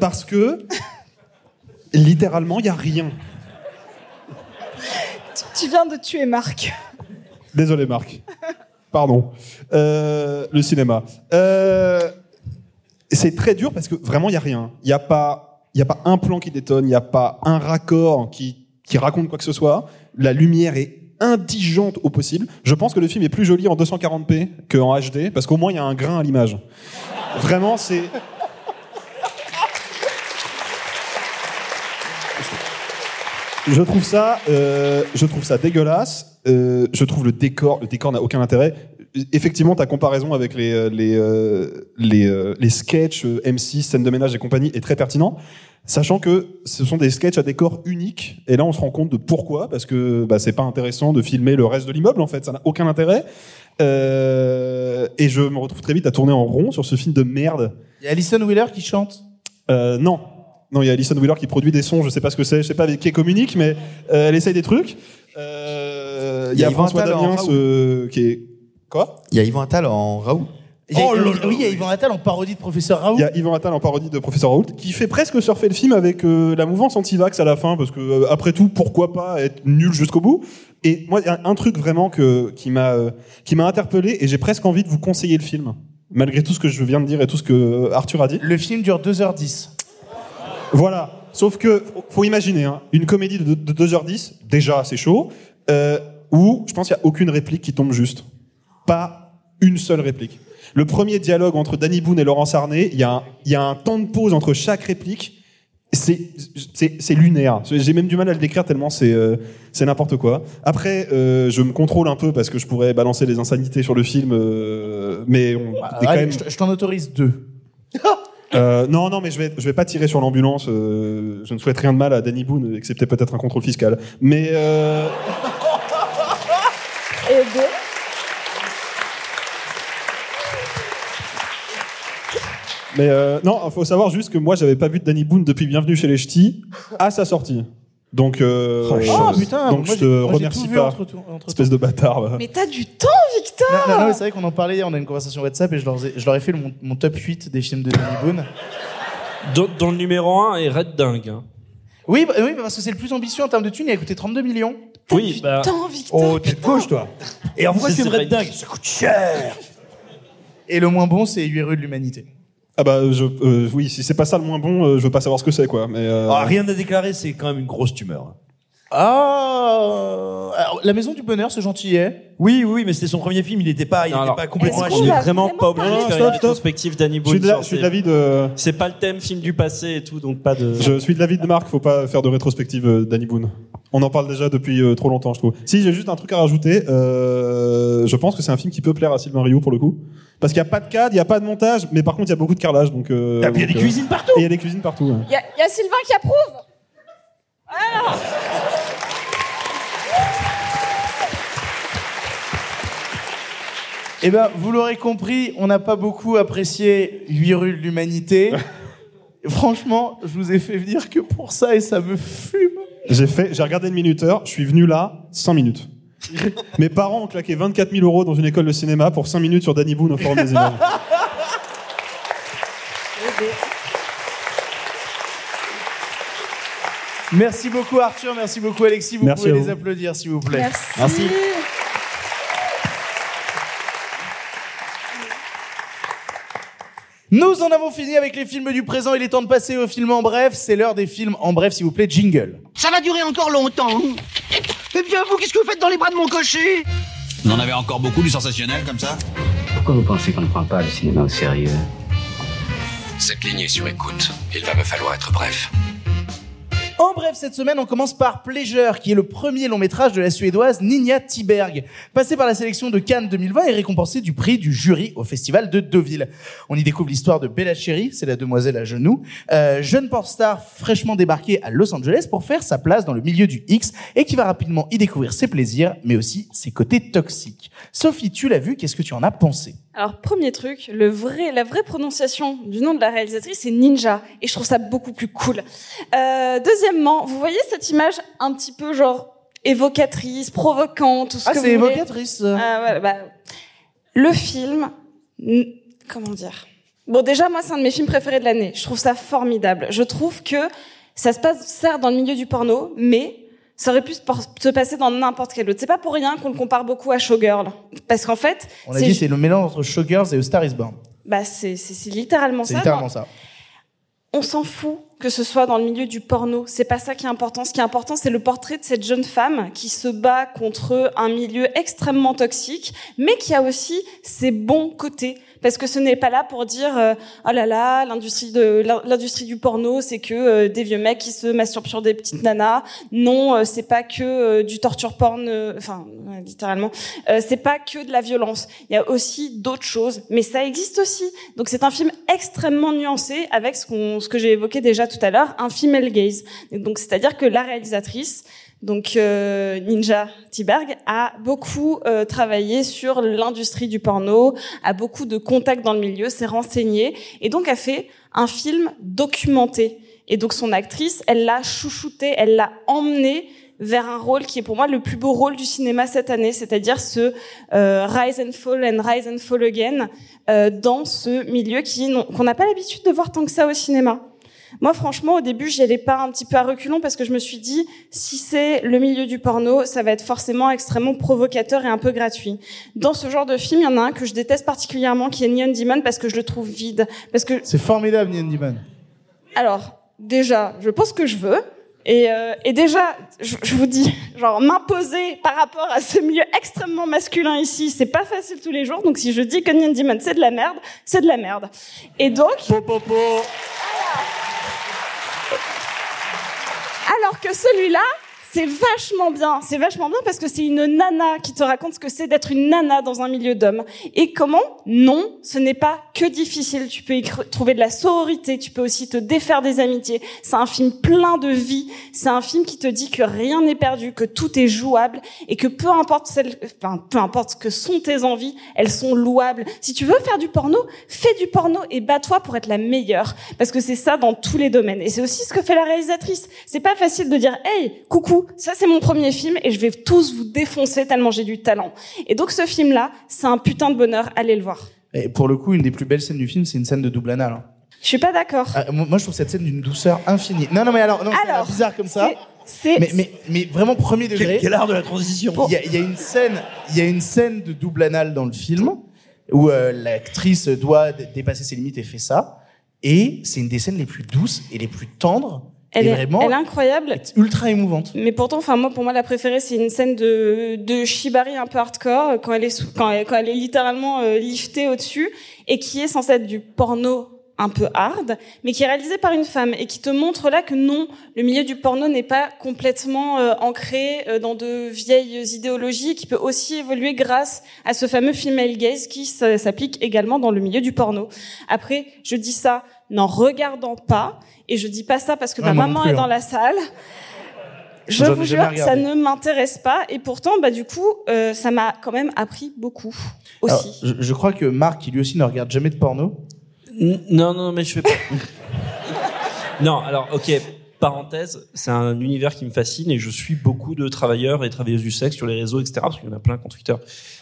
parce que littéralement, il y a rien. Tu- viens de tuer Marc. Désolé, Marc. Pardon. Le cinéma. Euh, c'est très dur parce que vraiment, il n'y a rien. Il n'y a, pas- il y a pas un plan qui détonne, il n'y a pas un raccord qui, qui raconte quoi que ce soit. La lumière est indigente au possible. Je pense que le film est plus joli en 240p qu'en HD parce qu'au moins, il y a un grain à l'image. Vraiment, c'est. Je trouve ça, euh, je trouve ça dégueulasse. Euh, je trouve le décor, le décor n'a aucun intérêt. Effectivement, ta comparaison avec les euh, les euh, les, euh, les sketchs euh, M6, scène de ménage et compagnie est très pertinent, sachant que ce sont des sketchs à décor unique. Et là, on se rend compte de pourquoi, parce que bah, c'est pas intéressant de filmer le reste de l'immeuble. En fait, ça n'a aucun intérêt. Euh, et je me retrouve très vite à tourner en rond sur ce film de merde. Il y a Alison Wheeler qui chante? Euh, non. Non, il y a Alison Wheeler qui produit des sons, je sais pas ce que c'est, je sais pas avec qui elle communique, mais euh, elle essaye des trucs. Il y a, Yvan François Attal en Damiens Raoult. euh, qui est... Quoi Il y a Yvan Attal en Raoult. Il y a- oui, il y a Yvan Attal en parodie de Professeur Raoult. Il y a Yvan Attal en parodie de Professeur Raoult qui fait presque surfer le film avec euh, la mouvance anti-vax à la fin parce que euh, après tout pourquoi pas être nul jusqu'au bout? Et moi il y a un truc vraiment que qui m'a euh, qui m'a interpellé et j'ai presque envie de vous conseiller le film malgré tout ce que je viens de dire et tout ce que euh, Arthur a dit. Le film dure 2h10. Voilà. Sauf que, faut- faut imaginer, hein, une comédie de, de 2h10, déjà c'est chaud, euh, où je pense qu'il n'y a aucune réplique qui tombe juste. Pas une seule réplique. Le premier dialogue entre Danny Boone et Laurence Arnay, il y, a un- il y a un temps de pause entre chaque réplique. C'est lunaire. J'ai même du mal à le décrire tellement c'est euh, n'importe quoi. Après, euh, je me contrôle un peu parce que je pourrais balancer des insanités sur le film, euh, mais on est quand Allez, même- je, je t'en autorise deux. euh, non, non, mais je vais, je vais pas tirer sur l'ambulance. euh, je ne souhaite rien de mal à Danny Boone, excepté peut-être un contrôle fiscal. Mais euh, Et deux. Mais euh, non, il faut savoir juste que moi, j'avais pas vu de Danny Boone depuis Bienvenue chez les Ch'tis à sa sortie. Donc, euh, Oh, putain, donc moi, je j'ai- te moi, j'ai remercie tout vu pas, entre- entre- espèce de bâtard. va. Mais t'as du temps, Victor Non, non, non, mais c'est vrai qu'on en parlait hier, on a une conversation WhatsApp et je leur ai, je leur ai fait le- mon, mon top 8 des films de Danny Boone. Dont, dont le numéro 1 est Red Dingue. hein. Oui, bah, oui, parce que c'est le plus ambitieux en termes de thunes, il a coûté 32 millions. Oui, bah. Temps, Victor. Oh, tu te gauche, toi. Et en vrai, de dingue, ça coûte cher. Et le moins bon, c'est 8 rues de l'humanité. Ah bah, je, euh, oui, si c'est pas ça le moins bon, euh, je veux pas savoir ce que c'est, quoi. Mais euh, Ah, rien à déclarer, c'est quand même une grosse tumeur. Ah alors, La Maison du Bonheur, c'est gentil, hein Oui, oui, mais c'était son premier film, il n'était pas, il Non, était alors, pas complètement on est vraiment pas obligé de faire une rétrospective Danny Je Boone. suis de la- genre, je suis de c'est- l'avis de. C'est pas le thème film du passé et tout, donc pas de. Je suis de l'avis de Marc, faut pas faire de rétrospective euh, Danny Boone. On en parle déjà depuis euh, trop longtemps, je trouve. Si, j'ai juste un truc à rajouter. euh, je pense que c'est un film qui peut plaire à Sylvain Rio pour le coup. Parce qu'il n'y a pas de cadre, il n'y a pas de montage, mais par contre, il y a beaucoup de carrelage. Donc, euh, Ah, puis il y a donc, des euh, cuisines partout. Et il y a des cuisines partout. ouais. Il y, a- y a Sylvain qui approuve Voilà. Eh ben, vous l'aurez compris, on n'a pas beaucoup apprécié 8 rues de l'humanité. Franchement, je vous ai fait venir que pour ça et ça me fume. J'ai fait, j'ai regardé le minuteur, je suis venu là 100 minutes. Mes parents ont claqué 24 000 euros dans une école de cinéma pour 5 minutes sur Danny Boone au Forum des images. Merci beaucoup Arthur, merci beaucoup Alexis. Vous Merci pouvez les vous. applaudir s'il vous plaît. Merci. Nous en avons fini avec les films du présent. Il est temps de passer aux films en bref. C'est l'heure des films en bref, s'il vous plaît. Jingle. Ça va durer encore longtemps. Eh bien, vous, qu'est-ce que vous faites dans les bras de mon cocher? Vous en avez encore beaucoup du sensationnel comme ça? Pourquoi vous pensez qu'on ne prend pas le cinéma au sérieux? Cette ligne est sur écoute. Il va me falloir être bref. En bref, cette semaine, on commence par Pleasure, qui est le premier long métrage de la suédoise Ninja Tiberg, passé par la sélection de Cannes 2020 et récompensé du prix du jury au festival de Deauville. On y découvre l'histoire de Bella Cherry, c'est la demoiselle à genoux, euh, jeune pornstar fraîchement débarquée à Los Angeles pour faire sa place dans le milieu du X et qui va rapidement y découvrir ses plaisirs, mais aussi ses côtés toxiques. Sophie, tu l'as vu, qu'est-ce que tu en as pensé? Alors, premier truc, le vrai, la vraie prononciation du nom de la réalisatrice, c'est Ninja. Et je trouve ça beaucoup plus cool. Euh, deuxièmement, vous voyez cette image un petit peu genre évocatrice, provocante, tout ce Ah, que c'est vous voulez évocatrice. Ah, voilà, bah, le film, comment dire? Bon, déjà, moi, c'est un de mes films préférés de l'année. Je trouve ça formidable. Je trouve que ça se passe, certes, dans le milieu du porno, mais ça aurait pu se, passer dans n'importe quel autre. C'est pas pour rien qu'on le compare beaucoup à Showgirl. Parce qu'en fait, On a dit c'est le mélange entre Showgirls et A Star is Born. bah, c'est, c'est, c'est littéralement C'est ça. littéralement Non, ça. On s'en fout que ce soit dans le milieu du porno. C'est pas ça qui est important. Ce qui est important, c'est le portrait de cette jeune femme qui se bat contre un milieu extrêmement toxique, mais qui a aussi ses bons côtés. Parce que ce n'est pas là pour dire euh, oh là là l'industrie de l'industrie du porno c'est que euh, des vieux mecs qui se masturbent sur des petites nanas. Non euh, c'est pas que euh, du torture porn enfin littéralement. C'est pas que de la violence. Il y a aussi d'autres choses. Mais ça existe aussi. Donc c'est un film extrêmement nuancé avec ce qu'on ce que j'ai évoqué déjà tout à l'heure un female gaze. Donc c'est-à-dire que la réalisatrice donc euh, Ninja Tiberg a beaucoup euh, travaillé sur l'industrie du porno, a beaucoup de contacts dans le milieu, s'est renseignée et donc a fait un film documenté. Et donc son actrice, elle l'a chouchouté, elle l'a emmené vers un rôle qui est pour moi le plus beau rôle du cinéma cette année, c'est-à-dire ce euh, rise and fall and rise and fall again dans ce milieu qui qu'on n'a pas l'habitude de voir tant que ça au cinéma. Moi, franchement, au début, j'y allais pas un petit peu à reculons parce que je me suis dit, si c'est le milieu du porno, ça va être forcément extrêmement provocateur et un peu gratuit. Dans ce genre de film, il y en a un que je déteste particulièrement, qui est Neon Demon, parce que je le trouve vide. Parce que, C'est formidable, Neon Demon. alors, déjà, je pense que je veux. Et, euh, et déjà, je, je vous dis, genre m'imposer par rapport à ce milieu extrêmement masculin ici, c'est pas facile tous les jours. Donc si je dis que Neon Demon c'est de la merde, c'est de la merde. Et donc, Alors que celui-là, c'est vachement bien. C'est vachement bien parce que c'est une nana qui te raconte ce que c'est d'être une nana dans un milieu d'hommes. Et comment Non, ce n'est pas que difficile. Tu peux y trouver de la sororité. Tu peux aussi te défaire des amitiés. C'est un film plein de vie. C'est un film qui te dit que rien n'est perdu, que tout est jouable et que peu importe celle, enfin, peu importe ce que sont tes envies, elles sont louables. Si tu veux faire du porno, fais du porno et bats-toi pour être la meilleure. Parce que c'est ça dans tous les domaines. Et c'est aussi ce que fait la réalisatrice. C'est pas facile de dire, hey, coucou, ça c'est mon premier film et je vais tous vous défoncer tellement j'ai du talent. Et donc ce film-là, c'est un putain de bonheur. Allez le voir. Et pour le coup, une des plus belles scènes du film, c'est une scène de double anal. hein. Je suis pas d'accord. Ah, moi, je trouve cette scène d'une douceur infinie. Non, non, mais alors, non, c'est Alors, bizarre comme ça. c'est- Mais, mais, mais vraiment premier degré. quel art de la transition. Il y a, il y a une scène, il y a une scène de double anal dans le film où euh, l'actrice doit dépasser ses limites et fait ça. Et c'est une des scènes les plus douces et les plus tendres. Elle est, vraiment elle est incroyable. ultra émouvante. Mais pourtant, enfin moi, pour moi, la préférée, c'est une scène de de shibari un peu hardcore quand elle est sous- quand elle, quand elle est littéralement euh, liftée au-dessus et qui est censée être du porno un peu hard, mais qui est réalisée par une femme et qui te montre là que non, le milieu du porno n'est pas complètement euh, ancré euh, dans de vieilles idéologies, qui peut aussi évoluer grâce à ce fameux female gaze qui s'applique également dans le milieu du porno. Après, je dis ça n'en regardant pas, et je dis pas ça parce que Ouais, ma maman plus, est dans hein. la salle. Je vous jamais jure, ça ne m'intéresse pas, et pourtant, bah du coup, euh, ça m'a quand même appris beaucoup aussi. Alors, je, je crois que Marc, qui lui aussi ne regarde jamais de porno. Non, non, mais je fais pas. Non, alors, ok, parenthèse, c'est un univers qui me fascine et je suis beaucoup de travailleurs et travailleuses du sexe sur les réseaux, etc. Parce qu'il y en a plein contre Twitter.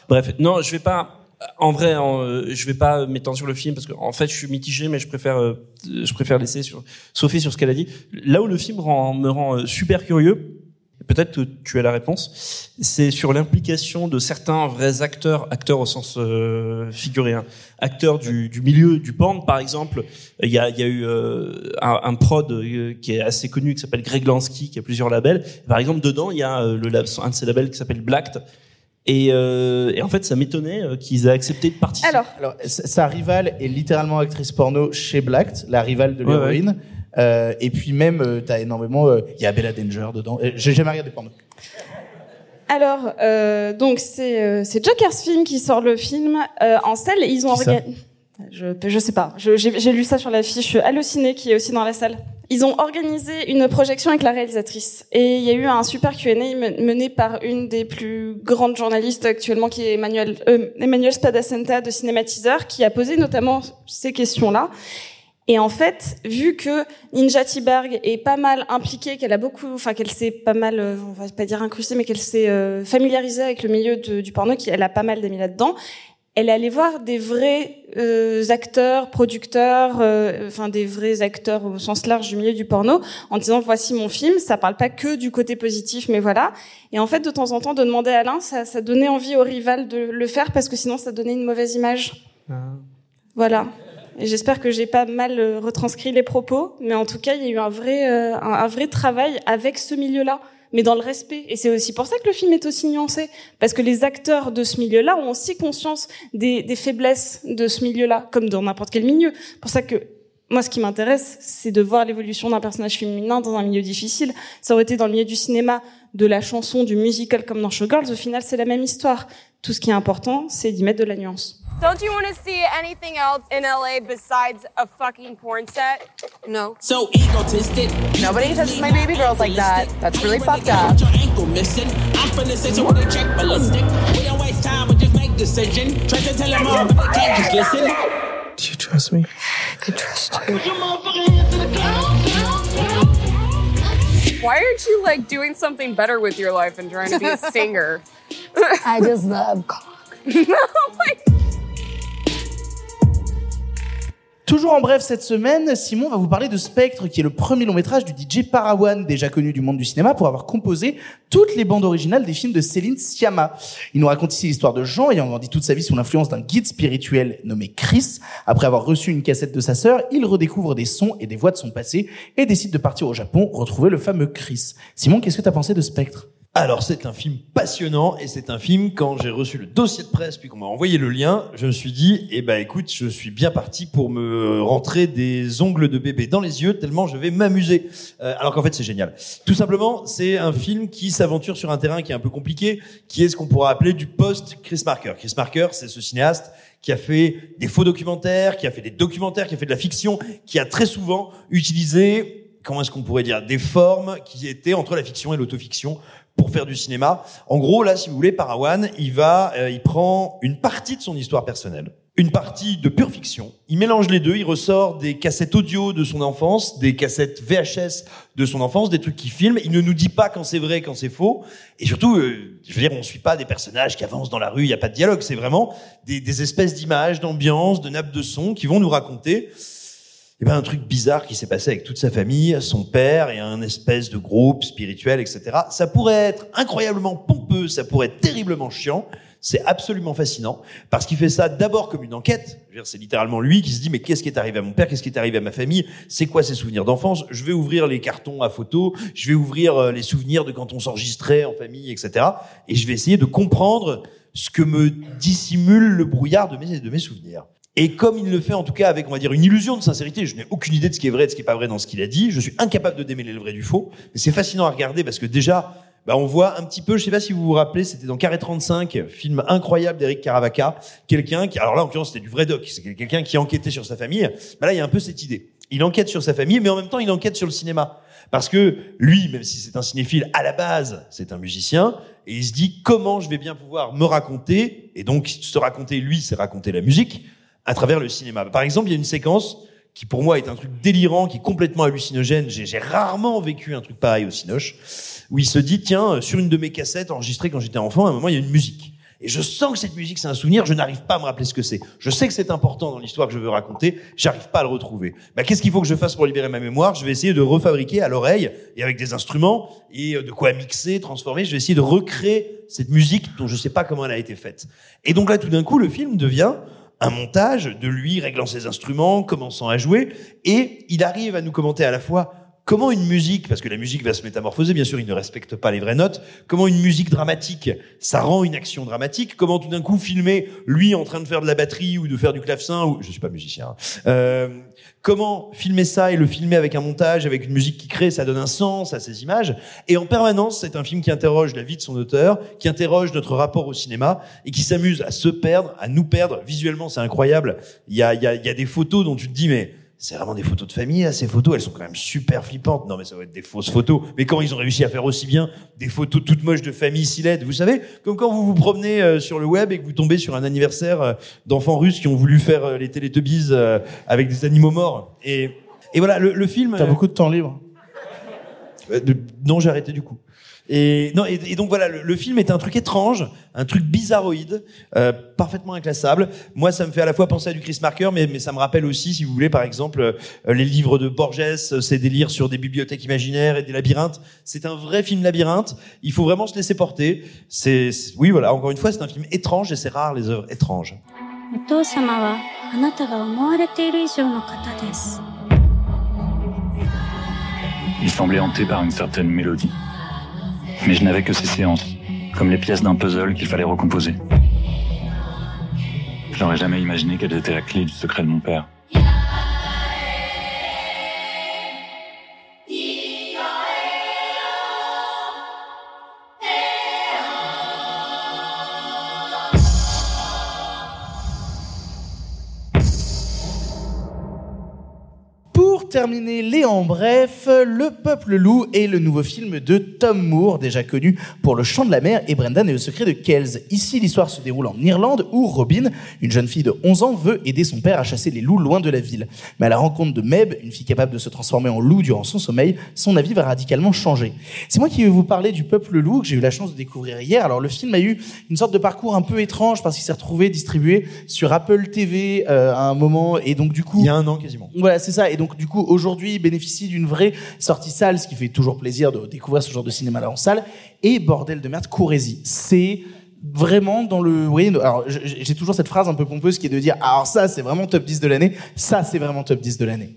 Bref, non, je vais pas. En vrai, euh, je vais pas m'étendre sur le film parce que en fait, je suis mitigé, mais je préfère, euh, je préfère laisser sur Sophie sur ce qu'elle a dit. Là où le film me rend euh, super curieux, peut-être que tu as la réponse, c'est sur l'implication de certains vrais acteurs, acteurs au sens figuré, hein, acteurs du, milieu du porn, par exemple. Il y a, eu un, prod qui est assez connu qui s'appelle Greg Lansky, qui a plusieurs labels. Par exemple, dedans, il y a un de ces labels qui s'appelle Blacked. Et, euh, et en fait, ça m'étonnait euh, qu'ils aient accepté de participer. Alors, sa sa rivale est littéralement actrice porno chez Blacked, la rivale de Ouais, l'héroïne. Euh, et puis même, euh, t'as énormément... euh, Il y a Bella Danger dedans. Euh, J'ai jamais regardé porno. Alors, euh, donc c'est euh, c'est Joker's Film qui sort le film euh, en salle. Ils ont organisé. Je je sais pas. J'ai j'ai lu ça sur l'affiche Allociné qui est aussi dans la salle. Ils ont organisé une projection avec la réalisatrice et il y a eu un super Q&A men- mené par une des plus grandes journalistes actuellement qui est Emmanuel euh, Spadacenta de Cinématiseur qui a posé notamment ces questions-là. Et en fait, vu que Ninja Tiberg est pas mal impliquée, qu'elle a beaucoup, enfin qu'elle s'est pas mal, euh, on va pas dire incrustée, mais qu'elle s'est euh, familiarisée avec le milieu du porno, qu'elle a pas mal d'amis là-dedans, elle est allée voir des vrais euh, acteurs, producteurs, euh, enfin des vrais acteurs au sens large du milieu du porno, en disant voici mon film, ça parle pas que du côté positif, mais voilà. Et en fait, de temps en temps, de demander à l'un, ça, ça donnait envie au rival de le faire parce que sinon, ça donnait une mauvaise image. Voilà. Et j'espère que j'ai pas mal euh, retranscrit les propos, mais en tout cas, il y a eu un vrai, euh, un, un vrai travail avec ce milieu-là, mais dans le respect. Et c'est aussi pour ça que le film est aussi nuancé, parce que les acteurs de ce milieu-là ont aussi conscience des, faiblesses de ce milieu-là, comme dans n'importe quel milieu. Pour ça que moi, ce qui m'intéresse, c'est de voir l'évolution d'un personnage féminin dans un milieu difficile. Ça aurait été dans le milieu du cinéma, de la chanson, du musical, comme dans Showgirls. Au final, c'est la même histoire. Tout ce qui est important, c'est d'y mettre de la nuance. Don't you want to see anything else in LA besides a fucking porn set? No. So egotistic. Nobody touches my baby girls like that. That's really fucked up. Your ankle missing. I'm finna say so with a check ballistic. We don't waste time, we just make decision. Try to tell them all, but they can't just listen. Do you trust me? I trust you. Why aren't you like doing something better with your life and trying to be a singer? I just love cock. Oh Toujours en bref cette semaine, Simon va vous parler de Spectre, qui est le premier long métrage du DJ Parawan, déjà connu du monde du cinéma pour avoir composé toutes les bandes originales des films de Céline Sciamma. Il nous raconte ici l'histoire de Jean ayant grandi toute sa vie sous l'influence d'un guide spirituel nommé Chris. Après avoir reçu une cassette de sa sœur, il redécouvre des sons et des voix de son passé et décide de partir au Japon retrouver le fameux Chris. Simon, qu'est-ce que t'as pensé de Spectre? Alors c'est un film passionnant et c'est un film quand j'ai reçu le dossier de presse puis qu'on m'a envoyé le lien, je me suis dit eh ben écoute, je suis bien parti pour me rentrer des ongles de bébé dans les yeux tellement je vais m'amuser. Euh, alors qu'en fait c'est génial. Tout simplement, c'est un film qui s'aventure sur un terrain qui est un peu compliqué, qui est ce qu'on pourrait appeler du post Chris Marker. Chris Marker, c'est ce cinéaste qui a fait des faux documentaires, qui a fait des documentaires, qui a fait de la fiction, qui a très souvent utilisé comment est-ce qu'on pourrait dire des formes qui étaient entre la fiction et l'autofiction pour faire du cinéma. En gros, là, si vous voulez, Parawan, il va, euh, il prend une partie de son histoire personnelle, une partie de pure fiction. Il mélange les deux. Il ressort des cassettes audio de son enfance, des cassettes VHS de son enfance, des trucs qu'il filme. Il ne nous dit pas quand c'est vrai, quand c'est faux. Et surtout, euh, je veux dire, on suit pas des personnages qui avancent dans la rue. Il y a pas de dialogue. C'est vraiment des, des espèces d'images, d'ambiance, de nappes de son qui vont nous raconter eh ben, un truc bizarre qui s'est passé avec toute sa famille, son père et un espèce de groupe spirituel, etc. Ça pourrait être incroyablement pompeux, ça pourrait être terriblement chiant. C'est absolument fascinant parce qu'il fait ça d'abord comme une enquête. C'est littéralement lui qui se dit mais qu'est-ce qui est arrivé à mon père, qu'est-ce qui est arrivé à ma famille, c'est quoi ses souvenirs d'enfance? Je vais ouvrir les cartons à photos, je vais ouvrir euh, les souvenirs de quand on s'enregistrait en famille, etc. Et je vais essayer de comprendre ce que me dissimule le brouillard de mes souvenirs. Et comme il le fait en tout cas avec, on va dire, une illusion de sincérité, je n'ai aucune idée de ce qui est vrai et de ce qui est pas vrai dans ce qu'il a dit, je suis incapable de démêler le vrai du faux, mais c'est fascinant à regarder parce que déjà, bah, on voit un petit peu, je sais pas si vous vous rappelez, c'était dans Carré 35, film incroyable d'Eric Caravaca, quelqu'un qui, alors là en l'occurrence c'était du vrai doc, c'est quelqu'un qui enquêtait sur sa famille, bah là il y a un peu cette idée. Il enquête sur sa famille, mais en même temps il enquête sur le cinéma. Parce que lui, même si c'est un cinéphile, à la base, c'est un musicien, et il se dit comment je vais bien pouvoir me raconter, et donc se raconter lui, c'est raconter la musique, à travers le cinéma. Par exemple, il y a une séquence qui pour moi est un truc délirant, qui est complètement hallucinogène. J'ai rarement vécu un truc pareil au Cinoche, où il se dit, tiens, sur une de mes cassettes enregistrées quand j'étais enfant, à un moment, il y a une musique. Et je sens que cette musique, c'est un souvenir, je n'arrive pas à me rappeler ce que c'est. Je sais que c'est important dans l'histoire que je veux raconter, j'arrive pas à le retrouver. Bah, qu'est-ce qu'il faut que je fasse pour libérer ma mémoire? Je vais essayer de refabriquer à l'oreille et avec des instruments et euh, de quoi mixer, transformer. Je vais essayer de recréer cette musique dont je sais pas comment elle a été faite. Et donc là, tout d'un coup, le film devient un montage de lui réglant ses instruments, commençant à jouer, et il arrive à nous commenter à la fois comment une musique, parce que la musique va se métamorphoser, bien sûr, il ne respecte pas les vraies notes, comment une musique dramatique, ça rend une action dramatique, comment tout d'un coup filmer lui en train de faire de la batterie ou de faire du clavecin, ou je suis pas musicien, hein. Euh, comment filmer ça et le filmer avec un montage, avec une musique qui crée, ça donne un sens à ces images, et en permanence, c'est un film qui interroge la vie de son auteur, qui interroge notre rapport au cinéma, et qui s'amuse à se perdre, à nous perdre, visuellement c'est incroyable, il y a, y, a, y a des photos dont tu te dis, mais c'est vraiment des photos de famille, là, ces photos, elles sont quand même super flippantes. Non, mais ça va être des fausses photos. Mais quand ils ont réussi à faire aussi bien des photos toutes moches de famille si laides, vous savez, comme quand vous vous promenez euh, sur le web et que vous tombez sur un anniversaire euh, d'enfants russes qui ont voulu faire euh, les Teletubbies avec des animaux morts. Et, et voilà, le, le film... T'as beaucoup de temps libre. Non, j'ai arrêté du coup. Et, non, et, et donc voilà, le, le film est un truc étrange, un truc bizarroïde, euh, parfaitement inclassable. Moi, ça me fait à la fois penser à du Chris Marker, mais, mais ça me rappelle aussi, si vous voulez, par exemple, euh, les livres de Borges, euh, ces délires sur des bibliothèques imaginaires et des labyrinthes. C'est un vrai film labyrinthe. Il faut vraiment se laisser porter. C'est, c'est- oui, voilà. Encore une fois, c'est un film étrange et c'est rare les œuvres étranges. お父様はあなたが思われている以上の方です Il semblait hanté par une certaine mélodie. Mais je n'avais que ces séances, comme les pièces d'un puzzle qu'il fallait recomposer. Je n'aurais jamais imaginé qu'elles étaient la clé du secret de mon père. Terminer les en bref, Le Peuple Loup est le nouveau film de Tom Moore, déjà connu pour Le Chant de la Mer et Brendan et le Secret de Kells. Ici, l'histoire se déroule en Irlande où Robin, une jeune fille de 11 ans, veut aider son père à chasser les loups loin de la ville. Mais à la rencontre de Meb, une fille capable de se transformer en loup durant son sommeil, son avis va radicalement changer. C'est moi qui vais vous parler du Peuple Loup que j'ai eu la chance de découvrir hier. Alors le film a eu une sorte de parcours un peu étrange parce qu'il s'est retrouvé distribué sur Apple TV euh, à un moment et donc du coup Il y a un an quasiment. voilà, c'est ça. Et donc, du coup, aujourd'hui, bénéficie d'une vraie sortie salle, ce qui fait toujours plaisir de découvrir ce genre de cinéma-là en salle. Et bordel de merde, Courrésie. C'est vraiment dans le... Vous voyez, alors, j'ai toujours cette phrase un peu pompeuse qui est de dire, alors ça, c'est vraiment top 10 de l'année. Ça, c'est vraiment top 10 de l'année.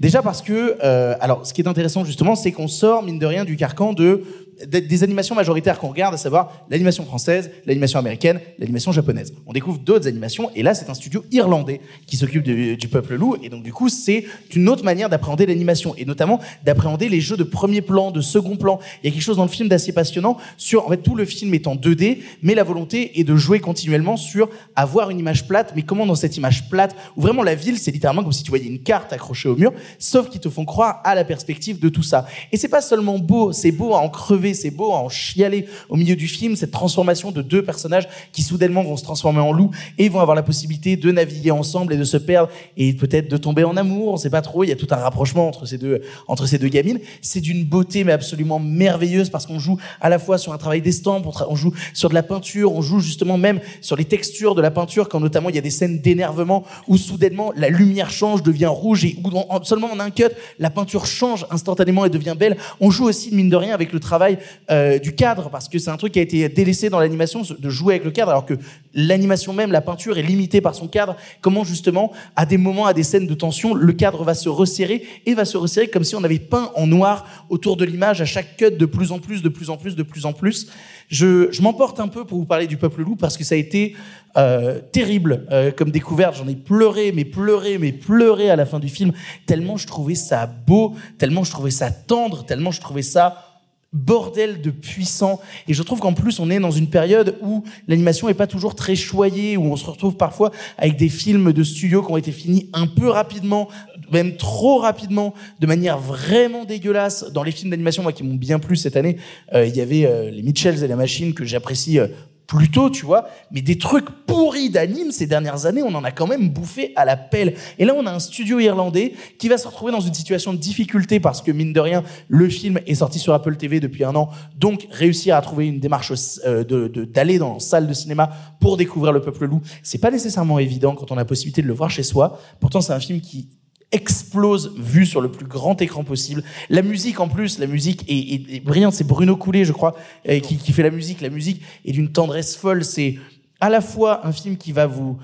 Déjà parce que, euh, alors, ce qui est intéressant justement, c'est qu'on sort mine de rien du carcan de des animations majoritaires qu'on regarde, à savoir l'animation française, l'animation américaine, l'animation japonaise. On découvre d'autres animations, et là, c'est un studio irlandais qui s'occupe du peuple loup, et donc du coup, c'est une autre manière d'appréhender l'animation, et notamment d'appréhender les jeux de premier plan, de second plan. Il y a quelque chose dans le film d'assez passionnant sur, en fait, tout le film est en 2D, mais la volonté est de jouer continuellement sur avoir une image plate, mais comment dans cette image plate, où vraiment la ville, c'est littéralement comme si tu voyais une carte accrochée au mur, sauf qu'ils te font croire à la perspective de tout ça. Et c'est pas seulement beau, c'est beau à en crever, c'est beau en chialer au milieu du film, cette transformation de deux personnages qui soudainement vont se transformer en loups et vont avoir la possibilité de naviguer ensemble et de se perdre et peut-être de tomber en amour, on sait pas trop, il y a tout un rapprochement entre ces deux, entre ces deux gamines. C'est d'une beauté mais absolument merveilleuse parce qu'on joue à la fois sur un travail d'estampe, on, joue sur de la peinture, on joue justement même sur les textures de la peinture quand notamment il y a des scènes d'énervement où soudainement la lumière change, devient rouge et où en- en- seulement en un cut, la peinture change instantanément et devient belle. On joue aussi mine de rien avec le travail euh, du cadre parce que c'est un truc qui a été délaissé dans l'animation de jouer avec le cadre alors que l'animation même, la peinture est limitée par son cadre. Comment justement à des moments, à des scènes de tension, le cadre va se resserrer et va se resserrer comme si on avait peint en noir autour de l'image à chaque cut de plus en plus, de plus en plus, de plus en plus. Je, m'emporte un peu pour vous parler du peuple loup parce que ça a été euh, terrible euh, comme découverte. J'en ai pleuré, mais pleuré, mais pleuré à la fin du film tellement je trouvais ça beau, tellement je trouvais ça tendre, tellement je trouvais ça bordel de puissant. Et je trouve qu'en plus, on est dans une période où l'animation est pas toujours très choyée, où on se retrouve parfois avec des films de studio qui ont été finis un peu rapidement, même trop rapidement, de manière vraiment dégueulasse. Dans les films d'animation, moi, qui m'ont bien plu cette année, euh, il y avait euh, les Mitchells et la machine que j'apprécie euh, plus tôt, tu vois. Mais des trucs pourris d'anime ces dernières années, on en a quand même bouffé à la pelle. Et là, on a un studio irlandais qui va se retrouver dans une situation de difficulté parce que, mine de rien, le film est sorti sur Apple TV depuis un an. Donc, réussir à trouver une démarche euh, de- d'aller dans une salle de cinéma pour découvrir Le Peuple Loup, c'est pas nécessairement évident quand on a la possibilité de le voir chez soi. Pourtant, c'est un film qui explose vu sur le plus grand écran possible. La musique en plus, la musique est, est- brillante. C'est Bruno Coulet, je crois, euh, qui, qui fait la musique. La musique est d'une tendresse folle. C'est à la fois un film qui va vous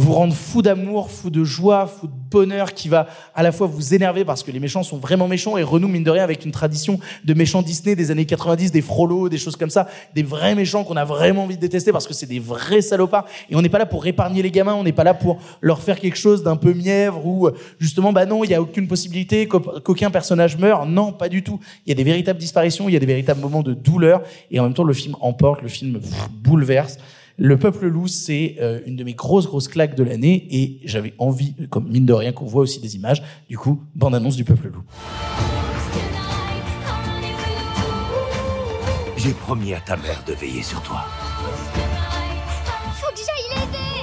vous rendre fou d'amour, fou de joie, fou de bonheur, qui va à la fois vous énerver parce que les méchants sont vraiment méchants et renoue mine de rien avec une tradition de méchants Disney des années 90, des Frollo, des choses comme ça, des vrais méchants qu'on a vraiment envie de détester parce que c'est des vrais salopards et on n'est pas là pour épargner les gamins, on n'est pas là pour leur faire quelque chose d'un peu mièvre ou euh, justement bah non, il y a aucune possibilité qu'au- qu'aucun personnage meure. Non, pas du tout. Il y a des véritables disparitions, il y a des véritables moments de douleur et en même temps le film emporte, le film bouleverse. Le Peuple Loup, c'est euh, une de mes grosses, grosses claques de l'année et j'avais envie, comme mine de rien, qu'on voit aussi des images. Du coup, bande-annonce du Peuple Loup. J'ai promis à ta mère de veiller sur toi. Faut que j'aille l'aider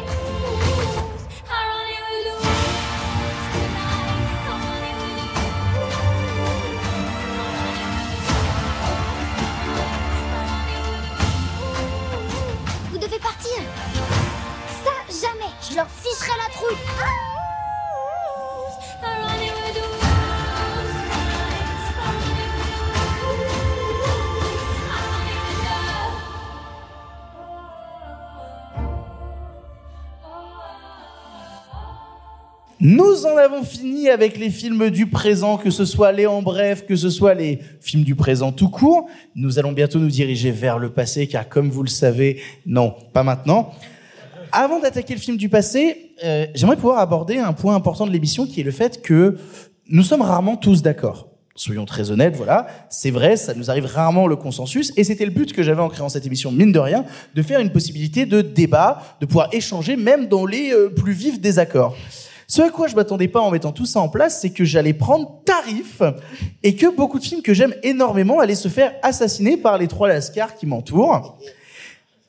Je leur ficherai la trouille Nous en avons fini avec les films du présent, que ce soit les en bref, que ce soit les films du présent tout court. Nous allons bientôt nous diriger vers le passé, car comme vous le savez, non, pas maintenant. Avant d'attaquer le film du passé, euh, j'aimerais pouvoir aborder un point important de l'émission, qui est le fait que nous sommes rarement tous d'accord. Soyons très honnêtes, voilà, c'est vrai, ça nous arrive rarement le consensus, et c'était le but que j'avais en créant cette émission, mine de rien, de faire une possibilité de débat, de pouvoir échanger même dans les euh, plus vifs désaccords. Ce à quoi je m'attendais pas en mettant tout ça en place, c'est que j'allais prendre tarif et que beaucoup de films que j'aime énormément allaient se faire assassiner par les trois lascars qui m'entourent.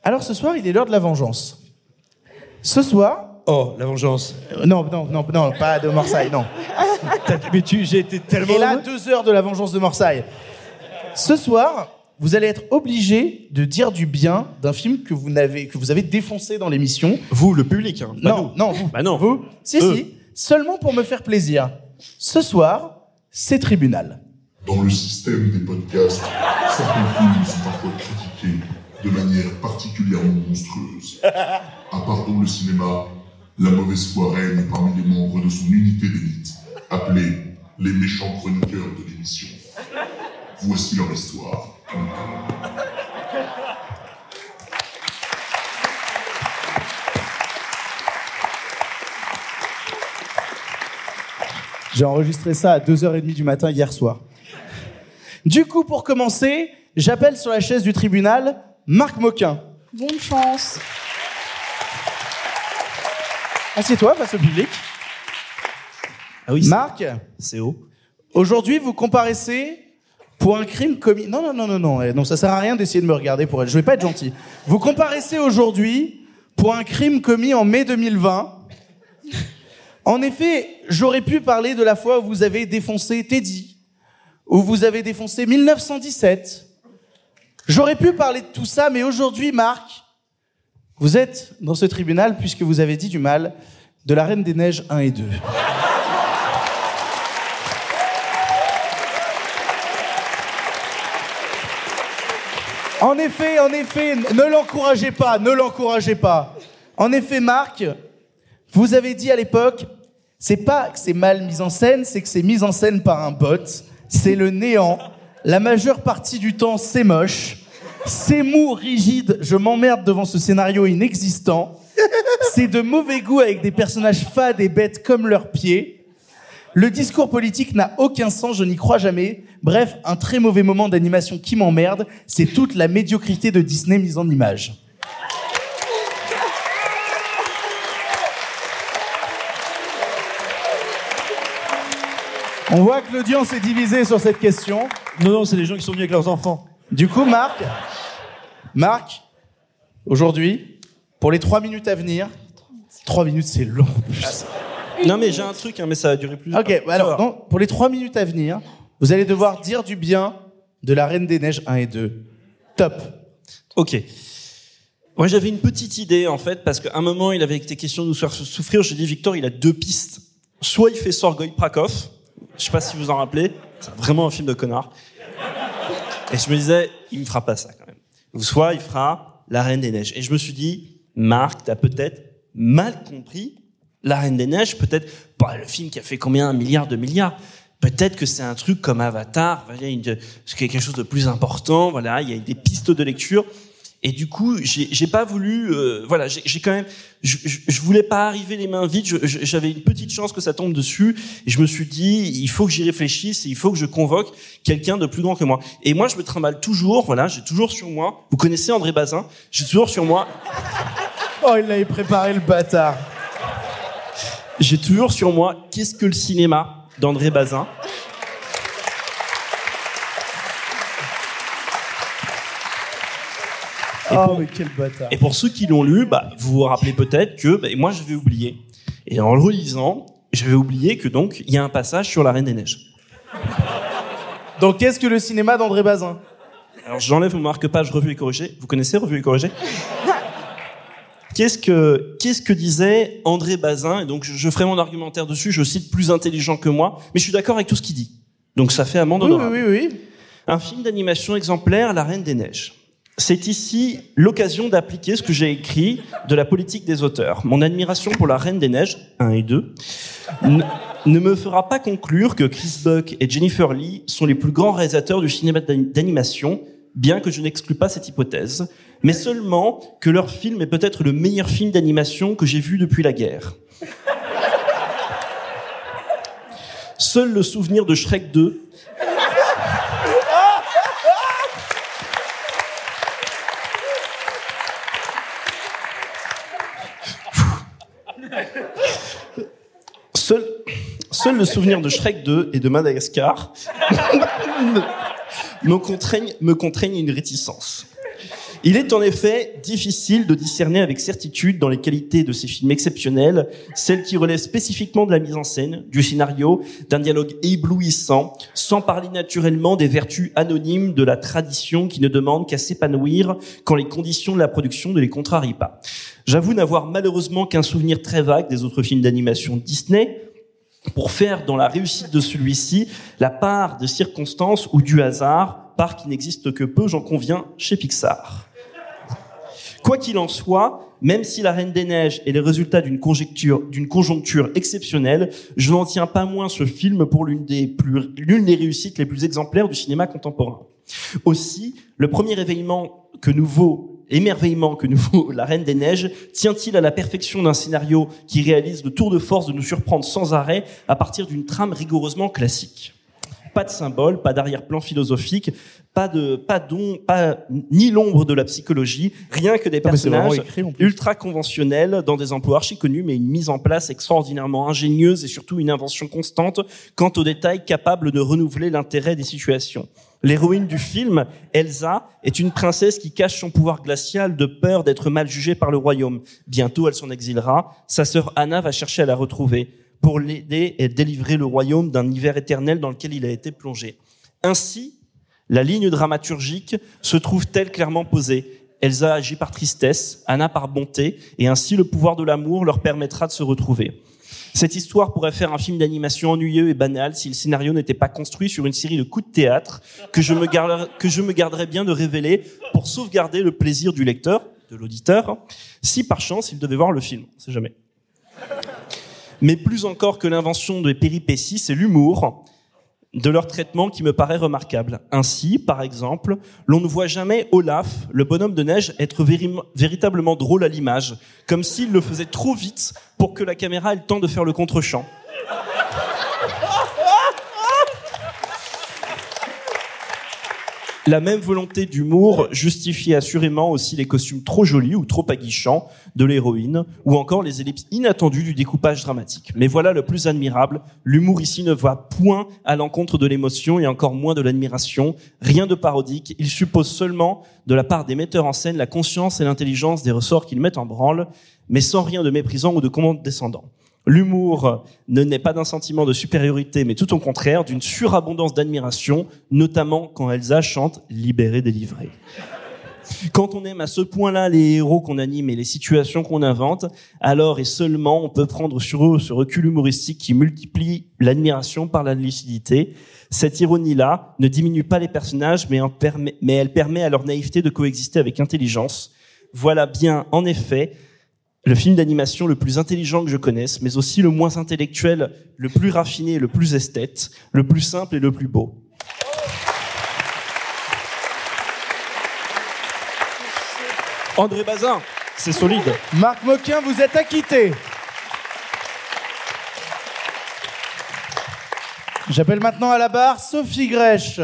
Alors ce soir, il est l'heure de la vengeance. Ce soir. Oh, la vengeance. non, non, non, non, pas de Marseille, non. Mais tu, j'ai été tellement. Et là, deux heures de la vengeance de Marseille. Ce soir, vous allez être obligé de dire du bien d'un film que vous n'avez, que vous avez défoncé dans l'émission. Vous, le public, hein, pas non, nous. non, vous. Bah non. Vous. Si, Eux. si. Seulement pour me faire plaisir. Ce soir, c'est tribunal. Dans le système des podcasts, certains films sont parfois critiqués de manière particulièrement monstrueuse. À part dans le cinéma, la mauvaise foi règne parmi les membres de son unité d'élite, appelée les méchants chroniqueurs de l'émission. Voici leur histoire. J'ai enregistré ça à 2h30 du matin hier soir. Du coup, pour commencer, j'appelle sur la chaise du tribunal Marc Moquin. Bonne chance. Assieds-toi face au public. Ah oui. Marc, C'est haut. aujourd'hui, vous comparaissez pour un crime commis. Non, non, non, non, non, eh, non, ça sert à rien d'essayer de me regarder pour elle. Je vais pas être gentil. Vous comparaissez aujourd'hui pour un crime commis en mai 2020. En effet, j'aurais pu parler de la fois où vous avez défoncé Teddy, où vous avez défoncé 1917. J'aurais pu parler de tout ça, mais aujourd'hui, Marc, vous êtes dans ce tribunal puisque vous avez dit du mal de la Reine des Neiges 1 et 2. En effet, en effet, ne l'encouragez pas, ne l'encouragez pas. En effet, Marc, vous avez dit à l'époque, c'est pas que c'est mal mis en scène, c'est que c'est mis en scène par un bot. C'est le néant. La majeure partie du temps, c'est moche. C'est mou, rigide, je m'emmerde devant ce scénario inexistant. C'est de mauvais goût avec des personnages fades et bêtes comme leurs pieds. Le discours politique n'a aucun sens, je n'y crois jamais. Bref, un très mauvais moment d'animation qui m'emmerde, c'est toute la médiocrité de Disney mise en image. On voit que l'audience est divisée sur cette question. Non, non, c'est les gens qui sont venus avec leurs enfants. Du coup, Marc, Marc, Aujourd'hui, pour les trois minutes à venir, trois minutes c'est long. en plus. Non, mais j'ai un truc, hein, mais ça va durer plus. Ok, bah alors, donc, pour les trois minutes à venir, vous allez devoir dire du bien de la Reine des Neiges 1 et 2. Top. Ok. Moi, j'avais une petite idée, en fait, parce qu'à un moment, il avait été question de nous faire souffrir. J'ai dit, Victor, il a deux pistes. Soit il fait Sorgoy Prakov. Je sais pas si vous en rappelez. C'est vraiment un film de connard. Et je me disais, il me fera pas ça, quand même. Ou soit il fera La Reine des Neiges. Et je me suis dit, Marc, t'as peut-être mal compris La Reine des Neiges. Peut-être, pas le film qui a fait combien? Un milliard, deux milliards. Peut-être que c'est un truc comme Avatar, voilà, une- quelque chose de plus important. Voilà, il y a des pistes de lecture. Et du coup, j'ai pas voulu, euh, voilà, j'ai quand même, je, je, je voulais pas arriver les mains vides. J'avais une petite chance que ça tombe dessus, et je me suis dit, il faut que j'y réfléchisse, et il faut que je convoque quelqu'un de plus grand que moi. Et moi, je me trimballe toujours, voilà, j'ai toujours sur moi. Vous connaissez André Bazin J'ai toujours sur moi. Oh, il avait préparé le bâtard. J'ai toujours sur moi Qu'est-ce que le cinéma d'André Bazin? Oh, mais quel bâtard. Et pour ceux qui l'ont lu, bah, vous vous rappelez peut-être que bah, moi j'avais oublié. Et en le relisant, j'avais oublié que donc il y a un passage sur la Reine des Neiges. Donc, qu'est-ce que le cinéma d'André Bazin? Alors j'enlève mon marque-page Revue et Corrigé. Vous connaissez Revue et Corrigé Qu'est-ce que qu'est-ce que disait André Bazin? Et donc je, je ferai mon argumentaire dessus. Je cite plus intelligent que moi, mais je suis d'accord avec tout ce qu'il dit. Donc ça fait amende Oui, honorable. oui, oui, oui. Un film d'animation exemplaire, La Reine des Neiges. C'est ici l'occasion d'appliquer ce que j'ai écrit de la politique des auteurs. Mon admiration pour La Reine des Neiges, 1 et 2, ne, me fera pas conclure que Chris Buck et Jennifer Lee sont les plus grands réalisateurs du cinéma d'ani- d'animation, bien que je n'exclus pas cette hypothèse, mais seulement que leur film est peut-être le meilleur film d'animation que j'ai vu depuis la guerre. Seul le souvenir de Shrek 2 Seul, seul le souvenir de Shrek 2 et de Madagascar me contraigne, me contraigne une réticence. Il est en effet difficile de discerner avec certitude dans les qualités de ces films exceptionnels celles qui relèvent spécifiquement de la mise en scène, du scénario, d'un dialogue éblouissant, sans parler naturellement des vertus anonymes de la tradition qui ne demandent qu'à s'épanouir quand les conditions de la production ne les contrarient pas. J'avoue n'avoir malheureusement qu'un souvenir très vague des autres films d'animation Disney, pour faire dans la réussite de celui-ci la part de circonstances ou du hasard, part qui n'existe que peu, j'en conviens, chez Pixar. Quoi qu'il en soit, même si La Reine des Neiges est le résultat d'une conjecture, conjoncture exceptionnelle, je n'en tiens pas moins ce film pour l'une des plus, l'une des réussites les plus exemplaires du cinéma contemporain. Aussi, le premier événement que nous vaut, émerveillement que nous vaut La Reine des Neiges, tient-il à la perfection d'un scénario qui réalise le tour de force de nous surprendre sans arrêt à partir d'une trame rigoureusement classique? Pas de symbole, pas d'arrière-plan philosophique, pas de, pas don, pas ni l'ombre de la psychologie, rien que des Non, personnages écrit, ultra conventionnels dans des emplois archi connus, mais une mise en place extraordinairement ingénieuse et surtout une invention constante quant aux détails capables de renouveler l'intérêt des situations. L'héroïne du film, Elsa, est une princesse qui cache son pouvoir glacial de peur d'être mal jugée par le royaume. Bientôt, elle s'en exilera. Sa sœur Anna va chercher à la retrouver pour l'aider et délivrer le royaume d'un hiver éternel dans lequel il a été plongé. Ainsi, la ligne dramaturgique se trouve-t-elle clairement posée Elsa agit par tristesse, Anna par bonté, et ainsi le pouvoir de l'amour leur permettra de se retrouver. Cette histoire pourrait faire un film d'animation ennuyeux et banal si le scénario n'était pas construit sur une série de coups de théâtre que je me, garderais, bien de révéler pour sauvegarder le plaisir du lecteur, de l'auditeur, si par chance il devait voir le film. On sait jamais. Mais plus encore que l'invention des péripéties, c'est l'humour de leur traitement qui me paraît remarquable. Ainsi, par exemple, l'on ne voit jamais Olaf, le bonhomme de neige, être véri- véritablement drôle à l'image, comme s'il le faisait trop vite pour que la caméra ait le temps de faire le contre-champ. La même volonté d'humour justifie assurément aussi les costumes trop jolis ou trop aguichants de l'héroïne, ou encore les ellipses inattendues du découpage dramatique. Mais voilà le plus admirable, l'humour ici ne va point à l'encontre de l'émotion et encore moins de l'admiration, rien de parodique, il suppose seulement de la part des metteurs en scène la conscience et l'intelligence des ressorts qu'ils mettent en branle, mais sans rien de méprisant ou de condescendant. L'humour ne naît pas d'un sentiment de supériorité, mais tout au contraire d'une surabondance d'admiration, notamment quand Elsa chante Libéré, délivré. Quand on aime à ce point-là les héros qu'on anime et les situations qu'on invente, alors et seulement on peut prendre sur eux ce recul humoristique qui multiplie l'admiration par la lucidité. Cette ironie-là ne diminue pas les personnages, mais, elle permet à leur naïveté de coexister avec intelligence. Voilà bien, en effet, le film d'animation le plus intelligent que je connaisse, mais aussi le moins intellectuel, le plus raffiné le plus esthète, le plus simple et le plus beau. André Bazin, c'est solide. Marc Moquin, vous êtes acquitté. J'appelle maintenant à la barre Sophie Grèche.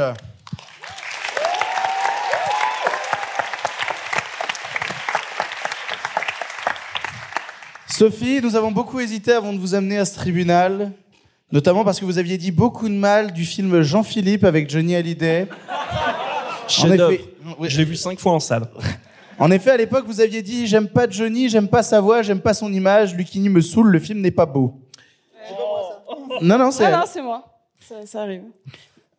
Sophie, nous avons beaucoup hésité avant de vous amener à ce tribunal, notamment parce que vous aviez dit beaucoup de mal du film Jean-Philippe avec Johnny Hallyday. Chef-d'œuvre. Je l'ai vu cinq fois en salle. En effet, à l'époque, vous aviez dit J'aime pas Johnny, j'aime pas sa voix, j'aime pas son image, Lucini me saoule, le film n'est pas beau. Non, non, c'est Ah elle. non, c'est moi. Ça, ça arrive.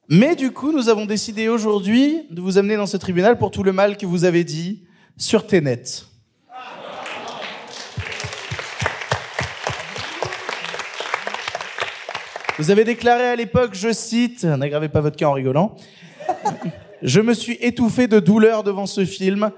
Mais du coup, nous avons décidé aujourd'hui de vous amener dans ce tribunal pour tout le mal que vous avez dit sur Ténet. Vous avez déclaré à l'époque, je cite, n'aggravez pas votre cas en rigolant, je me suis étouffé de douleur devant ce film.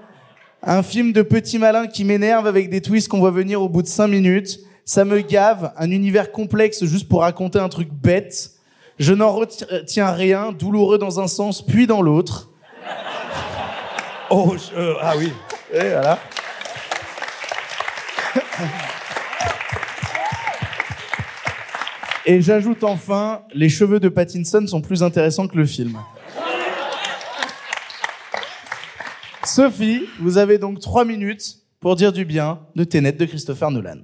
Un film de petit malin qui m'énerve avec des twists qu'on voit venir au bout de cinq minutes. Ça me gave, un univers complexe juste pour raconter un truc bête. Je n'en retiens rien, douloureux dans un sens puis dans l'autre. Oh, euh, ah oui. Et voilà. Et j'ajoute enfin, les cheveux de Pattinson sont plus intéressants que le film. Sophie, vous avez donc trois minutes pour dire du bien de Ténet de Christopher Nolan.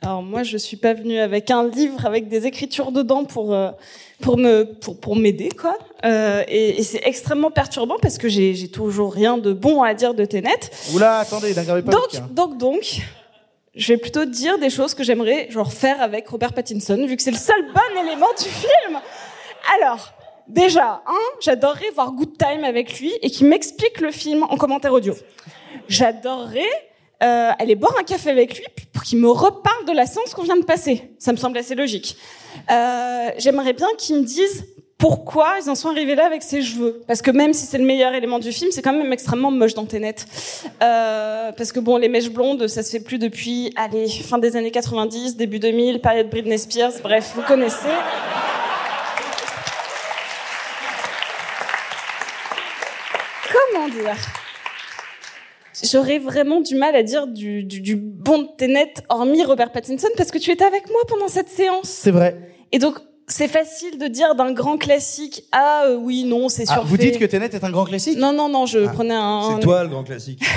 Alors moi, je suis pas venue avec un livre avec des écritures dedans pour euh, pour me pour pour m'aider quoi. Euh, et, et c'est extrêmement perturbant parce que j'ai j'ai toujours rien de bon à dire de Ténet. Oula, attendez, n'aggravez pas Donc le cas. donc donc, je vais plutôt dire des choses que j'aimerais genre faire avec Robert Pattinson vu que c'est le seul bon élément du film. Alors. Déjà, hein, j'adorerais voir Good Time avec lui et qu'il m'explique le film en commentaire audio. J'adorerais euh, aller boire un café avec lui pour qu'il me reparle de la séance qu'on vient de passer. Ça me semble assez logique. Euh, J'aimerais bien qu'il me dise pourquoi ils en sont arrivés là avec ses cheveux. Parce que même si c'est le meilleur élément du film, c'est quand même extrêmement moche dans Ténet. Euh, parce que bon, les mèches blondes, ça se fait plus depuis, allez, fin des années 90, début 2000, période Britney Spears, bref, vous connaissez. Comment dire? J'aurais vraiment du mal à dire du, du, du bon de Ténet, hormis Robert Pattinson, parce que tu étais avec moi pendant cette séance. C'est vrai. Et donc, c'est facile de dire d'un grand classique, ah euh, oui, non, c'est Ah, surfait. vous dites que Ténet est un grand classique? Non, non, non, je prenais un... C'est toi le grand classique.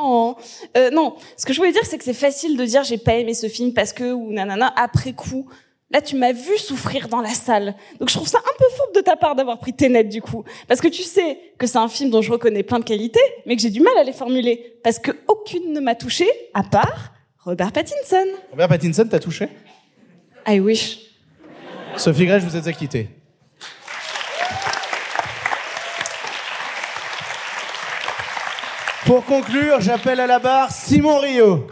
Oh. Euh, non, ce que je voulais dire, c'est que c'est facile de dire j'ai pas aimé ce film parce que ou nanana après coup. Là, tu m'as vu souffrir dans la salle. Donc, je trouve ça un peu fourbe de ta part d'avoir pris Ténet, du coup. Parce que tu sais que c'est un film dont je reconnais plein de qualités, mais que j'ai du mal à les formuler. Parce que aucune ne m'a touché, à part Robert Pattinson. Robert Pattinson t'a touché? I wish. Sophie Grèche, vous êtes acquittée. Pour conclure, j'appelle à la barre Simon Rio.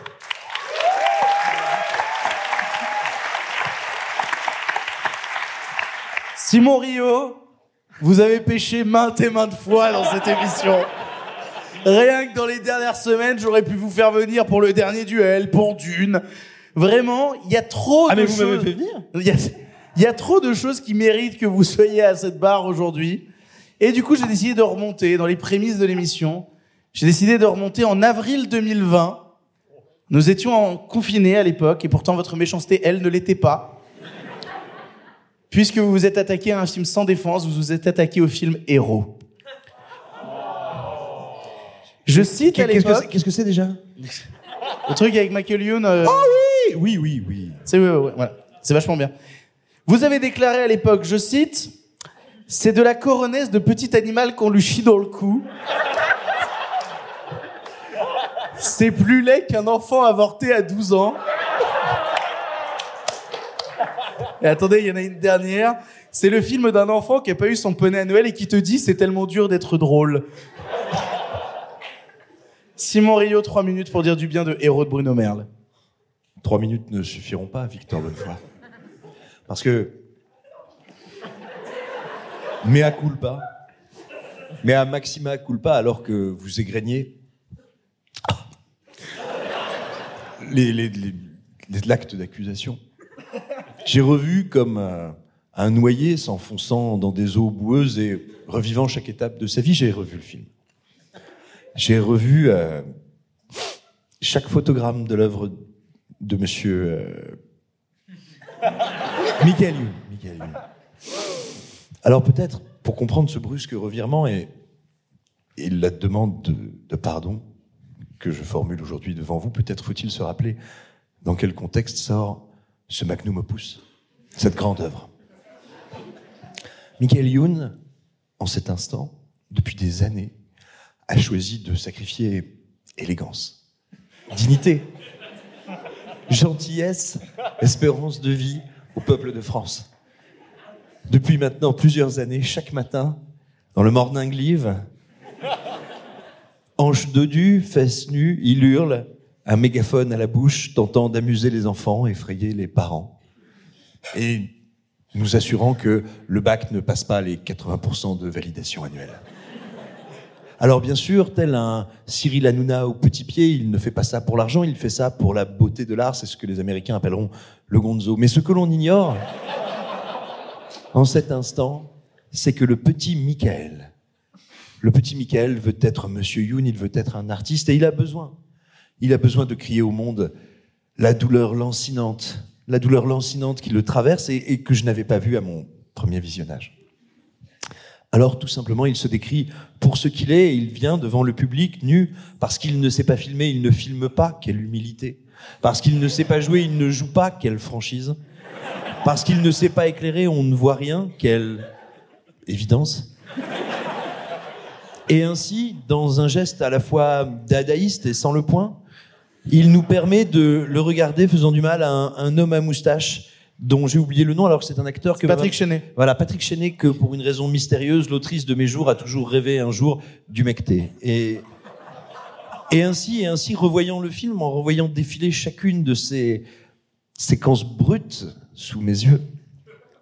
Simon Rio, vous avez pêché maintes et maintes fois dans cette émission. Rien que dans les dernières semaines, j'aurais pu vous faire venir pour le dernier duel, pour Dune. Vraiment, il y a trop Ah, de mais vous m'avez choses- fait venir Il y, a, trop de choses qui méritent que vous soyez à cette barre aujourd'hui. Et du coup, j'ai décidé de remonter dans les prémices de l'émission. J'ai décidé de remonter en avril 2020. Nous étions en confinés à l'époque et pourtant votre méchanceté, elle, ne l'était pas. Puisque vous vous êtes attaqué à un film sans défense, vous vous êtes attaqué au film Héros. Je cite à l'époque. qu'est-ce que c'est déjà Le truc avec Michael Youn. euh, Ah oui, oui, oui, oui. C'est ouais, ouais, ouais, voilà. C'est vachement bien. Vous avez déclaré à l'époque, je cite, c'est de la coronaise de petit animal qu'on lui chie dans le cou. C'est plus laid qu'un enfant avorté à 12 ans. Et attendez, il y en a une dernière. C'est le film d'un enfant qui a pas eu son poney à Noël et qui te dit c'est tellement dur d'être drôle. Simon Rio, 3 minutes pour dire du bien de Héros de Bruno Merle. Trois minutes ne suffiront pas, Victor Bonnefoy. Parce que. Mea culpa. Mea maxima culpa, alors que vous égréniez. Les, l'acte d'accusation. J'ai revu comme un noyé s'enfonçant dans des eaux boueuses et revivant chaque étape de sa vie, j'ai revu le film. J'ai revu euh, chaque photogramme de l'œuvre de monsieur euh, Michael Youn. Alors peut-être, pour comprendre ce brusque revirement et, la demande de, de pardon que je formule aujourd'hui devant vous, peut-être faut-il se rappeler dans quel contexte sort ce magnum opus, cette grande œuvre. Michael Youn, en cet instant, depuis des années, a choisi de sacrifier élégance, dignité, gentillesse, espérance de vie au peuple de France. Depuis maintenant plusieurs années, chaque matin, dans le Morning Live, hanche dodue, fesses nues, il hurle, un mégaphone à la bouche, tentant d'amuser les enfants, effrayer les parents. Et nous assurant que le bac ne passe pas les 80% de validation annuelle. Alors bien sûr, tel un Cyril Hanouna au petit pied, il ne fait pas ça pour l'argent, il fait ça pour la beauté de l'art, c'est ce que les Américains appelleront le gonzo. Mais ce que l'on ignore, en cet instant, c'est que le petit Michael, le petit Michael veut être Monsieur Youn, il veut être un artiste et il a besoin, il a besoin de crier au monde la douleur lancinante, la douleur lancinante qui le traverse et, et que je n'avais pas vue à mon premier visionnage. Alors tout simplement, il se décrit pour ce qu'il est et il vient devant le public nu parce qu'il ne sait pas filmer, il ne filme pas, quelle humilité. Parce qu'il ne sait pas jouer, il ne joue pas, quelle franchise. Parce qu'il ne sait pas éclairer, on ne voit rien, quelle évidence. Et ainsi, dans un geste à la fois dadaïste et sans le point, il nous permet de le regarder faisant du mal à un, homme à moustache dont j'ai oublié le nom alors que c'est un acteur que Patrick Chenet. Voilà, Patrick Chenet que pour une raison mystérieuse, l'autrice de mes jours a toujours rêvé un jour d'humecter. Et et ainsi et ainsi revoyant le film, en revoyant défiler chacune de ces séquences brutes sous mes yeux.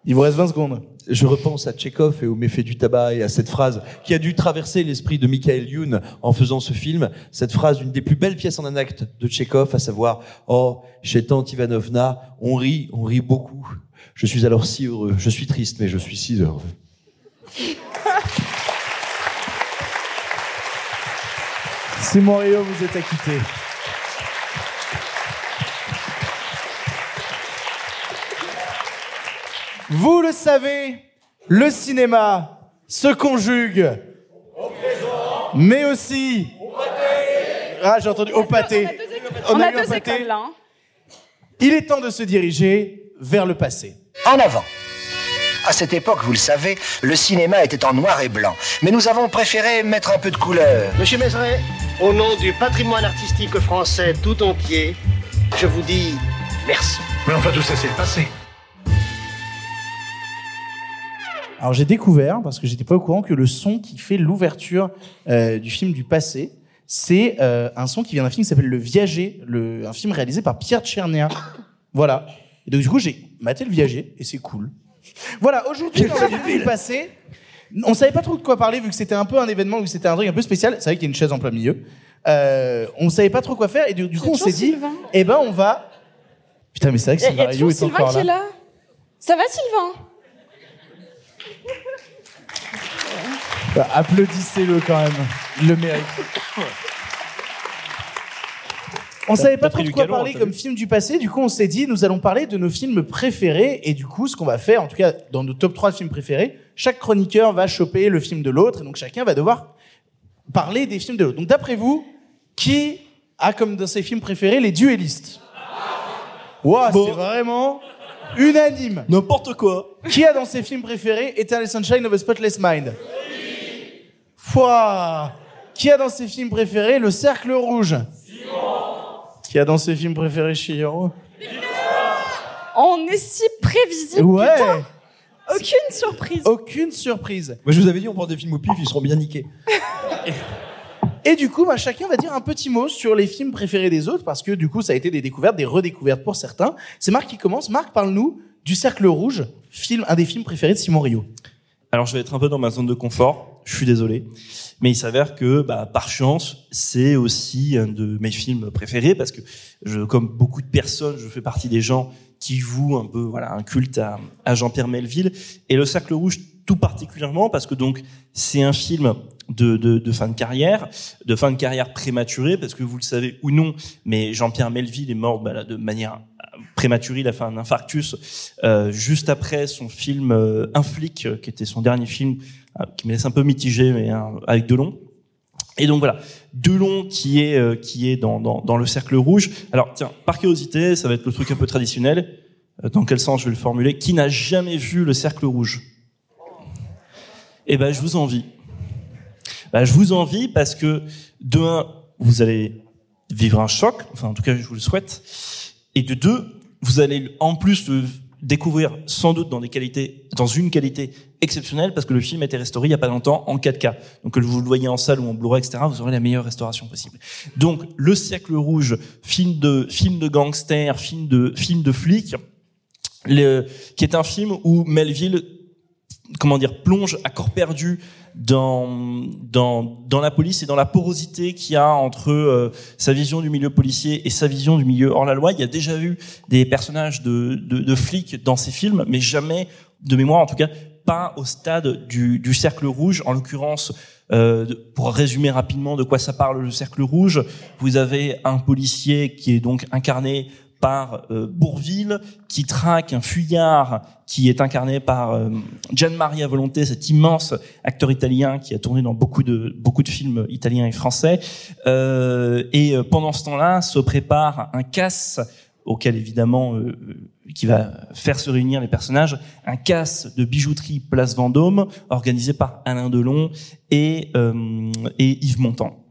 Il vous reste 20 secondes. Je repense à Tchekhov et au méfait du tabac et à cette phrase qui a dû traverser l'esprit de Michael Youn en faisant ce film. Cette phrase, une des plus belles pièces en un acte de Tchekhov, à savoir Oh, chez tante Ivanovna, on rit, on rit beaucoup. Je suis alors si heureux. Je suis triste, mais je suis si heureux. Simon Rio, vous êtes acquitté. Vous le savez, le cinéma se conjugue, mais aussi. Ah, j'ai entendu au pâté. On a deux écoles là. hein. Il est temps de se diriger vers le passé. En avant. À cette époque, vous le savez, le cinéma était en noir et blanc. Mais nous avons préféré mettre un peu de couleur. Monsieur Mézeret, au nom du patrimoine artistique français tout entier, je vous dis merci. Mais enfin, tout ça, c'est le passé. Alors j'ai découvert, parce que j'étais pas au courant, que le son qui fait l'ouverture euh, du film du passé, c'est euh, un son qui vient d'un film qui s'appelle Le Viager, le, un film réalisé par Pierre Tchernia. Voilà. Et donc du coup j'ai maté Le Viager et c'est cool. Voilà, aujourd'hui dans le film du passé, on savait pas trop de quoi parler vu que c'était un peu un événement, vu que c'était un truc un peu spécial. C'est vrai qu'il y a une chaise en plein milieu. Euh, on savait pas trop quoi faire et du, du coup on s'est dit, eh ben on va. Putain mais c'est vrai que a Sylvain Rayou est encore là? Ça va Sylvain? Bah, Applaudissez-le quand même. Il le mérite. On savait pas trop de quoi galon, parler t'as comme film du passé. Du coup, on s'est dit, nous allons parler de nos films préférés. Et du coup, ce qu'on va faire, en tout cas, dans nos top 3 films préférés, chaque chroniqueur va choper le film de l'autre. Et donc, chacun va devoir parler des films de l'autre. Donc d'après vous, qui a comme dans ses films préférés les duellistes? Wow, c'est vraiment unanime. N'importe quoi. Qui a dans ses films préférés Eternal Sunshine of a Spotless Mind Foi. Qui a dans ses films préférés Le Cercle Rouge Qui a dans ses films préférés Chihiro On est si prévisible. Ouais. putain. Aucune surprise. Aucune surprise. Moi, je vous avais dit, on prend des films au pif, ils seront bien niqués. Et du coup, bah, chacun va dire un petit mot sur les films préférés des autres, parce que du coup, ça a été des découvertes, des redécouvertes pour certains. C'est Marc qui commence. Marc, parle-nous du Cercle Rouge, film, un des films préférés de Simon Rio. Alors, je vais être un peu dans ma zone de confort. Je suis désolé. Mais il s'avère que, bah, par chance, c'est aussi un de mes films préférés parce que je, comme beaucoup de personnes, je fais partie des gens qui vouent un peu, voilà, un culte à, à Jean-Pierre Melville. Et le Cercle Rouge, tout particulièrement parce que donc, c'est un film de, de, de fin de carrière, de fin de carrière prématurée, parce que vous le savez ou non, mais Jean-Pierre Melville est mort bah, de manière prématurée, il a fait un infarctus euh, juste après son film euh, Un flic, euh, qui était son dernier film, euh, qui me laisse un peu mitigé, mais euh, avec Delon. Et donc voilà, Delon qui est euh, qui est dans, dans dans le cercle rouge. Alors tiens, par curiosité, ça va être le truc un peu traditionnel. Euh, Dans quel sens je vais le formuler? Qui n'a jamais vu le cercle rouge? Eh ben, je vous envie. Ben, je vous envie parce que de un, vous allez vivre un choc. Enfin, en tout cas, je vous le souhaite. Et de deux, vous allez en plus le découvrir sans doute dans des qualités, dans une qualité exceptionnelle parce que le film a été restauré il y a pas longtemps en 4K. Donc que vous le voyez en salle ou en Blu-ray, etc., vous aurez la meilleure restauration possible. Donc le Cercle Rouge, film de film de gangster, film de film de flic, le, qui est un film où Melville comment dire plonge à corps perdu dans dans dans la police et dans la porosité qu'il y a entre euh, sa vision du milieu policier et sa vision du milieu hors la loi. Il y a déjà eu des personnages de de, de flics dans ces films, mais jamais de mémoire, en tout cas pas au stade du, du cercle rouge. En l'occurrence, euh, pour résumer rapidement de quoi ça parle le cercle rouge, vous avez un policier qui est donc incarné par euh, Bourville, qui traque un fuyard qui est incarné par euh, Gian Maria Volonté, cet immense acteur italien qui a tourné dans beaucoup de beaucoup de films italiens et français. Euh, et euh, pendant ce temps-là, se prépare un casse auquel évidemment euh, qui va faire se réunir les personnages, un casse de bijouterie Place Vendôme organisé par Alain Delon et euh, et Yves Montand.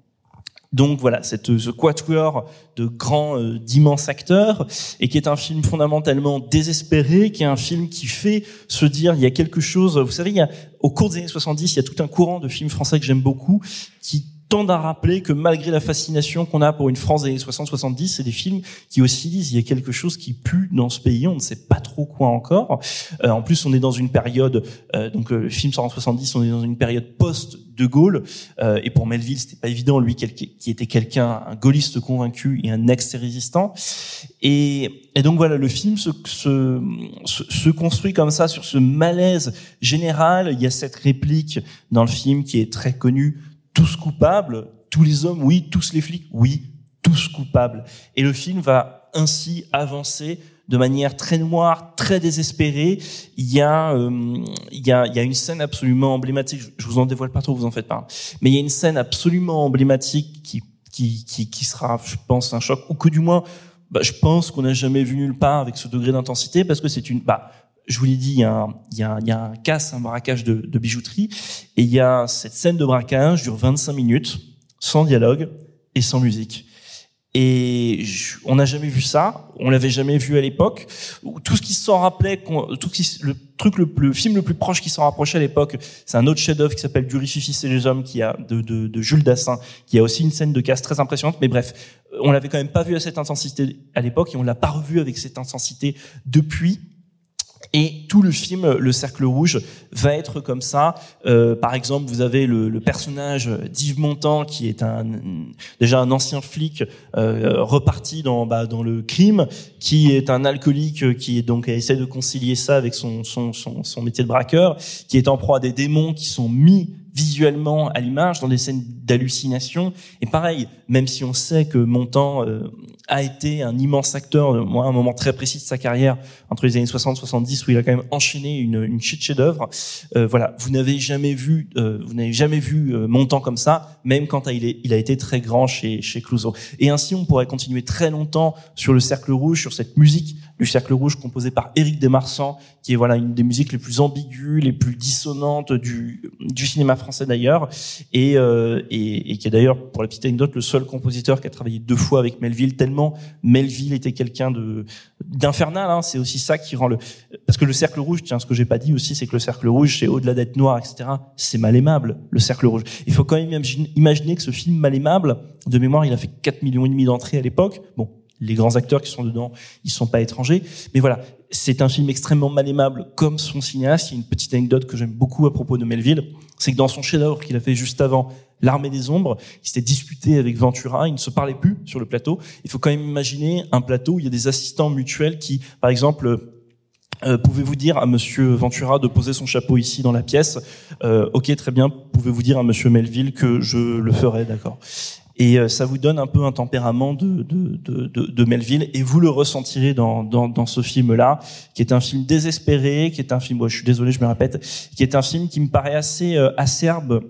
Donc voilà, cette, ce quatuor de grands, euh, d'immenses acteurs, et qui est un film fondamentalement désespéré, qui est un film qui fait se dire, il y a quelque chose, vous savez, il y a, au cours des années 70, il y a tout un courant de films français que j'aime beaucoup, qui tendent à rappeler que malgré la fascination qu'on a pour une France des années 60-70, c'est des films qui aussi disent il y a quelque chose qui pue dans ce pays, on ne sait pas trop quoi encore. Euh, en plus, on est dans une période, euh, donc euh, le film sort en 70, on est dans une période post-De Gaulle, euh, et pour Melville, c'était pas évident, lui qui était quelqu'un, un gaulliste convaincu et un ex-résistant. Et, et donc voilà, le film se, se, se construit comme ça sur ce malaise général. Il y a cette réplique dans le film qui est très connue tous coupables, tous les hommes, oui, tous les flics, oui, tous coupables. Et le film va ainsi avancer de manière très noire, très désespérée. Il y a, euh, il y a, il y a une scène absolument emblématique. Je- vous en dévoile pas trop, vous en faites pas. Mais il y a une scène absolument emblématique qui, qui, qui, qui sera, je pense, un choc, ou que du moins, bah, je pense qu'on n'a jamais vu nulle part avec ce degré d'intensité, parce que c'est une, bah, je vous l'ai dit, il y, a un, il, y a un, casse, un braquage de, de bijouterie, et il y a cette scène de braquage dure 25 minutes, sans dialogue et sans musique. Et je- on n'a jamais vu ça, on l'avait jamais vu à l'époque. Tout ce qui s'en rappelait, tout qui, le truc le, le film le plus proche qui s'en rapprochait à l'époque, c'est un autre chef-d'œuvre qui s'appelle Du et les hommes, qui a de, de, de Jules Dassin, qui a aussi une scène de casse très impressionnante. Mais bref, on l'avait quand même pas vu à cette intensité à l'époque et on l'a pas revu avec cette intensité depuis. Et tout le film, Le Cercle Rouge, va être comme ça. Euh, par exemple, vous avez le, le personnage d'Yves Montand, qui est un déjà un ancien flic euh, reparti dans bah, dans le crime, qui est un alcoolique, qui donc essaie de concilier ça avec son son son, son métier de braqueur, qui est en proie à des démons qui sont mis visuellement à l'image, dans des scènes d'hallucination. Et pareil, même si on sait que Montand euh, a été un immense acteur, euh, moi, à un moment très précis de sa carrière, entre les années 60 70, où il a quand même enchaîné une, une chute chef-d'œuvre. Euh, voilà, vous n'avez jamais vu, euh, vous n'avez jamais vu euh, Montand comme ça, même quand il, est, il a été très grand chez chez Clouseau. Et ainsi, on pourrait continuer très longtemps sur le Cercle Rouge, sur cette musique du Cercle Rouge composée par Éric Desmarsans, qui est voilà une des musiques les plus ambiguës, les plus dissonantes du du cinéma français d'ailleurs, et, euh, et et qui est d'ailleurs pour la petite anecdote le seul compositeur qui a travaillé deux fois avec Melville. Tellement Melville était quelqu'un de d'infernal. Hein, c'est aussi ça qui rend le parce que le Cercle Rouge, tiens, ce que j'ai pas dit aussi, c'est que le Cercle Rouge, c'est au-delà d'être noir, etc. C'est mal aimable, le Cercle Rouge. Il faut quand même imaginer que ce film mal aimable, de mémoire, il a fait 4 millions et demi d'entrées à l'époque. Bon, les grands acteurs qui sont dedans, ils sont pas étrangers. Mais voilà, c'est un film extrêmement mal aimable comme son cinéaste. Il y a une petite anecdote que j'aime beaucoup à propos de Melville. C'est que dans son chef-d'œuvre qu'il a fait juste avant, L'armée des ombres, il s'était disputé avec Ventura, ils ne se parlaient plus sur le plateau. Il faut quand même imaginer un plateau où il y a des assistants mutuels qui, par exemple, euh, pouvez-vous dire à Monsieur Ventura de poser son chapeau ici dans la pièce? Euh, Ok, très bien. Pouvez-vous dire à Monsieur Melville que je le ferai, d'accord Et euh, ça vous donne un peu un tempérament de, de, de, de, Melville, et vous le ressentirez dans, dans, dans ce film-là, qui est un film désespéré, qui est un film, je suis désolé, je me répète, qui est un film qui me paraît assez euh, acerbe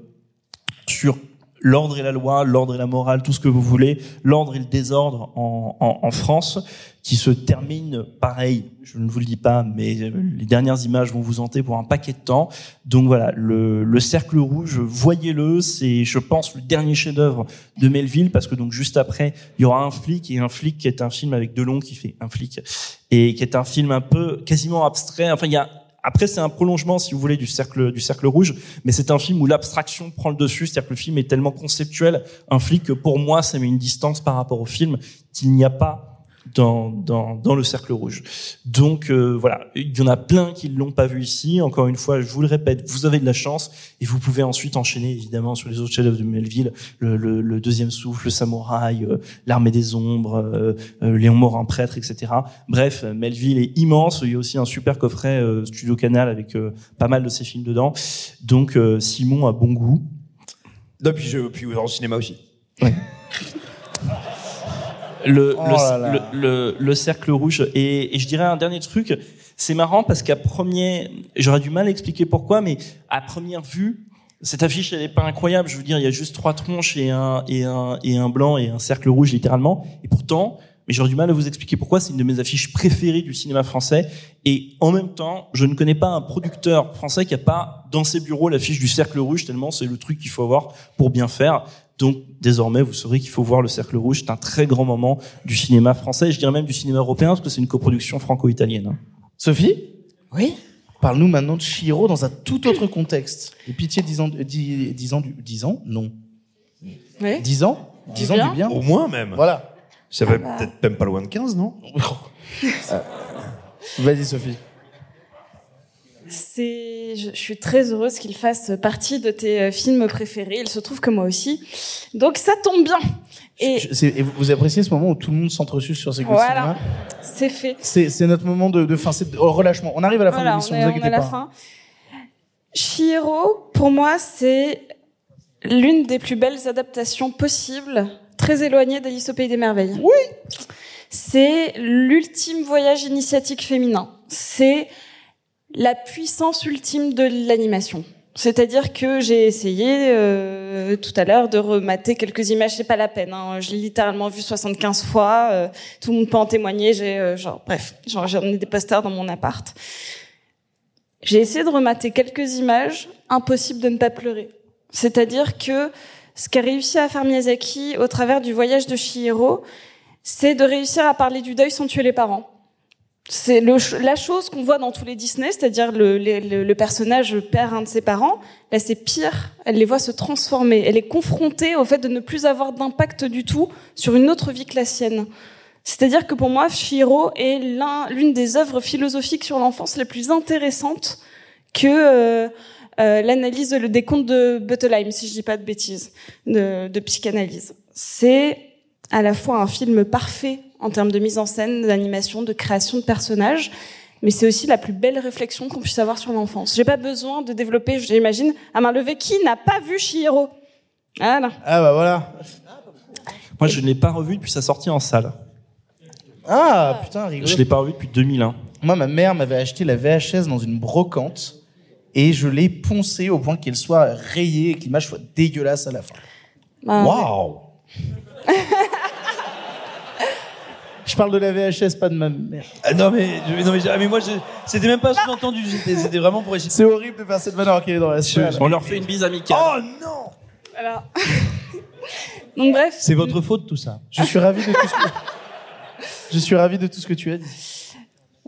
sur l'ordre et la loi, l'ordre et la morale, tout ce que vous voulez, l'ordre et le désordre en, en, en France, qui se termine pareil, je ne vous le dis pas, mais les dernières images vont vous hanter pour un paquet de temps. Donc voilà, le, le cercle rouge, voyez-le, c'est, je pense, le dernier chef-d'œuvre de Melville, parce que donc juste après, il y aura un flic et un flic qui est un film avec Delon qui fait un flic et qui est un film un peu quasiment abstrait. Enfin, il y a après, c'est un prolongement, si vous voulez, du cercle du cercle rouge, mais c'est un film où l'abstraction prend le dessus, c'est-à-dire que le film est tellement conceptuel, un flic que pour moi, ça met une distance par rapport au film qu'il n'y a pas dans, dans, dans le cercle rouge. Donc euh, voilà, il y en a plein qui ne l'ont pas vu ici. Encore une fois, je vous le répète, vous avez de la chance et vous pouvez ensuite enchaîner évidemment sur les autres chefs-d'œuvre de Melville, le, le, le deuxième souffle, le samouraï, euh, l'armée des ombres, euh, euh, Léon Morin prêtre, etc. Bref, euh, Melville est immense. Il y a aussi un super coffret euh, Studio Canal avec euh, pas mal de ses films dedans. Donc euh, Simon a bon goût. Non, puis, je, puis en cinéma aussi. le, Oh le, le- le cercle rouge. Et, et je dirais un dernier truc, c'est marrant parce qu'à premier, j'aurais du mal à expliquer pourquoi, mais à première vue, cette affiche, elle est pas incroyable. Je veux dire, il y a juste trois tronches et un, et un, et un blanc et un cercle rouge, littéralement. Et pourtant, mais j'aurais du mal à vous expliquer pourquoi, c'est une de mes affiches préférées du cinéma français. Et en même temps, je ne connais pas un producteur français qui a pas dans ses bureaux l'affiche du cercle rouge, tellement c'est le truc qu'il faut avoir pour bien faire. Donc, désormais, vous saurez qu'il faut voir le cercle rouge. C'est un très grand moment du cinéma français, je dirais même du cinéma européen, parce que c'est une coproduction franco-italienne. hein. Sophie? Oui Parle-nous maintenant de Chihiro dans un tout autre contexte. Et pitié, 10 ans, euh, 10, 10 ans, du, 10 ans Non. Oui. 10 ans 10 ans bien. du bien. Au moins même. Voilà. Ça va Ah bah. peut-être même pas loin de 15, non? Vas-y, Sophie. C'est, je, je suis très heureuse qu'il fasse partie de tes euh, films préférés. Il se trouve que moi aussi. Donc ça tombe bien. Et Je- c'est- et vous, vous appréciez ce moment où tout le monde s'entresuce sur ses goûts de voilà, c'est fait. C'est notre moment de, de fin, c'est de- relâchement. On arrive à la fin de Voilà, l'émission, on ne est, vous on est inquiétez à la pas. fin. Chihiro, pour moi, c'est l'une des plus belles adaptations possibles, très éloignée d'Alice au Pays des Merveilles. Oui. C'est l'ultime voyage initiatique féminin. C'est la puissance ultime de l'animation. C'est-à-dire que j'ai essayé euh, tout à l'heure de remater quelques images, c'est pas la peine. Hein. Je l'ai littéralement vu 75 fois. euh, tout le monde peut en témoigner. J'ai euh, genre bref, j'en ai des posters dans mon appart. J'ai essayé de remater quelques images, impossible de ne pas pleurer. C'est-à-dire que ce qu'a réussi à faire Miyazaki au travers du voyage de Chihiro, c'est de réussir à parler du deuil sans tuer les parents. C'est la chose qu'on voit dans tous les Disney, c'est-à-dire le, le, le personnage perd un de ses parents. Là, c'est pire. Elle les voit se transformer. Elle est confrontée au fait de ne plus avoir d'impact du tout sur une autre vie que la sienne. C'est-à-dire que pour moi, Shiro est l'un- l'une des œuvres philosophiques sur l'enfance les plus intéressantes que euh, euh, l'analyse de- des contes de Buttelheim, si je dis pas de bêtises, de, de psychanalyse. C'est à la fois un film parfait en termes de mise en scène, d'animation, de création de personnages, mais c'est aussi la plus belle réflexion qu'on puisse avoir sur l'enfance. J'ai pas besoin de développer, j'imagine, à main levée, qui n'a pas vu Chihiro? Voilà. Ah bah voilà. Moi, je ne l'ai pas revu depuis sa sortie en salle. Ah putain, rigolo. Je l'ai pas revu depuis 2001. Moi, ma mère m'avait acheté la VHS dans une brocante et je l'ai poncée au point qu'elle soit rayée et que l'image soit dégueulasse à la fin. Bah, Waouh Je parle de la VHS, pas de ma mère. Ah, non mais, je- non mais, ah, mais moi, je- c'était même pas sous-entendu. C'était c'était vraiment pour essayer. C'est horrible de faire cette alors qu'elle est dans la salle. On leur fait une bise amicale. Oh non Voilà. Donc bref. C'est votre faute tout ça. Je suis ravi de tout ce que... Je suis ravi de tout ce que tu as dit.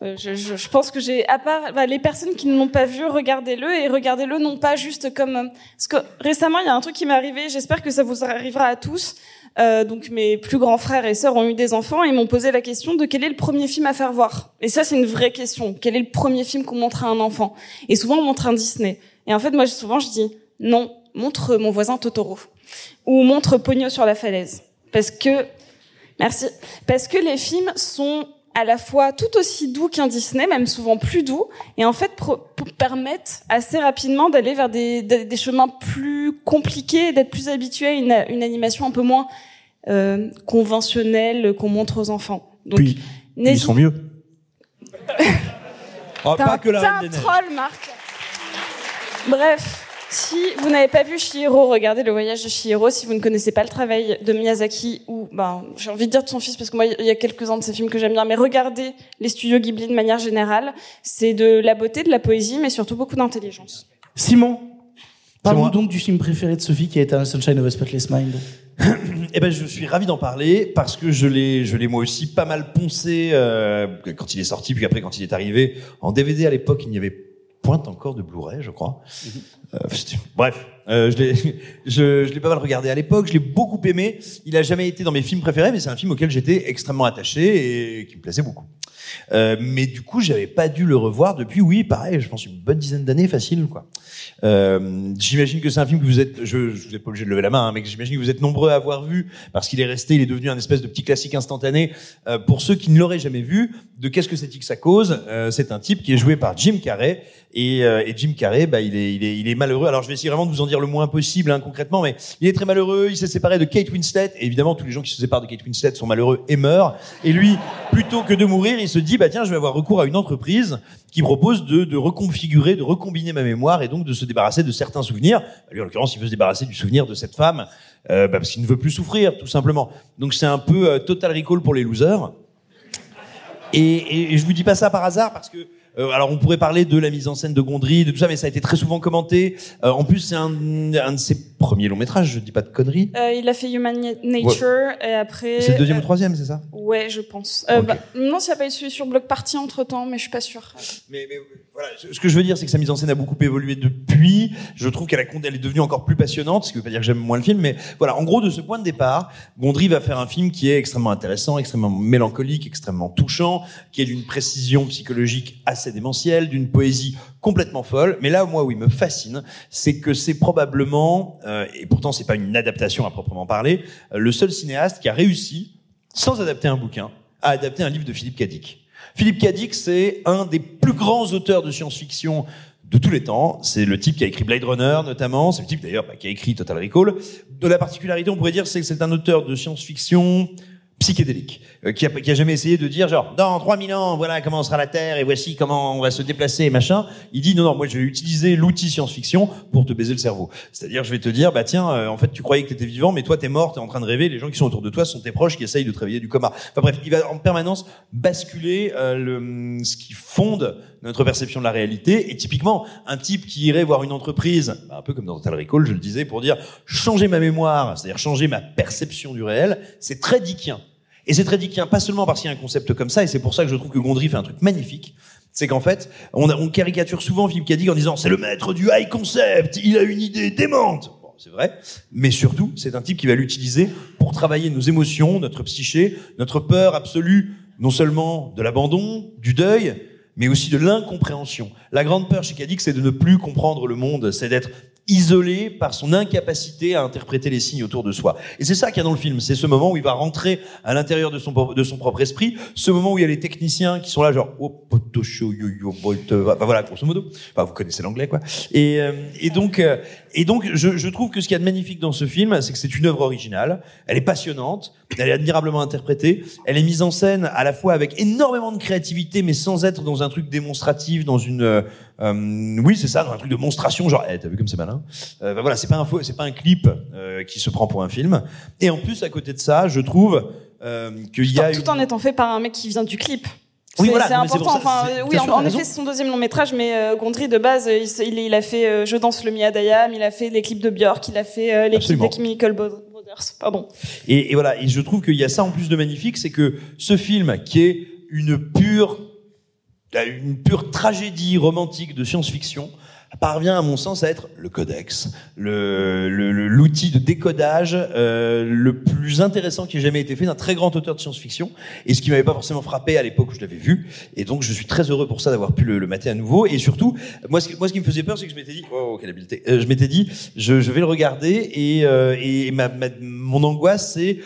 Euh, je, je- je pense que j'ai, à part bah, les personnes qui ne l'ont pas vu, regardez-le et regardez-le non pas juste comme. euh, Parce que récemment, il y a un truc qui m'est arrivé. J'espère que ça vous arrivera à tous. Euh, donc mes plus grands frères et sœurs ont eu des enfants et m'ont posé la question de quel est le premier film à faire voir. Et ça, c'est une vraie question. Quel est le premier film qu'on montre à un enfant? Et souvent, on montre un Disney. Et en fait, moi, souvent, je dis non, montre mon voisin Totoro ou montre Pogno sur la falaise, parce que Merci. Parce que les films sont à la fois tout aussi doux qu'un Disney, même souvent plus doux, et en fait permettent assez rapidement d'aller vers des, des, des chemins plus compliqués, d'être plus habitué à une, une animation un peu moins euh, conventionnelle qu'on montre aux enfants. Donc, Puis, ils sont mieux. Oh, pas un- que la t'es Reine un des Neiges. troll, Marc. Bref, si vous n'avez pas vu Chihiro, regardez le voyage de Chihiro. Si vous ne connaissez pas le travail de Miyazaki, ou ben, j'ai envie de dire de son fils, parce que moi, il y a quelques-uns de ses films que j'aime bien, mais regardez les studios Ghibli de manière générale. C'est de la beauté, de la poésie, mais surtout beaucoup d'intelligence. Simon, parle-nous donc du film préféré de Sophie qui est Eternal Sunshine of a Spotless Mind. Eh ben, je suis ravi d'en parler parce que je l'ai, je l'ai moi aussi pas mal poncé euh, quand il est sorti, puis après quand il est arrivé en DVD à l'époque, il n'y avait point encore de Blu-ray, je crois. Euh, c'était- bref, euh, je l'ai, je, pas mal regardé à l'époque, je l'ai beaucoup aimé. Il a jamais été dans mes films préférés, mais c'est un film auquel j'étais extrêmement attaché et qui me plaisait beaucoup. Euh, mais du coup, j'avais pas dû le revoir depuis, oui, pareil, je pense une bonne dizaine d'années, facile, quoi. Euh, j'imagine que c'est un film que vous êtes, je, je vous êtes pas obligé de lever la main, hein, mais j'imagine que vous êtes nombreux à avoir vu parce qu'il est resté, il est devenu un espèce de petit classique instantané. Euh, pour ceux qui ne l'auraient jamais vu, de qu'est-ce que c'est que ça cause C'est un type qui est joué par Jim Carrey et, Jim Carrey, bah, il est malheureux. Alors je vais essayer vraiment de vous en dire le moins possible hein, concrètement, mais il est très malheureux. Il s'est séparé de Kate Winslet. Et évidemment, tous les gens qui se séparent de Kate Winslet sont malheureux et meurent. Et lui, plutôt que de mourir, il se dit bah tiens, je vais avoir recours à une entreprise qui propose de, reconfigurer, de recombiner ma mémoire et donc de se débarrasser de certains souvenirs. Lui, en l'occurrence, il veut se débarrasser du souvenir de cette femme euh, bah, parce qu'il ne veut plus souffrir, tout simplement. Donc c'est un peu euh, Total Recall pour les losers. Et, et, et je vous dis pas ça par hasard parce que euh, alors on pourrait parler de la mise en scène de Gondry, de tout ça, mais ça a été très souvent commenté. En plus, c'est un, de ses premiers longs métrages. Je dis pas de conneries. Euh, il a fait Human Nature et après. C'est le deuxième euh, ou troisième, c'est ça? Ouais, je pense. Euh, bah, non, s'il n'y a pas celui sur Block Party entre temps, mais je suis pas sûre. Mais, mais voilà, ce que je veux dire, c'est que sa mise en scène a beaucoup évolué depuis. Je trouve qu'elle elle est devenue encore plus passionnante, ce qui veut pas dire que j'aime moins le film, mais voilà. En gros, de ce point de départ, Gondry va faire un film qui est extrêmement intéressant, extrêmement mélancolique, extrêmement touchant, qui est d'une précision psychologique assez démentielle, d'une poésie complètement folle. Mais là, moi, où il me fascine, c'est que c'est probablement, euh, et pourtant c'est pas une adaptation à proprement parler, euh, le seul cinéaste qui a réussi, sans adapter un bouquin, à adapter un livre de Philippe Cadic. Philippe Cadic, c'est un des plus grands auteurs de science-fiction de tous les temps. C'est le type qui a écrit Blade Runner, notamment. C'est le type, d'ailleurs, bah, qui a écrit Total Recall. De la particularité, on pourrait dire, c'est que c'est un auteur de science-fiction psychédélique, euh, qui, a, qui a jamais essayé de dire genre dans 3000 ans voilà comment sera la Terre et voici comment on va se déplacer et machin. Il dit non non moi je vais utiliser l'outil science-fiction pour te baiser le cerveau. C'est-à-dire je vais te dire bah tiens euh, en fait tu croyais que t'étais vivant mais toi t'es mort t'es en train de rêver les gens qui sont autour de toi sont tes proches qui essayent de te réveiller du coma. Enfin bref il va en permanence basculer euh, le, ce qui fonde notre perception de la réalité et typiquement un type qui irait voir une entreprise bah, un peu comme dans Total Recall je le disais pour dire changer ma mémoire c'est-à-dire changer ma perception du réel c'est très dickien. Et c'est très dickien, pas seulement parce qu'il y a un concept comme ça, et c'est pour ça que je trouve que Gondry fait un truc magnifique. C'est qu'en fait, on, a- on caricature souvent Philippe Cadic en disant c'est le maître du high concept, il a une idée démente. Bon, c'est vrai, mais surtout, c'est un type qui va l'utiliser pour travailler nos émotions, notre psyché, notre peur absolue, non seulement de l'abandon, du deuil, mais aussi de l'incompréhension. La grande peur chez Cadic, c'est de ne plus comprendre le monde, c'est d'être isolé par son incapacité à interpréter les signes autour de soi. Et c'est ça qu'il y a dans le film. C'est ce moment où il va rentrer à l'intérieur de son, de son propre esprit, ce moment où il y a les techniciens qui sont là genre, oh, potosho, yo, yo, volt, euh, enfin, voilà, grosso modo. Enfin, vous connaissez l'anglais, quoi. Et, euh, et donc, euh, et donc, je, je trouve que ce qu'il y a de magnifique dans ce film, c'est que c'est une œuvre originale. Elle est passionnante. Elle est admirablement interprétée. Elle est mise en scène à la fois avec énormément de créativité, mais sans être dans un truc démonstratif, dans une, euh, oui, c'est ça, dans un truc de monstration, genre, eh, t'as vu comme c'est malin. Euh, ben voilà, c'est pas un faux, c'est pas un clip euh, qui se prend pour un film. Et en plus, à côté de ça, je trouve euh, qu'il y a Tout en étant fait par un mec qui vient du clip. Oui, C'est- voilà, important. ça, Enfin, oui, en, effet, c'est son deuxième long métrage, mais euh, Gondry de base, il, s- il, il a fait euh, Je danse le Mia Dayam, il a fait les clips de Björk, il a fait euh, les clips Absolument. de Chemical Brothers. Pardon. Et, et voilà, et je trouve qu'il y a ça en plus de magnifique, c'est que ce film, qui est une pure, une pure tragédie romantique de science-fiction, parvient à mon sens à être le codex, le l'outil de décodage euh, le plus intéressant qui ait jamais été fait d'un très grand auteur de science-fiction, et ce qui m'avait pas forcément frappé à l'époque où je l'avais vu, et donc je suis très heureux pour ça d'avoir pu le, le mater à nouveau, et surtout, moi ce, qui- moi ce qui me faisait peur, c'est que je m'étais dit, oh quelle habileté, Euh, je m'étais dit, je, je vais le regarder, et, euh, et ma, ma- mon angoisse c'est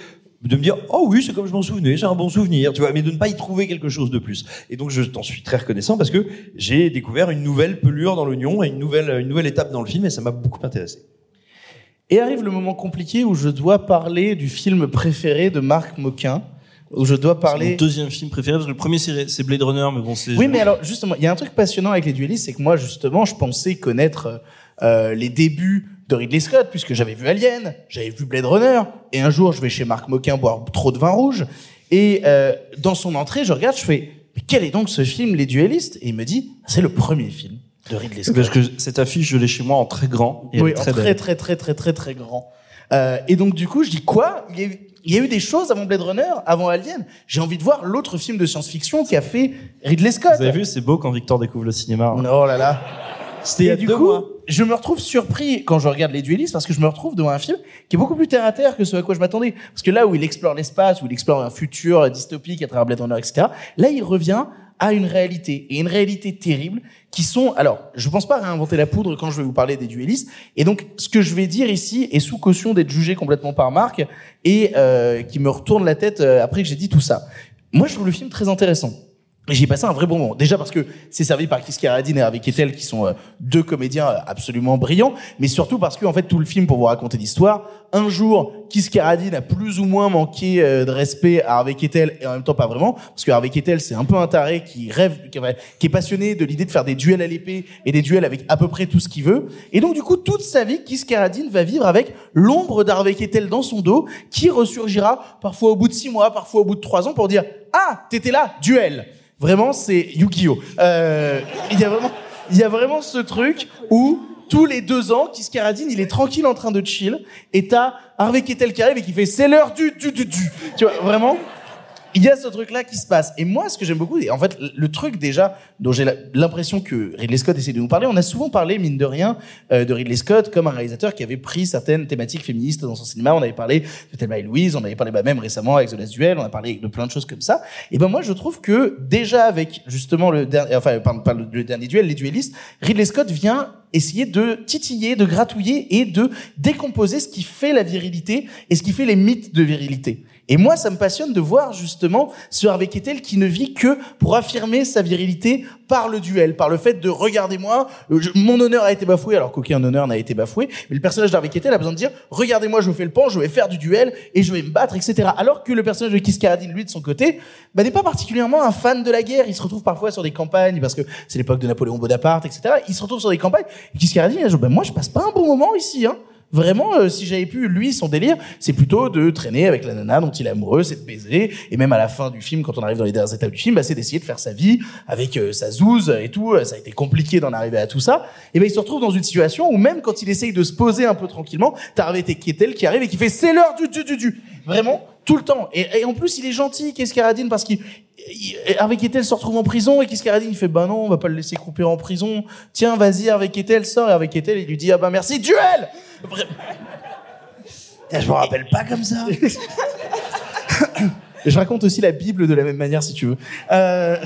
de me dire oh oui c'est comme je m'en souvenais c'est un bon souvenir tu vois mais de ne pas y trouver quelque chose de plus et donc je t'en suis très reconnaissant parce que j'ai découvert une nouvelle pelure dans l'oignon et une nouvelle une nouvelle étape dans le film et ça m'a beaucoup intéressé Et arrive le moment compliqué où je dois parler du film préféré de Marc Moquin, où je dois Mon parler. deuxième film préféré, parce que le premier c'est c'est Blade Runner, mais bon, c'est. Oui, mais alors justement, il y a un truc passionnant avec les duellistes, c'est que moi justement, je pensais connaître euh, les débuts de Ridley Scott, puisque j'avais vu Alien, j'avais vu Blade Runner, et un jour je vais chez Marc Moquin boire trop de vin rouge, et euh, dans son entrée, je regarde, je fais, mais quel est donc ce film, Les Duellistes? Et il me dit, c'est le premier film de Ridley Scott. Parce que cette affiche, je l'ai chez moi en très grand. Et Oui, est en très très, très, très, très, très, très grand. Euh, et donc, du coup, je dis quoi? Il y, a eu, il y a eu des choses avant Blade Runner, avant Alien? J'ai envie de voir l'autre film de science-fiction qui a fait Ridley Scott. Vous avez vu, c'est beau quand Victor découvre le cinéma. hein. Oh là là. C'était il y Et a du deux coup, mois. je me retrouve surpris quand je regarde Les Duellistes parce que je me retrouve devant un film qui est beaucoup plus terre à terre que ce à quoi je m'attendais. Parce que là où il explore l'espace, où il explore un futur dystopique à travers Blade Runner, etc., là il revient à une réalité et une réalité terrible qui sont alors je pense pas réinventer la poudre quand je vais vous parler des duellistes et donc ce que je vais dire ici est sous caution d'être jugé complètement par Marc et euh, qui me retourne la tête euh, après que j'ai dit tout ça moi je trouve le film très intéressant J'ai passé un vrai bon moment. Déjà parce que c'est servi par Kiss Carradine et Harvey Keitel qui sont euh, deux comédiens euh, absolument brillants, mais surtout parce que en fait tout le film pour vous raconter l'histoire, un jour Kiss Carradine a plus ou moins manqué euh, de respect à Harvey Keitel et en même temps pas vraiment parce que Harvey Keitel c'est un peu un taré qui rêve, qui, est passionné de l'idée de faire des duels à l'épée et des duels avec à peu près tout ce qu'il veut. Et donc du coup toute sa vie Kiss Carradine va vivre avec l'ombre d'Harvey Keitel dans son dos qui ressurgira parfois au bout de six mois, parfois au bout de trois ans pour dire ah t'étais là duel. Vraiment, c'est Yu-Gi-Oh! Euh, il y a vraiment, y a vraiment ce truc où tous les deux ans, Kiss Carradine, il est tranquille en train de chill, et t'as Harvey Keitel qui arrive et qui fait c'est l'heure du du du du. Tu vois, vraiment. Il y a ce truc-là qui se passe. Et moi, ce que j'aime beaucoup, et en fait, le truc déjà dont j'ai l'impression que Ridley Scott essaie de nous parler, on a souvent parlé, mine de rien, euh, de Ridley Scott comme un réalisateur qui avait pris certaines thématiques féministes dans son cinéma. On avait parlé de Thelma et Louise, on avait parlé bah, même récemment avec The Last Duel, on a parlé de plein de choses comme ça. Et ben moi, je trouve que déjà avec justement le dernier, enfin, le dernier duel, les duellistes, Ridley Scott vient essayer de titiller, de gratouiller et de décomposer ce qui fait la virilité et ce qui fait les mythes de virilité. Et moi, ça me passionne de voir justement ce Harvey Keitel qui ne vit que pour affirmer sa virilité par le duel, par le fait de regardez-moi, euh, mon honneur a été bafoué alors qu'aucun honneur n'a été bafoué, mais le personnage d'Harvey Keitel a besoin de dire regardez-moi, je fais le pan, je vais faire du duel et je vais me battre, etc. Alors que le personnage de Kiss Carradine, lui, de son côté, bah, n'est pas particulièrement un fan de la guerre. Il se retrouve parfois sur des campagnes parce que c'est l'époque de Napoléon Bonaparte, etc. Il se retrouve sur des campagnes. Et Kiss Carradine, il dit, bah, moi, je passe pas un bon moment ici, hein. Vraiment, euh, si j'avais pu, lui, son délire, c'est plutôt de traîner avec la nana dont il est amoureux, c'est de baiser. Et même à la fin du film, quand on arrive dans les dernières étapes du film, bah, c'est d'essayer de faire sa vie avec euh, sa zouze et tout. Ça a été compliqué d'en arriver à tout ça. Et ben, il se retrouve dans une situation où même quand il essaye de se poser un peu tranquillement, t'as Harvey Keitel qui arrive et qui fait c'est l'heure du du du du. Vraiment, tout le temps. Et, et en plus, il est gentil, Carradine, parce qu'il il- Harvey Keitel se retrouve en prison et Carradine il fait bah non, on va pas le laisser couper en prison. Tiens, vas-y, Harvey Keitel sort. Et Harvey Keitel il lui dit ah bah merci, duel. Vra- je me rappelle pas comme ça. Je raconte aussi la Bible de la même manière si tu veux. Euh,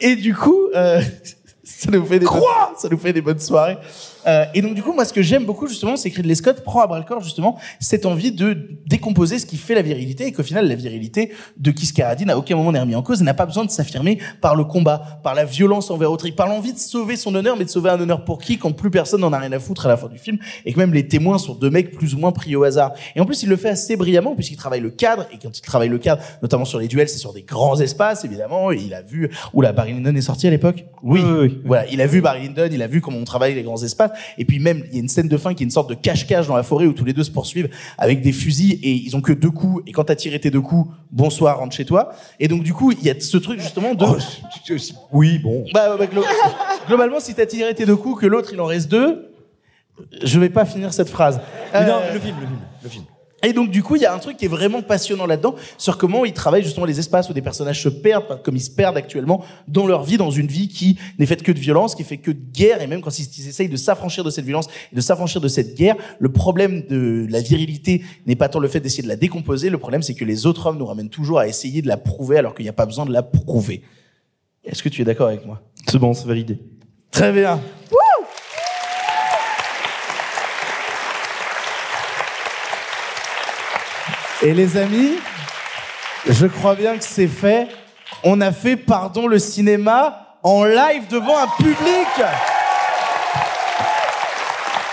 et du coup, euh, ça nous fait des bonnes, ça nous fait des bonnes soirées. Euh, et donc du coup, moi, ce que j'aime beaucoup justement, c'est que Ridley Scott prend à bras le corps justement cette envie de décomposer ce qui fait la virilité et qu'au final, la virilité de Kiss Carradine à aucun moment n'est remis en cause et n'a pas besoin de s'affirmer par le combat, par la violence envers autrui, par l'envie de sauver son honneur, mais de sauver un honneur pour qui quand plus personne n'en a rien à foutre à la fin du film et que même les témoins sont deux mecs plus ou moins pris au hasard. Et en plus, il le fait assez brillamment puisqu'il travaille le cadre et quand il travaille le cadre, notamment sur les duels, c'est sur des grands espaces évidemment. Et il a vu où la Barry Lyndon est sorti à l'époque. Oui, voilà, il a vu Barry Lyndon, il a vu comment on travaille les grands espaces. Et puis même, il y a une scène de fin qui est une sorte de cache-cache dans la forêt où tous les deux se poursuivent avec des fusils et ils ont que deux coups. Et quand t'as tiré tes deux coups, bonsoir, rentre chez toi. Et donc du coup, il y a ce truc justement de. oui, bon. Bah, bah, glo- globalement, si t'as tiré tes deux coups, que l'autre il en reste deux, je vais pas finir cette phrase. Non, Euh, le film, le film, le film. Et donc du coup, il y a un truc qui est vraiment passionnant là-dedans sur comment ils travaillent justement les espaces où des personnages se perdent, comme ils se perdent actuellement dans leur vie, dans une vie qui n'est faite que de violence, qui est faite que de guerre, et même quand ils, ils essayent de s'affranchir de cette violence et de s'affranchir de cette guerre, le problème de la virilité n'est pas tant le fait d'essayer de la décomposer, le problème c'est que les autres hommes nous ramènent toujours à essayer de la prouver alors qu'il n'y a pas besoin de la prouver. Est-ce que tu es d'accord avec moi? C'est bon, c'est validé. Très bien. Et les amis, je crois bien que c'est fait. On a fait Pardon le cinéma en live devant un public.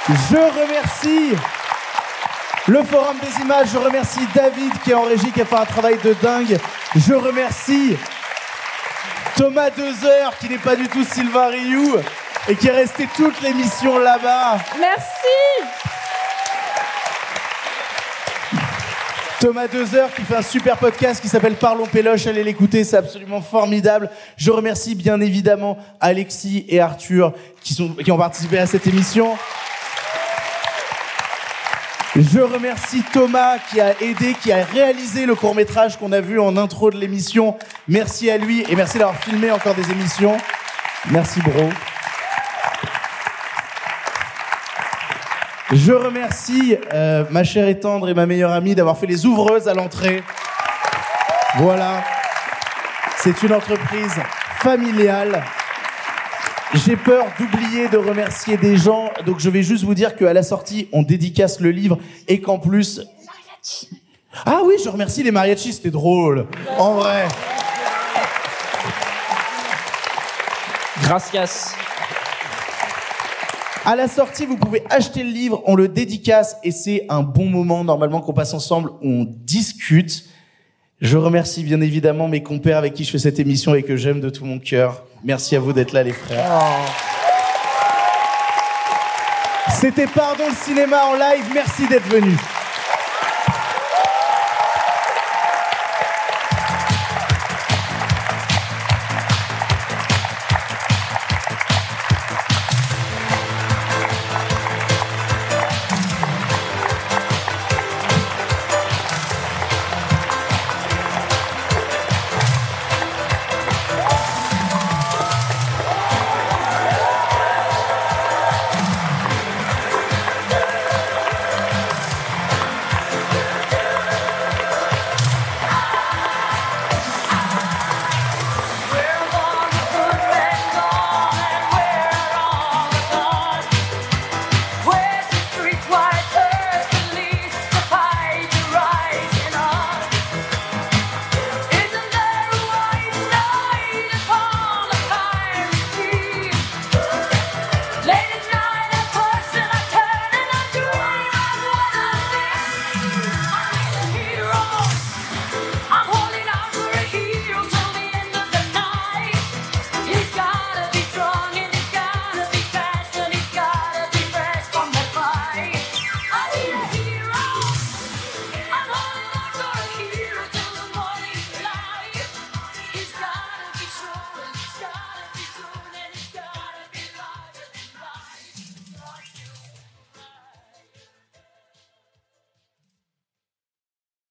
Je remercie le Forum des images, je remercie David qui est en régie, qui a fait un travail de dingue. Je remercie Thomas Dezer qui n'est pas du tout Sylvain Rioux et qui est resté toute l'émission là-bas. Merci. Thomas Dezer qui fait un super podcast qui s'appelle Parlons Péloche, allez l'écouter, c'est absolument formidable. Je remercie bien évidemment Alexis et Arthur qui, sont, qui ont participé à cette émission. Je remercie Thomas qui a aidé, qui a réalisé le court métrage qu'on a vu en intro de l'émission. Merci à lui et merci d'avoir filmé encore des émissions. Merci bro. Je remercie euh, ma chère et tendre et ma meilleure amie d'avoir fait les ouvreuses à l'entrée. Voilà. C'est une entreprise familiale. J'ai peur d'oublier de remercier des gens, donc je vais juste vous dire qu'à la sortie, on dédicace le livre et qu'en plus... Ah oui, je remercie les mariachis, c'était drôle. En vrai. Gracias. À la sortie, vous pouvez acheter le livre, on le dédicace et c'est un bon moment normalement qu'on passe ensemble, on discute. Je remercie bien évidemment mes compères avec qui je fais cette émission et que j'aime de tout mon cœur. Merci à vous d'être là les frères. C'était Pardon le cinéma en live, merci d'être venus.